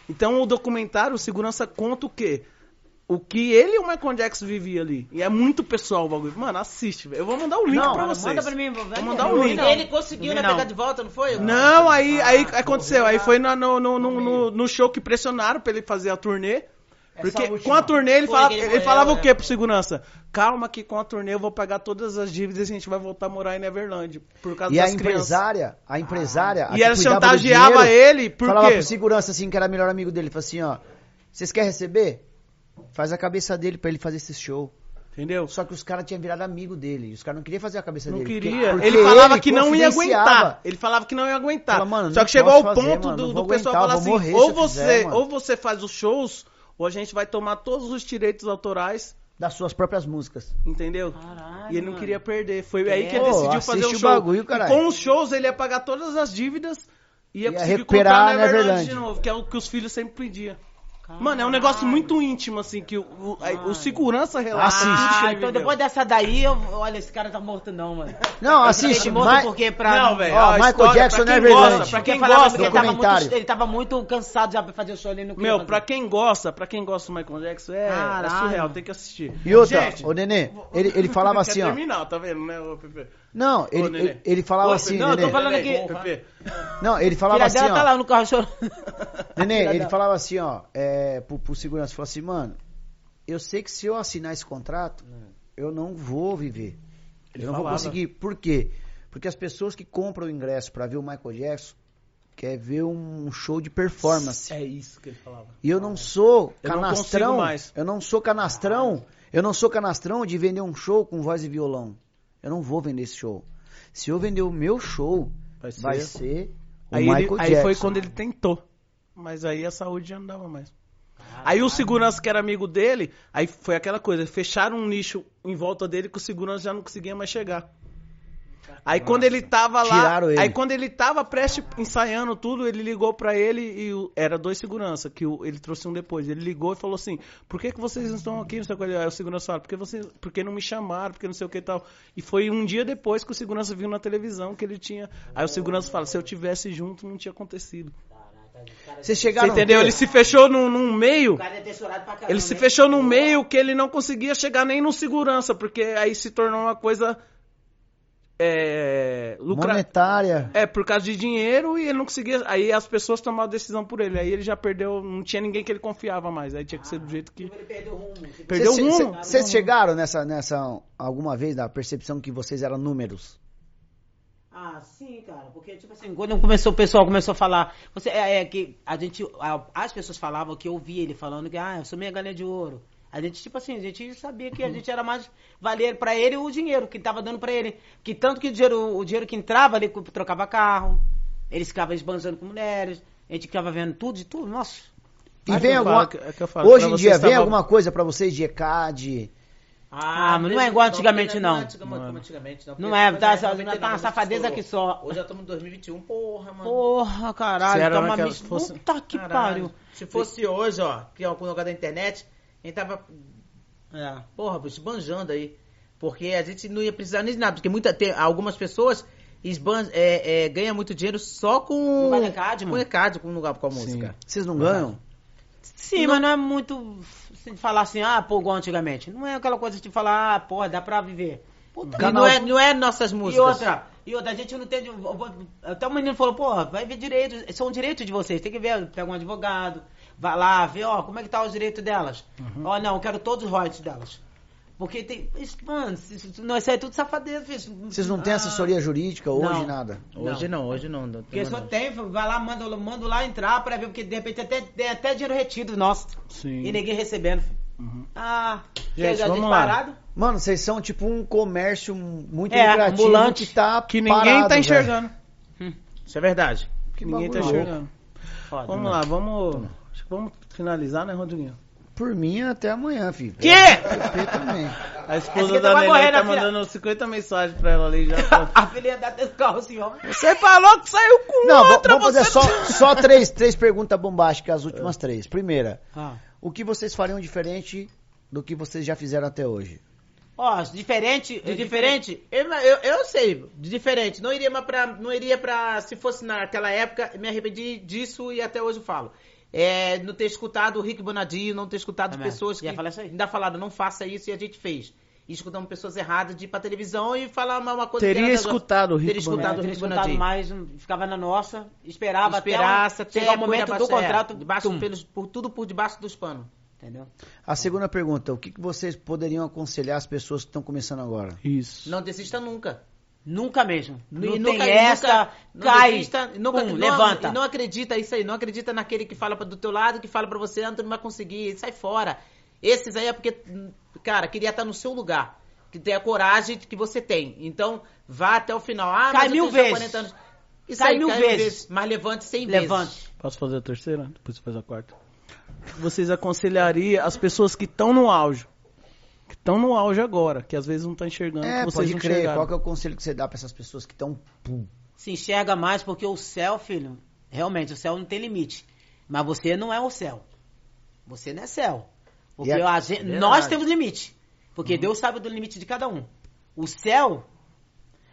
Então o documentário, o segurança conta o quê? O que ele e o Michael Jackson viviam ali. E é muito pessoal o bagulho. Mano, assiste, velho. Eu vou mandar o link Não, pra manda vocês. pra mim, Vou vai mandar o Não, link. não. Ele conseguiu, né, pegar de volta, não foi? Não, aí, aí aconteceu. Aí foi no, no, no, no, no show que pressionaram pra ele fazer a turnê. Porque com a turnê ele, Foi fala- que ele ele falava o né? quê pro segurança? Calma que com a turnê eu vou pagar todas as dívidas e a gente vai voltar a morar em Neverland. Por causa E a das crianças. empresária, a empresária. a E ela chantageava dinheiro, ele, por falava quê? pro segurança assim, que era melhor amigo dele. Falou assim, ó. Vocês querem receber? Faz a cabeça dele pra ele fazer esse show. Entendeu? Só que os caras tinham virado amigo dele. e Os caras não queriam fazer a cabeça Não dele. porque- queria. porque Ele falava ele que não ia aguentar. Ele falava que não ia aguentar. Fala, mano, Só não que chegou ao fazer, ponto mano, do, não do pessoal aguentar, falar assim: morrer ou você, fizer, mano." ou você faz os shows, ou a gente vai tomar todos os direitos autorais. Das suas próprias músicas. Entendeu? Caralho, e ele não mano. queria perder. Foi aí que ele Pô, decidiu fazer assiste o o show. bagulho, e com os shows ele ia pagar todas as dívidas e ia, Ia conseguir recuperar comprar a Neverland, Neverland. de novo, que é o que os filhos sempre pediam. Mano, é um negócio muito íntimo, assim, que o, o, o segurança relata Assiste. Ah, ele então viveu. depois dessa daí, eu, olha, esse cara tá morto não, mano. Não, Ele assiste. morto mas- porque pra... Não, velho. Ó, Michael história, Jackson pra quem Neverland. gosta, pra quem falava gosta, que ele tava, muito, ele tava muito cansado já pra fazer o show ali no queria Meu, pra quem gosta, pra quem gosta do Michael Jackson, é, é surreal, tem que assistir. E outra, Gente, ô Nenê, ele, ele [LAUGHS] falava assim, ó. terminar, tá vendo, né, ô Pepe? Não, Ô, ele, Nenê. ele, ele falava Ô, assim, não, eu tô Nenê. falando aqui- Pepe. Não, ele falava Filha assim, dela tá ó. lá no carro chorando. [LAUGHS] Nenê, ele dela. falava assim, ó, é, pro, pro segurança, falou assim, mano, eu sei que se eu assinar esse contrato, eu não vou viver. Ele eu não vou falava. conseguir. Por quê? Porque as pessoas que compram o ingresso pra ver o Michael Jackson quer ver um show de performance. É isso que ele falava. E eu não sou Eu não canastrão. consigo mais. Eu não sou canastrão. Eu não sou canastrão de vender um show com voz e violão. Eu não vou vender esse show. Se eu vender o meu show, Vai ser. vai ser o aí, ele- Michael aí Jackson. foi quando ele tentou. Mas aí a saúde já não dava mais. Aí o segurança que era amigo dele, aí foi aquela coisa, fecharam um nicho em volta dele que o segurança já não conseguia mais chegar. Aí quando ele tava lá, Tiraram ele. aí quando ele tava prestes ensaiando tudo, ele ligou pra ele e o- era dois segurança, que o- ele trouxe um depois. Ele ligou e falou assim: "Por que que vocês não estão aqui?" Não sei o que. Aí o segurança falou: "Porque vocês, porque não me chamaram, porque não sei o que e tal". E foi um dia depois que o segurança viu na televisão que ele tinha. Aí o segurança fala: "Se eu tivesse junto, não tinha acontecido". Você chegaram a entendeu? Ele se fechou num, num meio. Caramba. Ele se fechou num meio que ele não conseguia chegar nem no segurança, porque aí se tornou uma coisa é, lucra... monetária. É, por causa de dinheiro e ele não conseguia. Aí as pessoas tomaram a decisão por ele. Aí ele já perdeu, não tinha ninguém que ele confiava mais. Aí tinha que ser do jeito que. Ele perdeu o rumo. Perdeu o Vocês- rumo. Vocês chegaram nessa, nessa alguma vez da percepção que vocês eram números? Ah, sim, cara, porque, tipo assim, quando começou, o pessoal começou a falar, você, é, é que a gente, a- as pessoas falavam que eu ouvia ele falando que, ah, eu sou meia galinha de ouro. A gente, tipo assim, a gente sabia que a gente era mais valer pra ele o dinheiro que tava dando pra ele. Que tanto que o dinheiro, o dinheiro que entrava, ele trocava carro, eles ficavam esbanjando com mulheres, a gente ficava vendo tudo de tudo, nossa. E É vem alguma... falo, é que eu falo, Hoje em dia vem tava- alguma coisa pra vocês de ECAD? Ah, mas não é igual antigamente, não. Não é antigamente, não. Não é, tá, exemplo, tá 99, uma safadeza aqui só. Hoje já estamos em 2021, porra, mano. Porra, caralho, tá uma naquela- mis- fosse- Puta que Caralho. pariu. Se fosse hoje, ó, que é o negócio da internet, gente tava, É. porra, esbanjando aí. Porque a gente não ia precisar nem de nada. Porque muita, tem, algumas pessoas esban, é, é, ganham muito dinheiro só com. No ECAD, mano. Com ECAD, com, lugar, com a música. Vocês não ganham? Sim, mas não é muito assim, de falar assim, ah, pô, igual antigamente. Não é aquela coisa de falar, ah, porra, dá pra viver. Puta, E não é, não é nossas E músicas. outra, e outra, a gente não tem. Até o menino falou, porra, vai ver direito. São direitos de vocês. Tem que ver, pega um advogado, vai lá, vê, ó, como é que tá os direitos delas. Ó, não, eu quero todos os royalties delas. Porque tem. isso, Mano, isso, isso- não, isso aí é tudo safadeza, filho. Vocês não têm Ah, assessoria jurídica hoje, Não. nada? Hoje não, hoje não. não Porque só não. tem, vai lá, manda, manda lá entrar pra ver, porque de repente até, tem até dinheiro retido nosso. Sim. E ninguém recebendo. filho. Ah, Gente, a vamos lá. parado. Mano, vocês são tipo um comércio muito É, lucrativo ambulante, que tá Que ninguém parado, tá enxergando. Isso é verdade. Que ninguém tá enxergando. Foda, Vamos né? lá, vamos. Acho que vamos finalizar, né, Rodriguinho? Por mim, até amanhã, filho. Também. A esposa aqui da morrer, tá filha? mandando 50 mensagens pra ela ali já. [LAUGHS] A filha da descarro, senhor. Você falou que saiu com Não, outra, vamos fazer você... só, só três, três perguntas bombásticas, as últimas três. Primeira, Ah. o que vocês fariam diferente do que vocês já fizeram até hoje? Ó, diferente. De diferente, eu, eu, eu sei, de diferente. Não iria mais pra. Não iria pra. Se fosse naquela época, me arrependi disso e até hoje eu falo. É, não ter escutado o Rick Bonadio, não ter escutado Também. pessoas que Ia falar isso aí. ainda falaram, não faça isso e a gente fez. E escutamos pessoas erradas de ir pra televisão e falar uma, uma coisa Teria escutado o Rick Teria escutado o Teria Rick escutado mais, ficava na nossa, esperava Esperasse até, um- chegar o momento do debaixo- é, contrato. debaixo pelos, por, tudo por debaixo dos panos. Entendeu? A segunda pergunta, o que, que vocês poderiam aconselhar as pessoas que estão começando agora? Isso. Não desista nunca. Nunca mesmo. Não E tem nunca- essa, nunca- não cai, desista, nunca, pum, não, levanta. E não acredita isso aí, não acredita naquele que fala do teu lado, que fala pra você, ah, tu não vai conseguir, sai fora. Esses aí é porque, cara, queria estar no seu lugar. Que tem a coragem que você tem. Então, vá até o final. Ah, Cai mil vezes. 40 anos. Isso Cai aí, mil cai vezes. Mas levante 100 Levante. vezes. Posso fazer a terceira? Depois você faz a quarta. Vocês aconselhariam as pessoas que estão no auge. Estão no auge agora, que às vezes não estão enxergando, É, que vocês pode não crer. enxergaram. Qual que é o conselho que você dá pra essas pessoas que estão... pum? Se enxerga mais porque o céu, filho, realmente, o céu não tem limite. Mas você não é o céu. Você não é céu. Porque E a- a gente- nós temos limite. Porque Deus sabe do limite de cada um. O céu.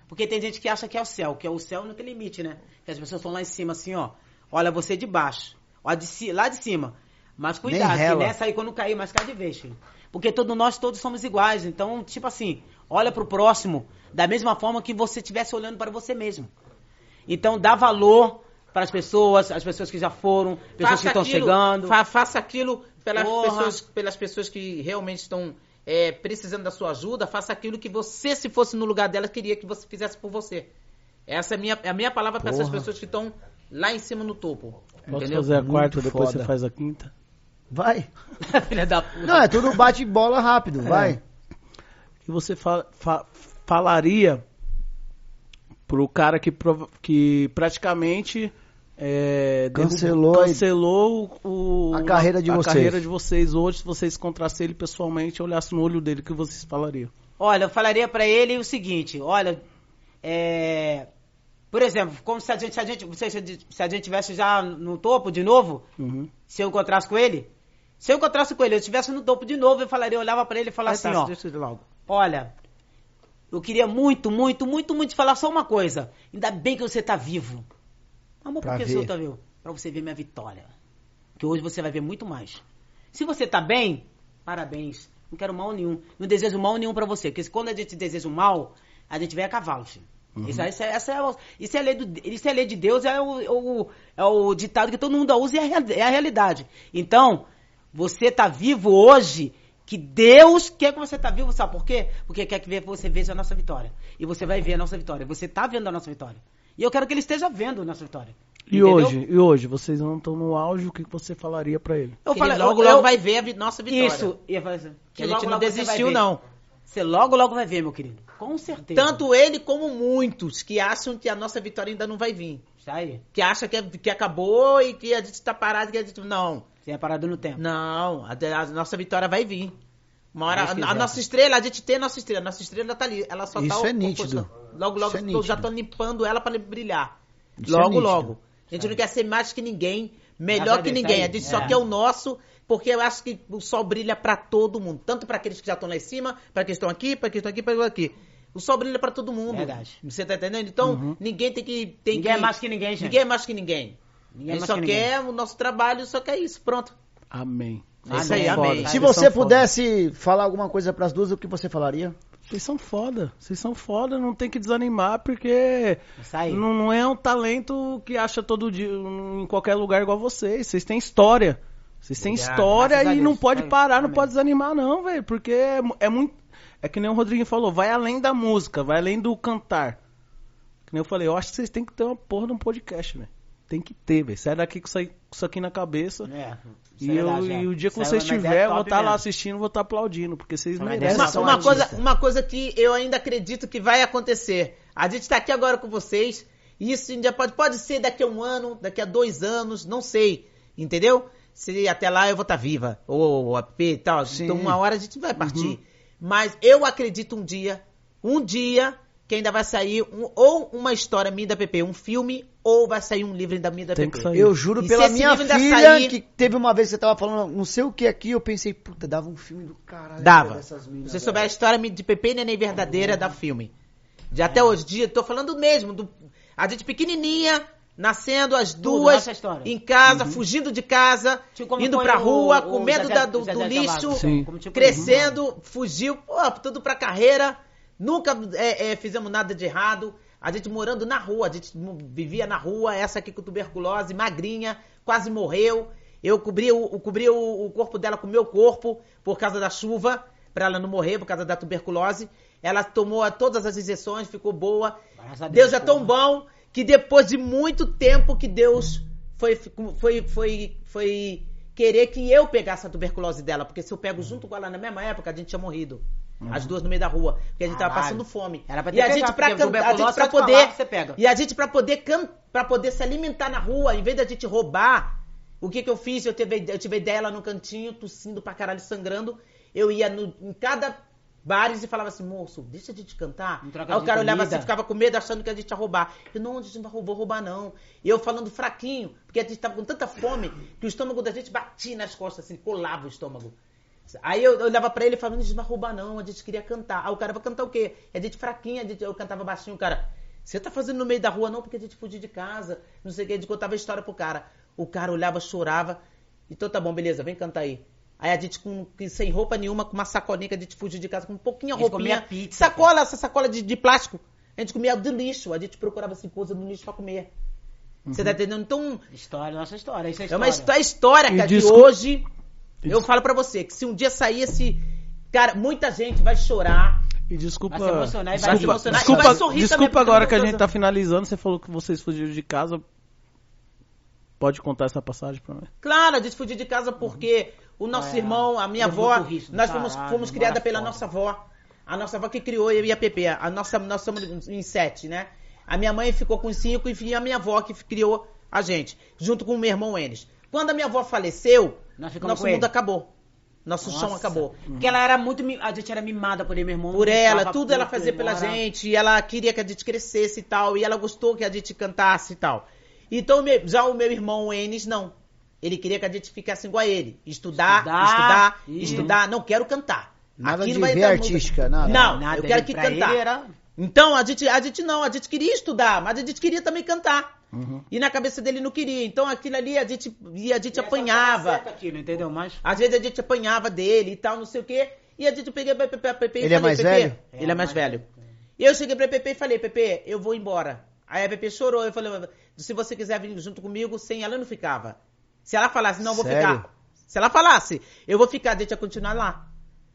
Porque tem gente que acha que é o céu, que é o céu não tem limite, né? Que as pessoas estão lá em cima assim, ó. Olha você de baixo. Olha de lá de cima. Mas cuidado, que nessa aí quando cair, mas cai de vez, filho. Porque todos nós todos somos iguais. Então, tipo assim, olha pro próximo da mesma forma que você estivesse olhando para você mesmo. Então, dá valor para as pessoas, as pessoas que já foram, pessoas Faça que estão aquilo- chegando. fa- faça aquilo pelas Porra. pessoas, pelas pessoas que realmente estão é, precisando da sua ajuda. Faça aquilo que você, se fosse no lugar delas, queria que você fizesse por você. Essa é a minha, é a minha palavra para essas pessoas que estão lá em cima no topo. Posso entendeu? fazer a Muito quarta, depois foda. você faz a quinta? Vai. [LAUGHS] Filha da puta. Não, é tudo bate bola rápido, vai. que você fa- fa- falaria pro cara que, que praticamente é, Cancelou a- cancelou o, a carreira de a vocês. carreira de vocês hoje, se vocês encontrassem ele pessoalmente, olhassem no olho dele, o que vocês falariam? Olha, eu falaria pra ele o seguinte, olha, é... Por exemplo, como se a gente, se a gente, se a gente, se a gente tivesse já no topo de novo, Uhum. se eu encontrasse com ele, se eu encontrasse com ele, eu estivesse no topo de novo, eu falaria, eu olhava pra ele e falava assim, ó, deixa eu logo. olha, eu queria muito, muito, muito, muito falar só uma coisa. Ainda bem que você tá vivo. Amor, por Pra que ver. você tá vivo? Pra você ver minha vitória. Que hoje você vai ver muito mais. Se você tá bem, parabéns. Não quero mal nenhum. Não desejo mal nenhum pra você. Porque quando a gente deseja o mal, a gente vem a cavalo, filho. Isso, aí- isso, é, essa é, o- isso, é lei do, isso é lei de Deus, é o, o- é o ditado que todo mundo usa e é a, é a realidade. Então, você tá vivo hoje, que Deus quer que você tá vivo, sabe por quê? Porque quer que você veja a nossa vitória. E você vai ver a nossa vitória. Você tá vendo a nossa vitória. E eu quero que ele esteja vendo a nossa vitória. E Entendeu? hoje, e hoje, vocês não estão no auge, o que você falaria pra ele? Eu Ele falei, logo, eu- logo vai ver a vi- nossa vitória. Isso. E eu falei assim, Que a gente logo, não logo desistiu, não. Você logo, logo vai ver, meu querido. Com certeza. Tanto ele como muitos que acham que a nossa vitória ainda não vai vir. Isso aí. Que acham que, que acabou e que a gente tá parado, que a gente. Não. Você é parado no tempo. Não, a, a nossa vitória vai vir. Uma hora, a, a nossa estrela, a gente tem a nossa estrela. A nossa estrela tá ali. Ela só Isso tá. é nítido. Logo, logo, Isso é já estão limpando ela pra brilhar. Isso é logo, nítido. logo. A gente não quer ser mais que ninguém, melhor a que ninguém. tá A gente só É. quer o nosso, porque eu acho que o sol brilha pra todo mundo. Tanto pra aqueles que já estão lá em cima, pra aqueles que estão aqui, pra aqueles que estão aqui, pra aqueles que estão aqui. O sol brilha pra todo mundo. Verdade. Você tá entendendo? Então, ninguém tem que. Tem Ninguém que... é mais que ninguém, gente. Ninguém é mais que ninguém. Ninguém a é gente mais só que ninguém. quer o nosso trabalho, só quer isso. Pronto. Amém. É isso aí, Amém. Se você são foda. pudesse falar alguma coisa pras duas, o que você falaria? Vocês são foda, vocês são foda, não tem que desanimar, porque Isso aí. não, não é um talento que acha todo dia em qualquer lugar igual vocês. Vocês têm história. Vocês têm Obrigado, história e Deus. não pode Amém. parar, não Amém. pode desanimar, não, velho. Porque é, é muito. É que nem o Rodrigo falou, vai além da música, vai além do cantar. Que nem eu falei, eu acho que vocês têm que ter uma porra de um podcast, velho. Tem que ter, velho. Sai daqui com isso, aqui na cabeça. É, E, é eu- é. e o dia que vocês é uma ideia estiver, eu vou estar lá mesmo. assistindo, vou estar aplaudindo, porque vocês Uma merecem. Uma, uma coisa, uma coisa que eu ainda acredito que vai acontecer. A gente tá aqui agora com vocês. E isso ainda pode, pode ser daqui a um ano, daqui a dois anos, não sei. Entendeu? Se até lá eu vou estar viva. Ou a P e tal. Sim. Então uma hora a gente vai partir. Mas eu acredito um dia, um dia, que ainda vai sair um- ou uma história minha da PP, um filme, ou vai sair um livro da minha da Tem PP. Eu juro E pela minha ainda filha sair- que teve uma vez que você tava falando não sei o que aqui, eu pensei, puta, dava um filme do caralho. Dava. dessas minas, Se você velho. souber a história de Pepe e Neném verdadeira, dá filme. De até hoje em dia, tô falando mesmo, do, a gente pequenininha, nascendo as duas, história. em casa, fugindo de casa, Tipo indo pra rua, o com medo Zezé- da- do, do lixo, tipo crescendo, fugiu, pô, tudo pra carreira, nunca é, é, fizemos nada de errado. A gente morando na rua, a gente vivia na rua, essa aqui com tuberculose, magrinha, quase morreu. Eu cobri, o, cobri o, o corpo dela com o meu corpo por causa da chuva, pra ela não morrer por causa da tuberculose. Ela tomou todas as injeções, ficou boa. Deus, é tão bom que depois de muito tempo que Deus foi, foi, foi, foi querer que eu pegasse a tuberculose dela, porque se eu pego junto com ela na mesma época, a gente tinha morrido. As duas no meio da rua, porque a gente tava passando fome. Era pra ter e a gente pra porque can- a gente pra falar poder você pega. e a gente pra poder para poder se alimentar na rua, em vez da gente roubar, o que que eu fiz? Eu tive, eu tive ideia lá no cantinho, tossindo pra caralho, sangrando. Eu ia no, em cada bares e falava assim, moço, deixa de te cantar. Aí o cara olhava assim, ficava com medo, achando que a gente ia roubar. Eu, não, a gente não vou roubar não. E eu falando fraquinho, porque a gente tava com tanta fome que o estômago da gente batia nas costas, assim, colava o estômago. Aí eu olhava pra ele falando, a gente não vai roubar não, a gente queria cantar. Aí o cara vai cantar o quê? E a gente fraquinha, a gente, eu cantava baixinho, o cara, você tá fazendo no meio da rua não, porque a gente fugiu de casa, não sei o que, a gente contava a história pro cara. O cara olhava, chorava, então tá bom, beleza, vem cantar aí. Aí a gente com, sem roupa nenhuma, com uma sacolinha que a gente fugiu de casa, com um pouquinho A gente roupinha. comia pizza, sacola, essa sacola de, de plástico. A gente comia do lixo, a gente procurava assim, coisa do lixo pra comer. Você tá entendendo? Então, História, nossa história. Isso é é história. uma histó- história, E cara, discu- que eu falo pra você que se um dia sair esse. Cara, muita gente vai chorar. E desculpa. Vai se emocionar e vai desculpa, se emocionar e desculpa, vai sorrir desculpa também, agora que a gente tá finalizando. Você falou que vocês fugiram de casa. Pode contar essa passagem pra mim? Claro, a gente fugiu de casa porque o nosso É, irmão, a minha levou avó, risco, nós fomos, caralho, fomos criadas pela fora. nossa avó. A nossa avó que criou eu e a Pepe. A nossa, nós somos em sete, né? A minha mãe ficou com cinco e a minha avó que criou a gente, junto com o meu irmão Enes. Quando a minha avó faleceu, nosso com mundo ele. acabou. Nosso chão Nossa. acabou. Porque ela era muito. A gente era mimada por ele, meu irmão. Por ela, tudo ela fazia pela embora. gente, e ela queria que a gente crescesse e tal, e ela gostou que a gente cantasse e tal. Então, já o meu irmão Enes, não. Ele queria que a gente ficasse igual a ele. Estudar, Estudar, estudar, estudar. Não quero cantar. Nada Aqui de não vai ver artística, nada. Não, Nada, eu quero que cantar. era- Então, a gente, a gente não, a gente queria estudar, mas a gente queria também cantar. E na cabeça dele não queria. Então, aquilo ali, a gente, e a gente apanhava. Certo aquilo, entendeu? Mas. Às vezes a gente apanhava dele e tal, não sei o quê. E a gente peguei pra Pepe, Pepe e Ele é falei, mais Pepe, velho? Ele é mais velho. E eu cheguei pra Pepe e falei, Pepe, eu vou embora. Aí a Pepe chorou. Eu falei, se você quiser vir junto comigo, sem ela eu não ficava. Se ela falasse, não, eu vou Sério? ficar. Se ela falasse, eu vou ficar, deixa eu continuar lá.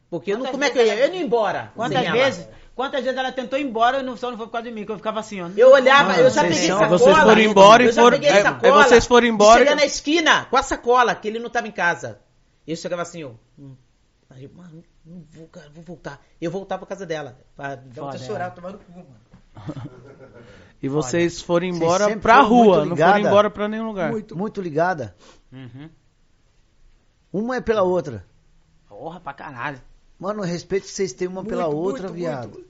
Porque eu não, como é que eu vezes ia? Eu não ia embora. Quantas sem ela. Quantas vezes ela tentou ir embora e não, só não foi por causa de mim, que eu ficava assim, ó. Eu olhava, Mano, eu já vocês peguei são- sacola. Vocês foram embora e foram- peguei é, sacola. é, vocês foram embora e- na esquina com a sacola, que ele não tava em casa. Eu chegava assim, ó. hum. Aí, mano, não vou, cara, vou voltar. Eu voltava pra casa dela. Pra dar Foda, outra chorar, é. tomar no cu, mano. [LAUGHS] E vocês foram Vocês embora sempre pra foram muito rua, não foram embora pra nenhum lugar. Muito, ligada. Uhum. Uma é pela outra. Porra, pra caralho. Mano, o respeito que vocês têm uma pela Muito, outra, muito, viado. muito.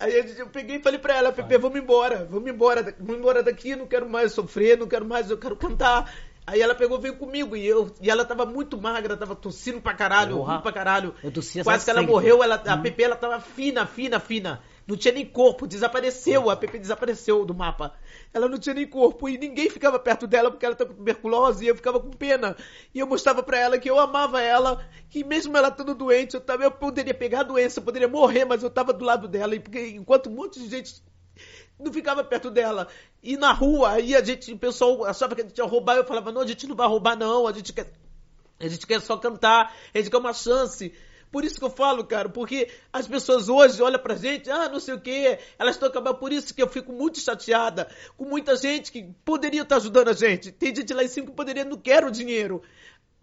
Aí eu, peguei e falei pra ela, Pepe, vamos embora, vamos embora, vamos embora daqui, não quero mais sofrer, não quero mais, eu quero cantar. Aí ela pegou, veio comigo e eu e ela tava muito magra, tava tossindo pra caralho, ruim pra caralho. Eu tossia Quase que ela morreu, ela, a Pepe ela tava fina, fina, fina. Não tinha nem corpo, desapareceu, a Pepe desapareceu do mapa. Ela não tinha nem corpo e ninguém ficava perto dela porque ela tava com tuberculose e eu ficava com pena. E eu mostrava pra ela que eu amava ela, que mesmo ela estando doente, eu, tava, eu poderia pegar a doença, eu poderia morrer, mas eu tava do lado dela. E porque enquanto um monte de gente não ficava perto dela. E na rua, aí a gente, o pessoal achava que a gente ia roubar, eu falava, não, a gente não vai roubar não, a gente quer, a gente quer só cantar, a gente quer uma chance. Por isso que eu falo, cara, porque as pessoas hoje olham pra gente, ah, não sei o quê, elas estão acabando, por isso que eu fico muito chateada com muita gente que poderia estar ajudando a gente. Tem gente lá em cima que poderia, não quero dinheiro.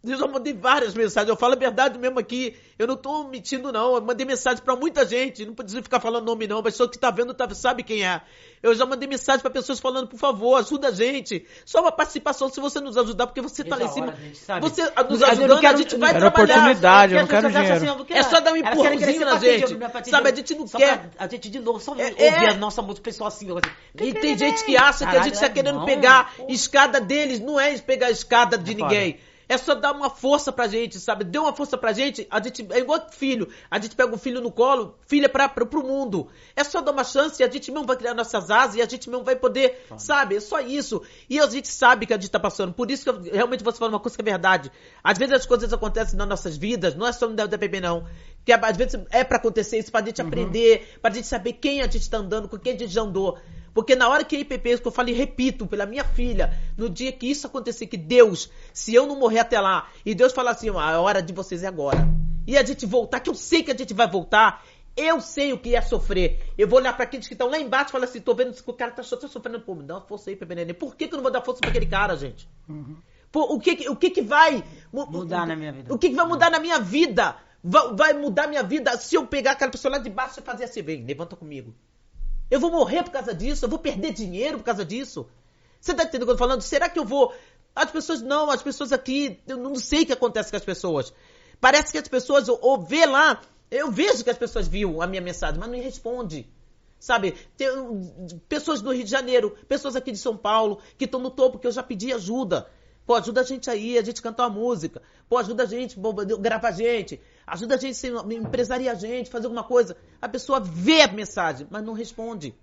Eu já mandei várias mensagens, eu falo a verdade mesmo aqui, eu não tô mentindo não, eu mandei mensagem pra muita gente, não precisa ficar falando nome não, a pessoa que tá vendo tá, sabe quem é. Eu já mandei mensagem pra pessoas falando, por favor, ajuda a gente. Só uma participação se você nos ajudar, porque você tá lá em cima. hora, gente, sabe? Você nos Eu não ajudando, quero- a gente vai Era trabalhar. oportunidade, eu não quero dinheiro. assim, ó, É só dar um empurrãozinho na gente. ter Sabe, a gente não Só quer. pra A gente de novo, só É, ouvir é. a nossa música, o pessoal assim, assim. E tem gente que acha que a Caralho, gente tá é querendo bom. pegar escada deles. Não é pegar a escada de É ninguém. É só dar uma força pra gente, sabe? Deu uma força pra gente, a gente é igual filho. A gente pega o filho no colo, filho é pra, pra, pro mundo. É só dar uma chance e a gente mesmo vai criar nossas asas e a gente mesmo vai poder, sabe? É só isso. E a gente sabe que a gente tá passando. Por isso que eu, realmente você fala uma coisa que é verdade. Às vezes as coisas acontecem nas nossas vidas, não é só no DPP não. Que às vezes é pra acontecer isso, pra gente aprender, pra gente saber quem a gente tá andando, com quem a gente já andou. Porque na hora que a IPP, que eu falei, repito, pela minha filha, no dia que isso acontecer, que Deus, se eu não morrer até lá, e Deus falar assim, ó, a hora de vocês é agora. E a gente voltar, que eu sei que a gente vai voltar, eu sei o que é sofrer. Eu vou olhar pra aqueles que estão lá embaixo e falar assim, tô vendo que o cara tá, so- tá sofrendo. Pô, me dá uma força aí, Pepe Neném. Por que, que eu não vou dar força pra aquele cara, gente? Pô, o que, que- o que que vai mu- Mudar na minha vida. O que, que vai mudar na minha vida? Va- Vai, mudar minha vida se eu pegar aquela pessoa lá de baixo e fazer assim, vem, levanta comigo. Eu vou morrer por causa disso, eu vou perder dinheiro por causa disso. Você tá entendendo o que eu tô falando? Será que eu vou. As pessoas não, as pessoas aqui, eu não sei o que acontece com as pessoas. Parece que as pessoas, ou, ou vê lá, eu vejo que as pessoas viram a minha mensagem, mas não responde. Sabe, tem pessoas do Rio de Janeiro, pessoas aqui de São Paulo, que estão no topo, que eu já pedi ajuda. Pô, ajuda a gente aí, a gente cantar uma música. Pô, ajuda a gente, grava a gente. Ajuda a gente, ser- empresaria a gente, fazer alguma coisa. A pessoa vê a mensagem, mas não responde.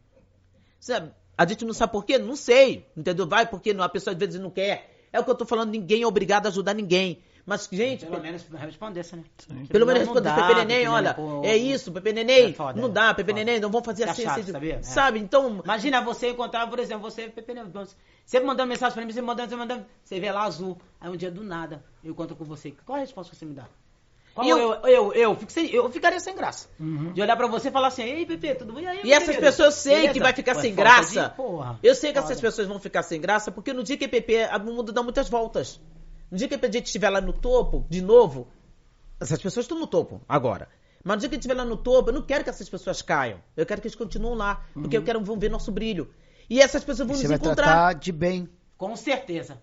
Sabe? A gente não sabe por quê? Não sei. Entendeu? Vai porque não- a pessoa às vezes não quer. É o que eu tô falando, ninguém é obrigado a ajudar ninguém. Mas, gente, Pelo menos respondesse, né? pelo menos Não responder, dá, Pepe Neném, Pepe olha, Neném, pô, é isso, Pepe Neném, é foda, não é, dá, Pepe foda. Neném, não vamos fazer assim, chato, assim, sabia? É. sabe? Então, Imagina você encontrar, por exemplo, você, Pepe Neném, você mandando mensagem pra mim, você mandando, você mandando, você vê lá azul. Aí um dia do nada, eu encontro com você. Qual a resposta que você me dá? Qual E eu, eu- eu, eu, fico sem- eu ficaria sem graça. De olhar pra você e falar assim, ei, Pepe, tudo bem? E, aí, E essas querido? pessoas eu sei Beleza? que vai ficar Ué, sem graça. de- porra. Eu sei que essas pessoas vão ficar sem graça, porque no dia que PP, o mundo dá muitas voltas. No dia que a gente estiver lá no topo, de novo, essas pessoas estão no topo agora. Mas no dia que a gente estiver lá no topo, eu não quero que essas pessoas caiam. Eu quero que eles continuem lá, porque eu quero vão ver nosso brilho. E essas pessoas vão Você nos vai encontrar. tratar de bem. Com certeza.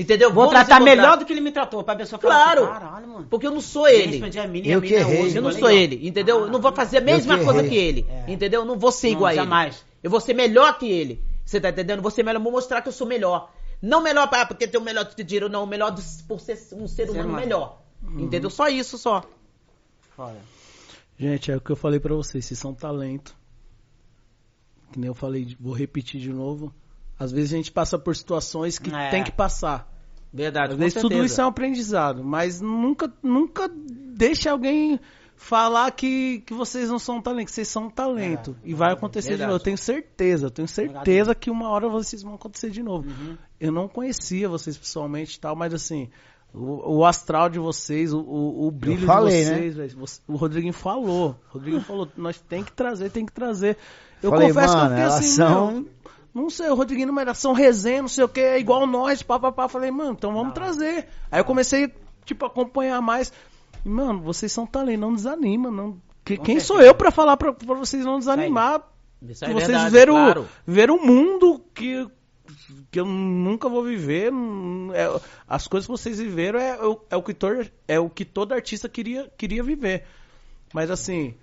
Entendeu? Vou tratar encontrar. melhor do que ele me tratou, pra pessoa falar Claro. assim, caralho, mano. Porque eu não sou ele. Mina, Eu que errei. hoje, Eu não olha sou ele, entendeu? Eu não vou fazer a mesma que coisa que ele, É. entendeu? Eu não vou ser Não, igual a ele. jamais. Eu vou ser melhor que ele. Você tá entendendo? Ser melhor, vou mostrar que eu sou melhor. Não melhor pra, porque tem o melhor de dinheiro, não. O melhor do- por ser um ser humano melhor. Entendeu? Só isso, só. Foda. Gente, é o que eu falei pra vocês, vocês são talento. Que nem eu falei, vou repetir de novo. Às vezes a gente passa por situações que É. tem que passar. Verdade, Às vezes tudo certeza. isso é um aprendizado, mas nunca, nunca deixe alguém falar que, que vocês não são talento, que vocês são um talento. E vai acontecer de Verdade. novo. Eu tenho certeza, eu tenho certeza que uma hora vocês vão acontecer de novo. Uhum. Eu não conhecia vocês pessoalmente e tal, mas assim, o, o astral de vocês, o, o, o brilho falei, de né? vocês, velho, você- o Rodriguinho falou. O Rodriguinho falou, nós tem que trazer, tem que trazer. Eu Falei, confesso mano, que eu fiquei assim, são- meu, não sei, o Rodriguinho, mas elas são resenha, não sei o que, é igual nós, papapá. Falei, mano, então vamos trazer. Aí eu comecei, tipo, a acompanhar mais. E, mano, vocês são talento, não desanima. Não... Que- quem sou eu pra falar pra, pra vocês não desanimar? Isso é vocês verdade, viveram, claro. viveram um mundo que, que eu nunca vou viver. é- as coisas que vocês viveram é, o- é, o que tor- é o que todo artista queria, queria viver. Mas assim,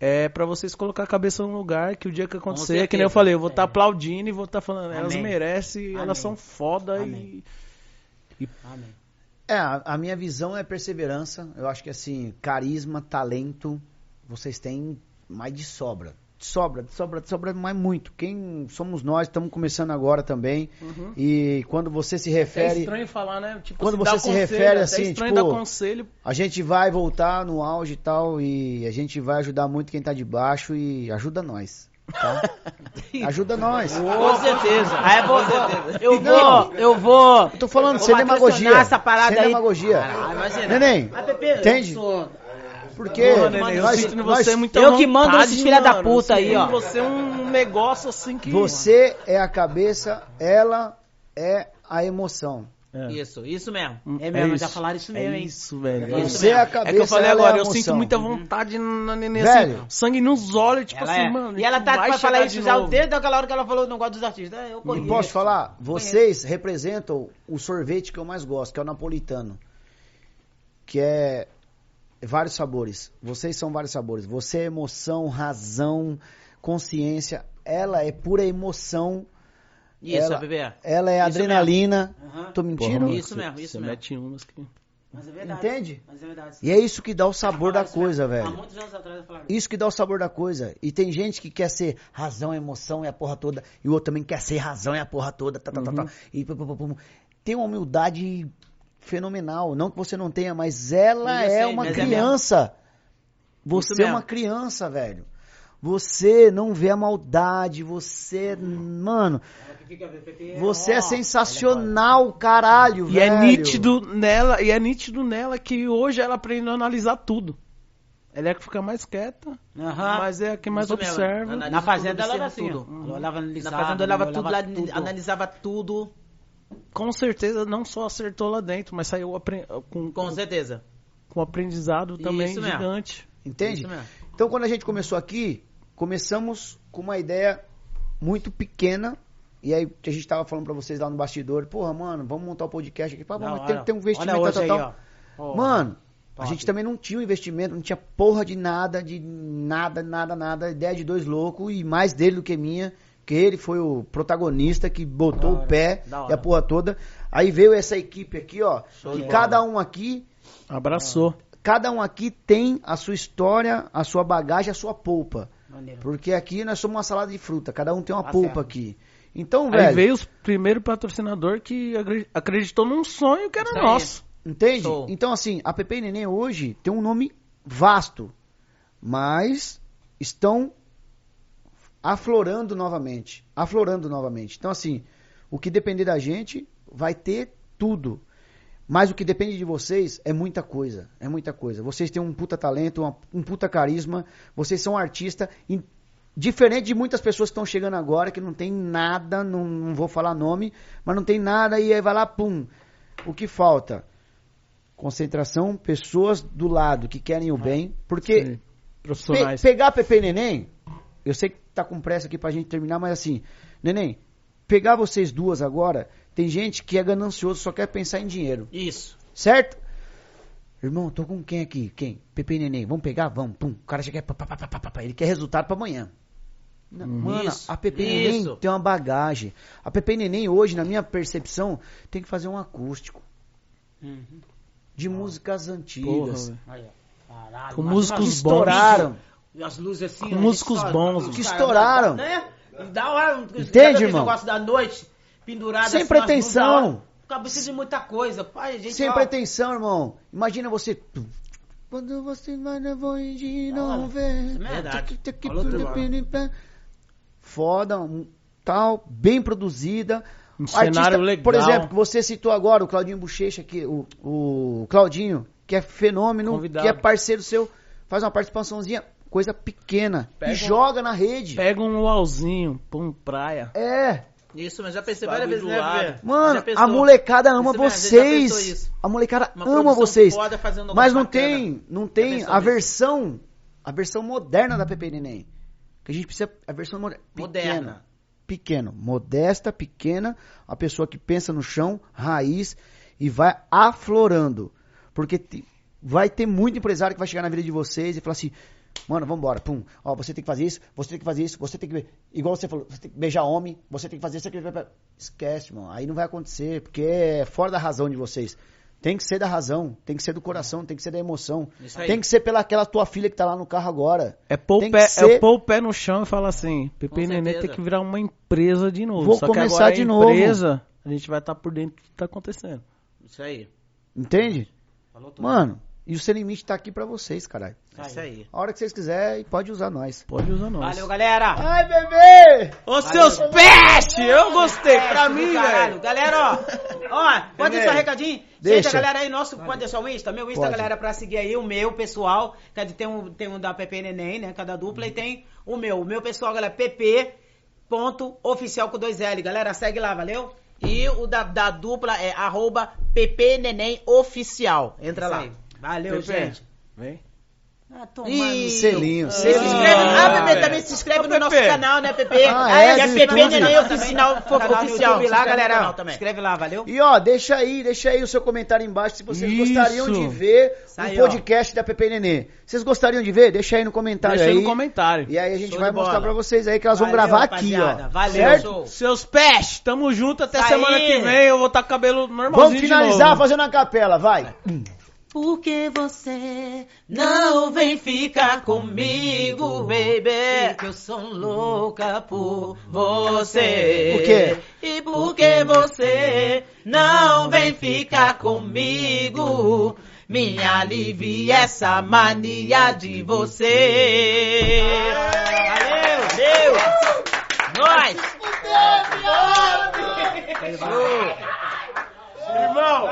é pra vocês colocar a cabeça no lugar que o dia que acontecer, que nem eu falei, eu vou estar aplaudindo e vou estar falando, elas Amém. merecem, Amém. elas são foda Amém. e. Amém. É, a, a minha visão é perseverança. Eu acho que assim, carisma, talento, vocês têm mais de sobra. De sobra, de sobra, de sobra, mas muito. Quem somos nós, estamos começando agora também. E quando você se É refere. estranho falar, né? Tipo, Quando dar você se conselho, refere até assim, estranho tipo, dar conselho. A gente vai voltar no auge e tal, e a gente vai ajudar muito quem tá de baixo e ajuda nós. Tá? [LAUGHS] ajuda nós. Com certeza. Aí eu vou, Com eu vou, eu vou. Eu tô falando sem demagogia. essa parada sem aí. demagogia. Neném, Ah, Pepe, eu entende? Porque Porra, eu sinto nós- você muita eu que mando vontade, esses filha da puta aí, ó. em Você é um negócio assim que. você é a cabeça, ela é a emoção. É. Isso, isso mesmo. É mesmo, já isso. falaram isso mesmo, é hein? Isso, velho. É isso Você é a cabeça, É que eu falei ela agora, é eu sinto muita vontade na neném Velho. assim, sangue nos olhos, tipo Ela assim, é. mano. E ela tá pra falar isso já desde aquela hora que ela falou não gosto dos artistas. É, Eu E conheço. posso falar? Vocês representam o sorvete que eu mais gosto, que é o napolitano. Que é vários sabores. Vocês são vários sabores. Você é emoção, razão, consciência. Ela é pura emoção. Isso, ela, bebê. ela é Isso adrenalina. Aham. Tô mentindo? mano, Isso você- mesmo, isso você mesmo. mete umas que... Mas é verdade. Entende? Mas é verdade. E é isso que dá o sabor da coisa, mesmo. Há velho. muitos anos atrás eu falava Isso que dá o sabor da coisa. E tem gente que quer ser razão, emoção e a porra toda. E o outro também quer ser razão e a porra toda. Tá, tá, tá, tá. E pum, pum, pum, pum. tem uma humildade fenomenal. Não que você não tenha, mas ela é sei, uma mas é criança. Isso você é uma criança, velho. Você não vê a maldade. Você. Mano, você é sensacional, caralho, E velho. é nítido nela, e é nítido nela que hoje ela aprende a analisar tudo. Ela é a que fica mais quieta, Aham. mas é a que mais Isso observa. Na fazenda ela era assim, tudo. Ela olhava Na analisava, fazenda eu olhava tudo. analisava tudo, Com certeza não só acertou lá dentro, mas saiu com, com certeza. com aprendizado também Isso mesmo. gigante. Entende? Isso mesmo. Então, quando a gente começou aqui, começamos com uma ideia muito pequena. E aí, a gente tava falando pra vocês lá no bastidor, porra, mano, vamos montar o podcast aqui. Pá, mas hora. tem que ter um investimento Olha tal, hoje tal, aí, ó. Mano, a top. gente também não tinha um investimento, não tinha porra de nada, de nada, nada, nada. Ideia de dois loucos e mais dele do que minha. Que ele foi o protagonista que botou hora, o pé e a porra toda. Aí veio essa equipe aqui, ó. Show que cada um aqui Abraçou. cada um aqui tem a sua história, a sua bagagem, a sua polpa. Maneiro. Porque aqui nós somos uma salada de fruta, cada um tem uma Tá polpa certo. aqui. Então, Aí velho, veio o primeiro patrocinador que acreditou num sonho que era Isso aí. nosso. entende? Show. Então, assim, a Pepe e Neném hoje tem um nome vasto, mas estão aflorando novamente. Aflorando novamente. Então, assim, o que depender da gente vai ter tudo. Mas o que depende de vocês é muita coisa. É muita coisa. Vocês têm um puta talento, uma- um puta carisma. Vocês são artista. e diferente de muitas pessoas que estão chegando agora, que não tem nada, não, não vou falar nome, mas não tem nada e aí vai lá, pum. O que falta? Concentração, pessoas do lado que querem o bem. Porque. Pe- pegar Pepe Neném, eu sei que tá com pressa aqui pra gente terminar, mas assim, Neném, pegar vocês duas agora, tem gente que é ganancioso, só quer pensar em dinheiro, Isso. certo? Irmão, tô com quem aqui? Quem? Pepe e Neném, vamos pegar? Vamos, pum. O cara já quer, pá, pá, pá, pá, pá, pá, ele quer resultado pra amanhã. Não, Mano, Isso, a Pepe e Neném isso. tem uma bagagem. A Pepe e Neném hoje, na minha percepção, tem que fazer um acústico. De músicas Porra, antigas. ó. Caralho. Com músicos que bons. estouraram. As luzes assim. Com músicos estoura- bons, que estouraram. Né? E Da hora. Entende, irmão? negócio da noite, pendurado Sem assim, pretensão. precisa de muita coisa. Pai, gente, Sem ó, pretensão, irmão. Imagina você. Quando você vai na voz de não ver. verdade. Foda, um, tal, bem produzida. Um cenário legal. Por exemplo, que você citou agora, o Claudinho Bochecha, que, o, o Claudinho, que é fenômeno, Convidado. que é parceiro seu, faz uma participaçãozinha, coisa pequena, Pega e um- joga na rede. Pega um luauzinho, pum, praia. É, Isso, mas já pensei várias vezes, né. Bebê? Mano, a molecada ama vocês. A molecada Uma ama vocês. Mas não bacana. tem, não tem a versão, a versão moderna da Pepe Neném. Que a gente precisa, a versão moder- pequena. Moderna. Pequeno, modesta, pequena, a pessoa que pensa no chão, raiz e vai aflorando. Porque te- vai ter muito empresário que vai chegar na vida de vocês e falar assim: Mano, vambora, pum. Ó, você tem que fazer isso, você tem que fazer isso, você tem que. Igual você falou, você tem que beijar homem, você tem que fazer isso aqui. Esquece, mano. Aí não vai acontecer, porque é fora da razão de vocês. Tem que ser da razão, tem que ser do coração, tem que ser da emoção. Tem que ser pela aquela tua filha que tá lá no carro agora. É pôr, o pé, ser- é pôr o pé no chão e falar assim, Pepe e Nenê tem que virar uma empresa de novo. Vou Só que começar agora de a novo. empresa, a gente vai estar por dentro do que tá acontecendo. Isso aí. Entende? Falou tudo. Mano, e o Sem Limite tá aqui pra vocês, caralho. Isso aí. A hora que vocês quiserem, pode usar nós. Pode usar nós. Valeu, galera. Ai, bebê! Ô seus peste! Eu gostei, pra É, mim, velho. Galera, ó. Ó, pode Bebê. deixar um recadinho? Deixa. Gente, a galera aí, nosso, pode deixar o Insta? Meu Insta, Pode. galera, pra seguir aí, o meu, pessoal. Quer dizer, tem um, tem um da PP Neném, né? Cada dupla. E tem o meu. O meu pessoal, galera, PP ponto oficial com dois L. Galera, segue lá, valeu? E o da, da dupla é arroba PP Neném Oficial. Entra Isso lá. aí. Valeu, Pepe. gente. Vem. Ah, toma Ih, Selinho, Se selinho. inscreve, Ah, ah, Pepe, Pepe, também se inscreve Ô, no nosso Pepe. canal, né, Pepe? Ah, é, que é PP YouTube. Neném Oficial, no oficial. YouTube Se lá, inscreve galera. também. Escreve lá, valeu? E ó, deixa aí, deixa aí o seu comentário embaixo se vocês Isso. gostariam de ver aí, o podcast da Pepe Nenê. Vocês gostariam de ver? Deixa aí no comentário Deixa aí aí. no comentário. E aí a gente Show vai mostrar pra vocês aí que elas vão Valeu, gravar aqui, ó. Valeu, certo? Seus peste, tamo junto até semana que vem. Eu vou estar com cabelo normalzinho Vamos finalizar fazendo a capela, vai. Porque você não vem ficar comigo, baby? Que eu sou louca por você. Por quê? E porque você não vem ficar comigo? Me alivie essa mania de você. Valeu, Deus! Nós! Irmão,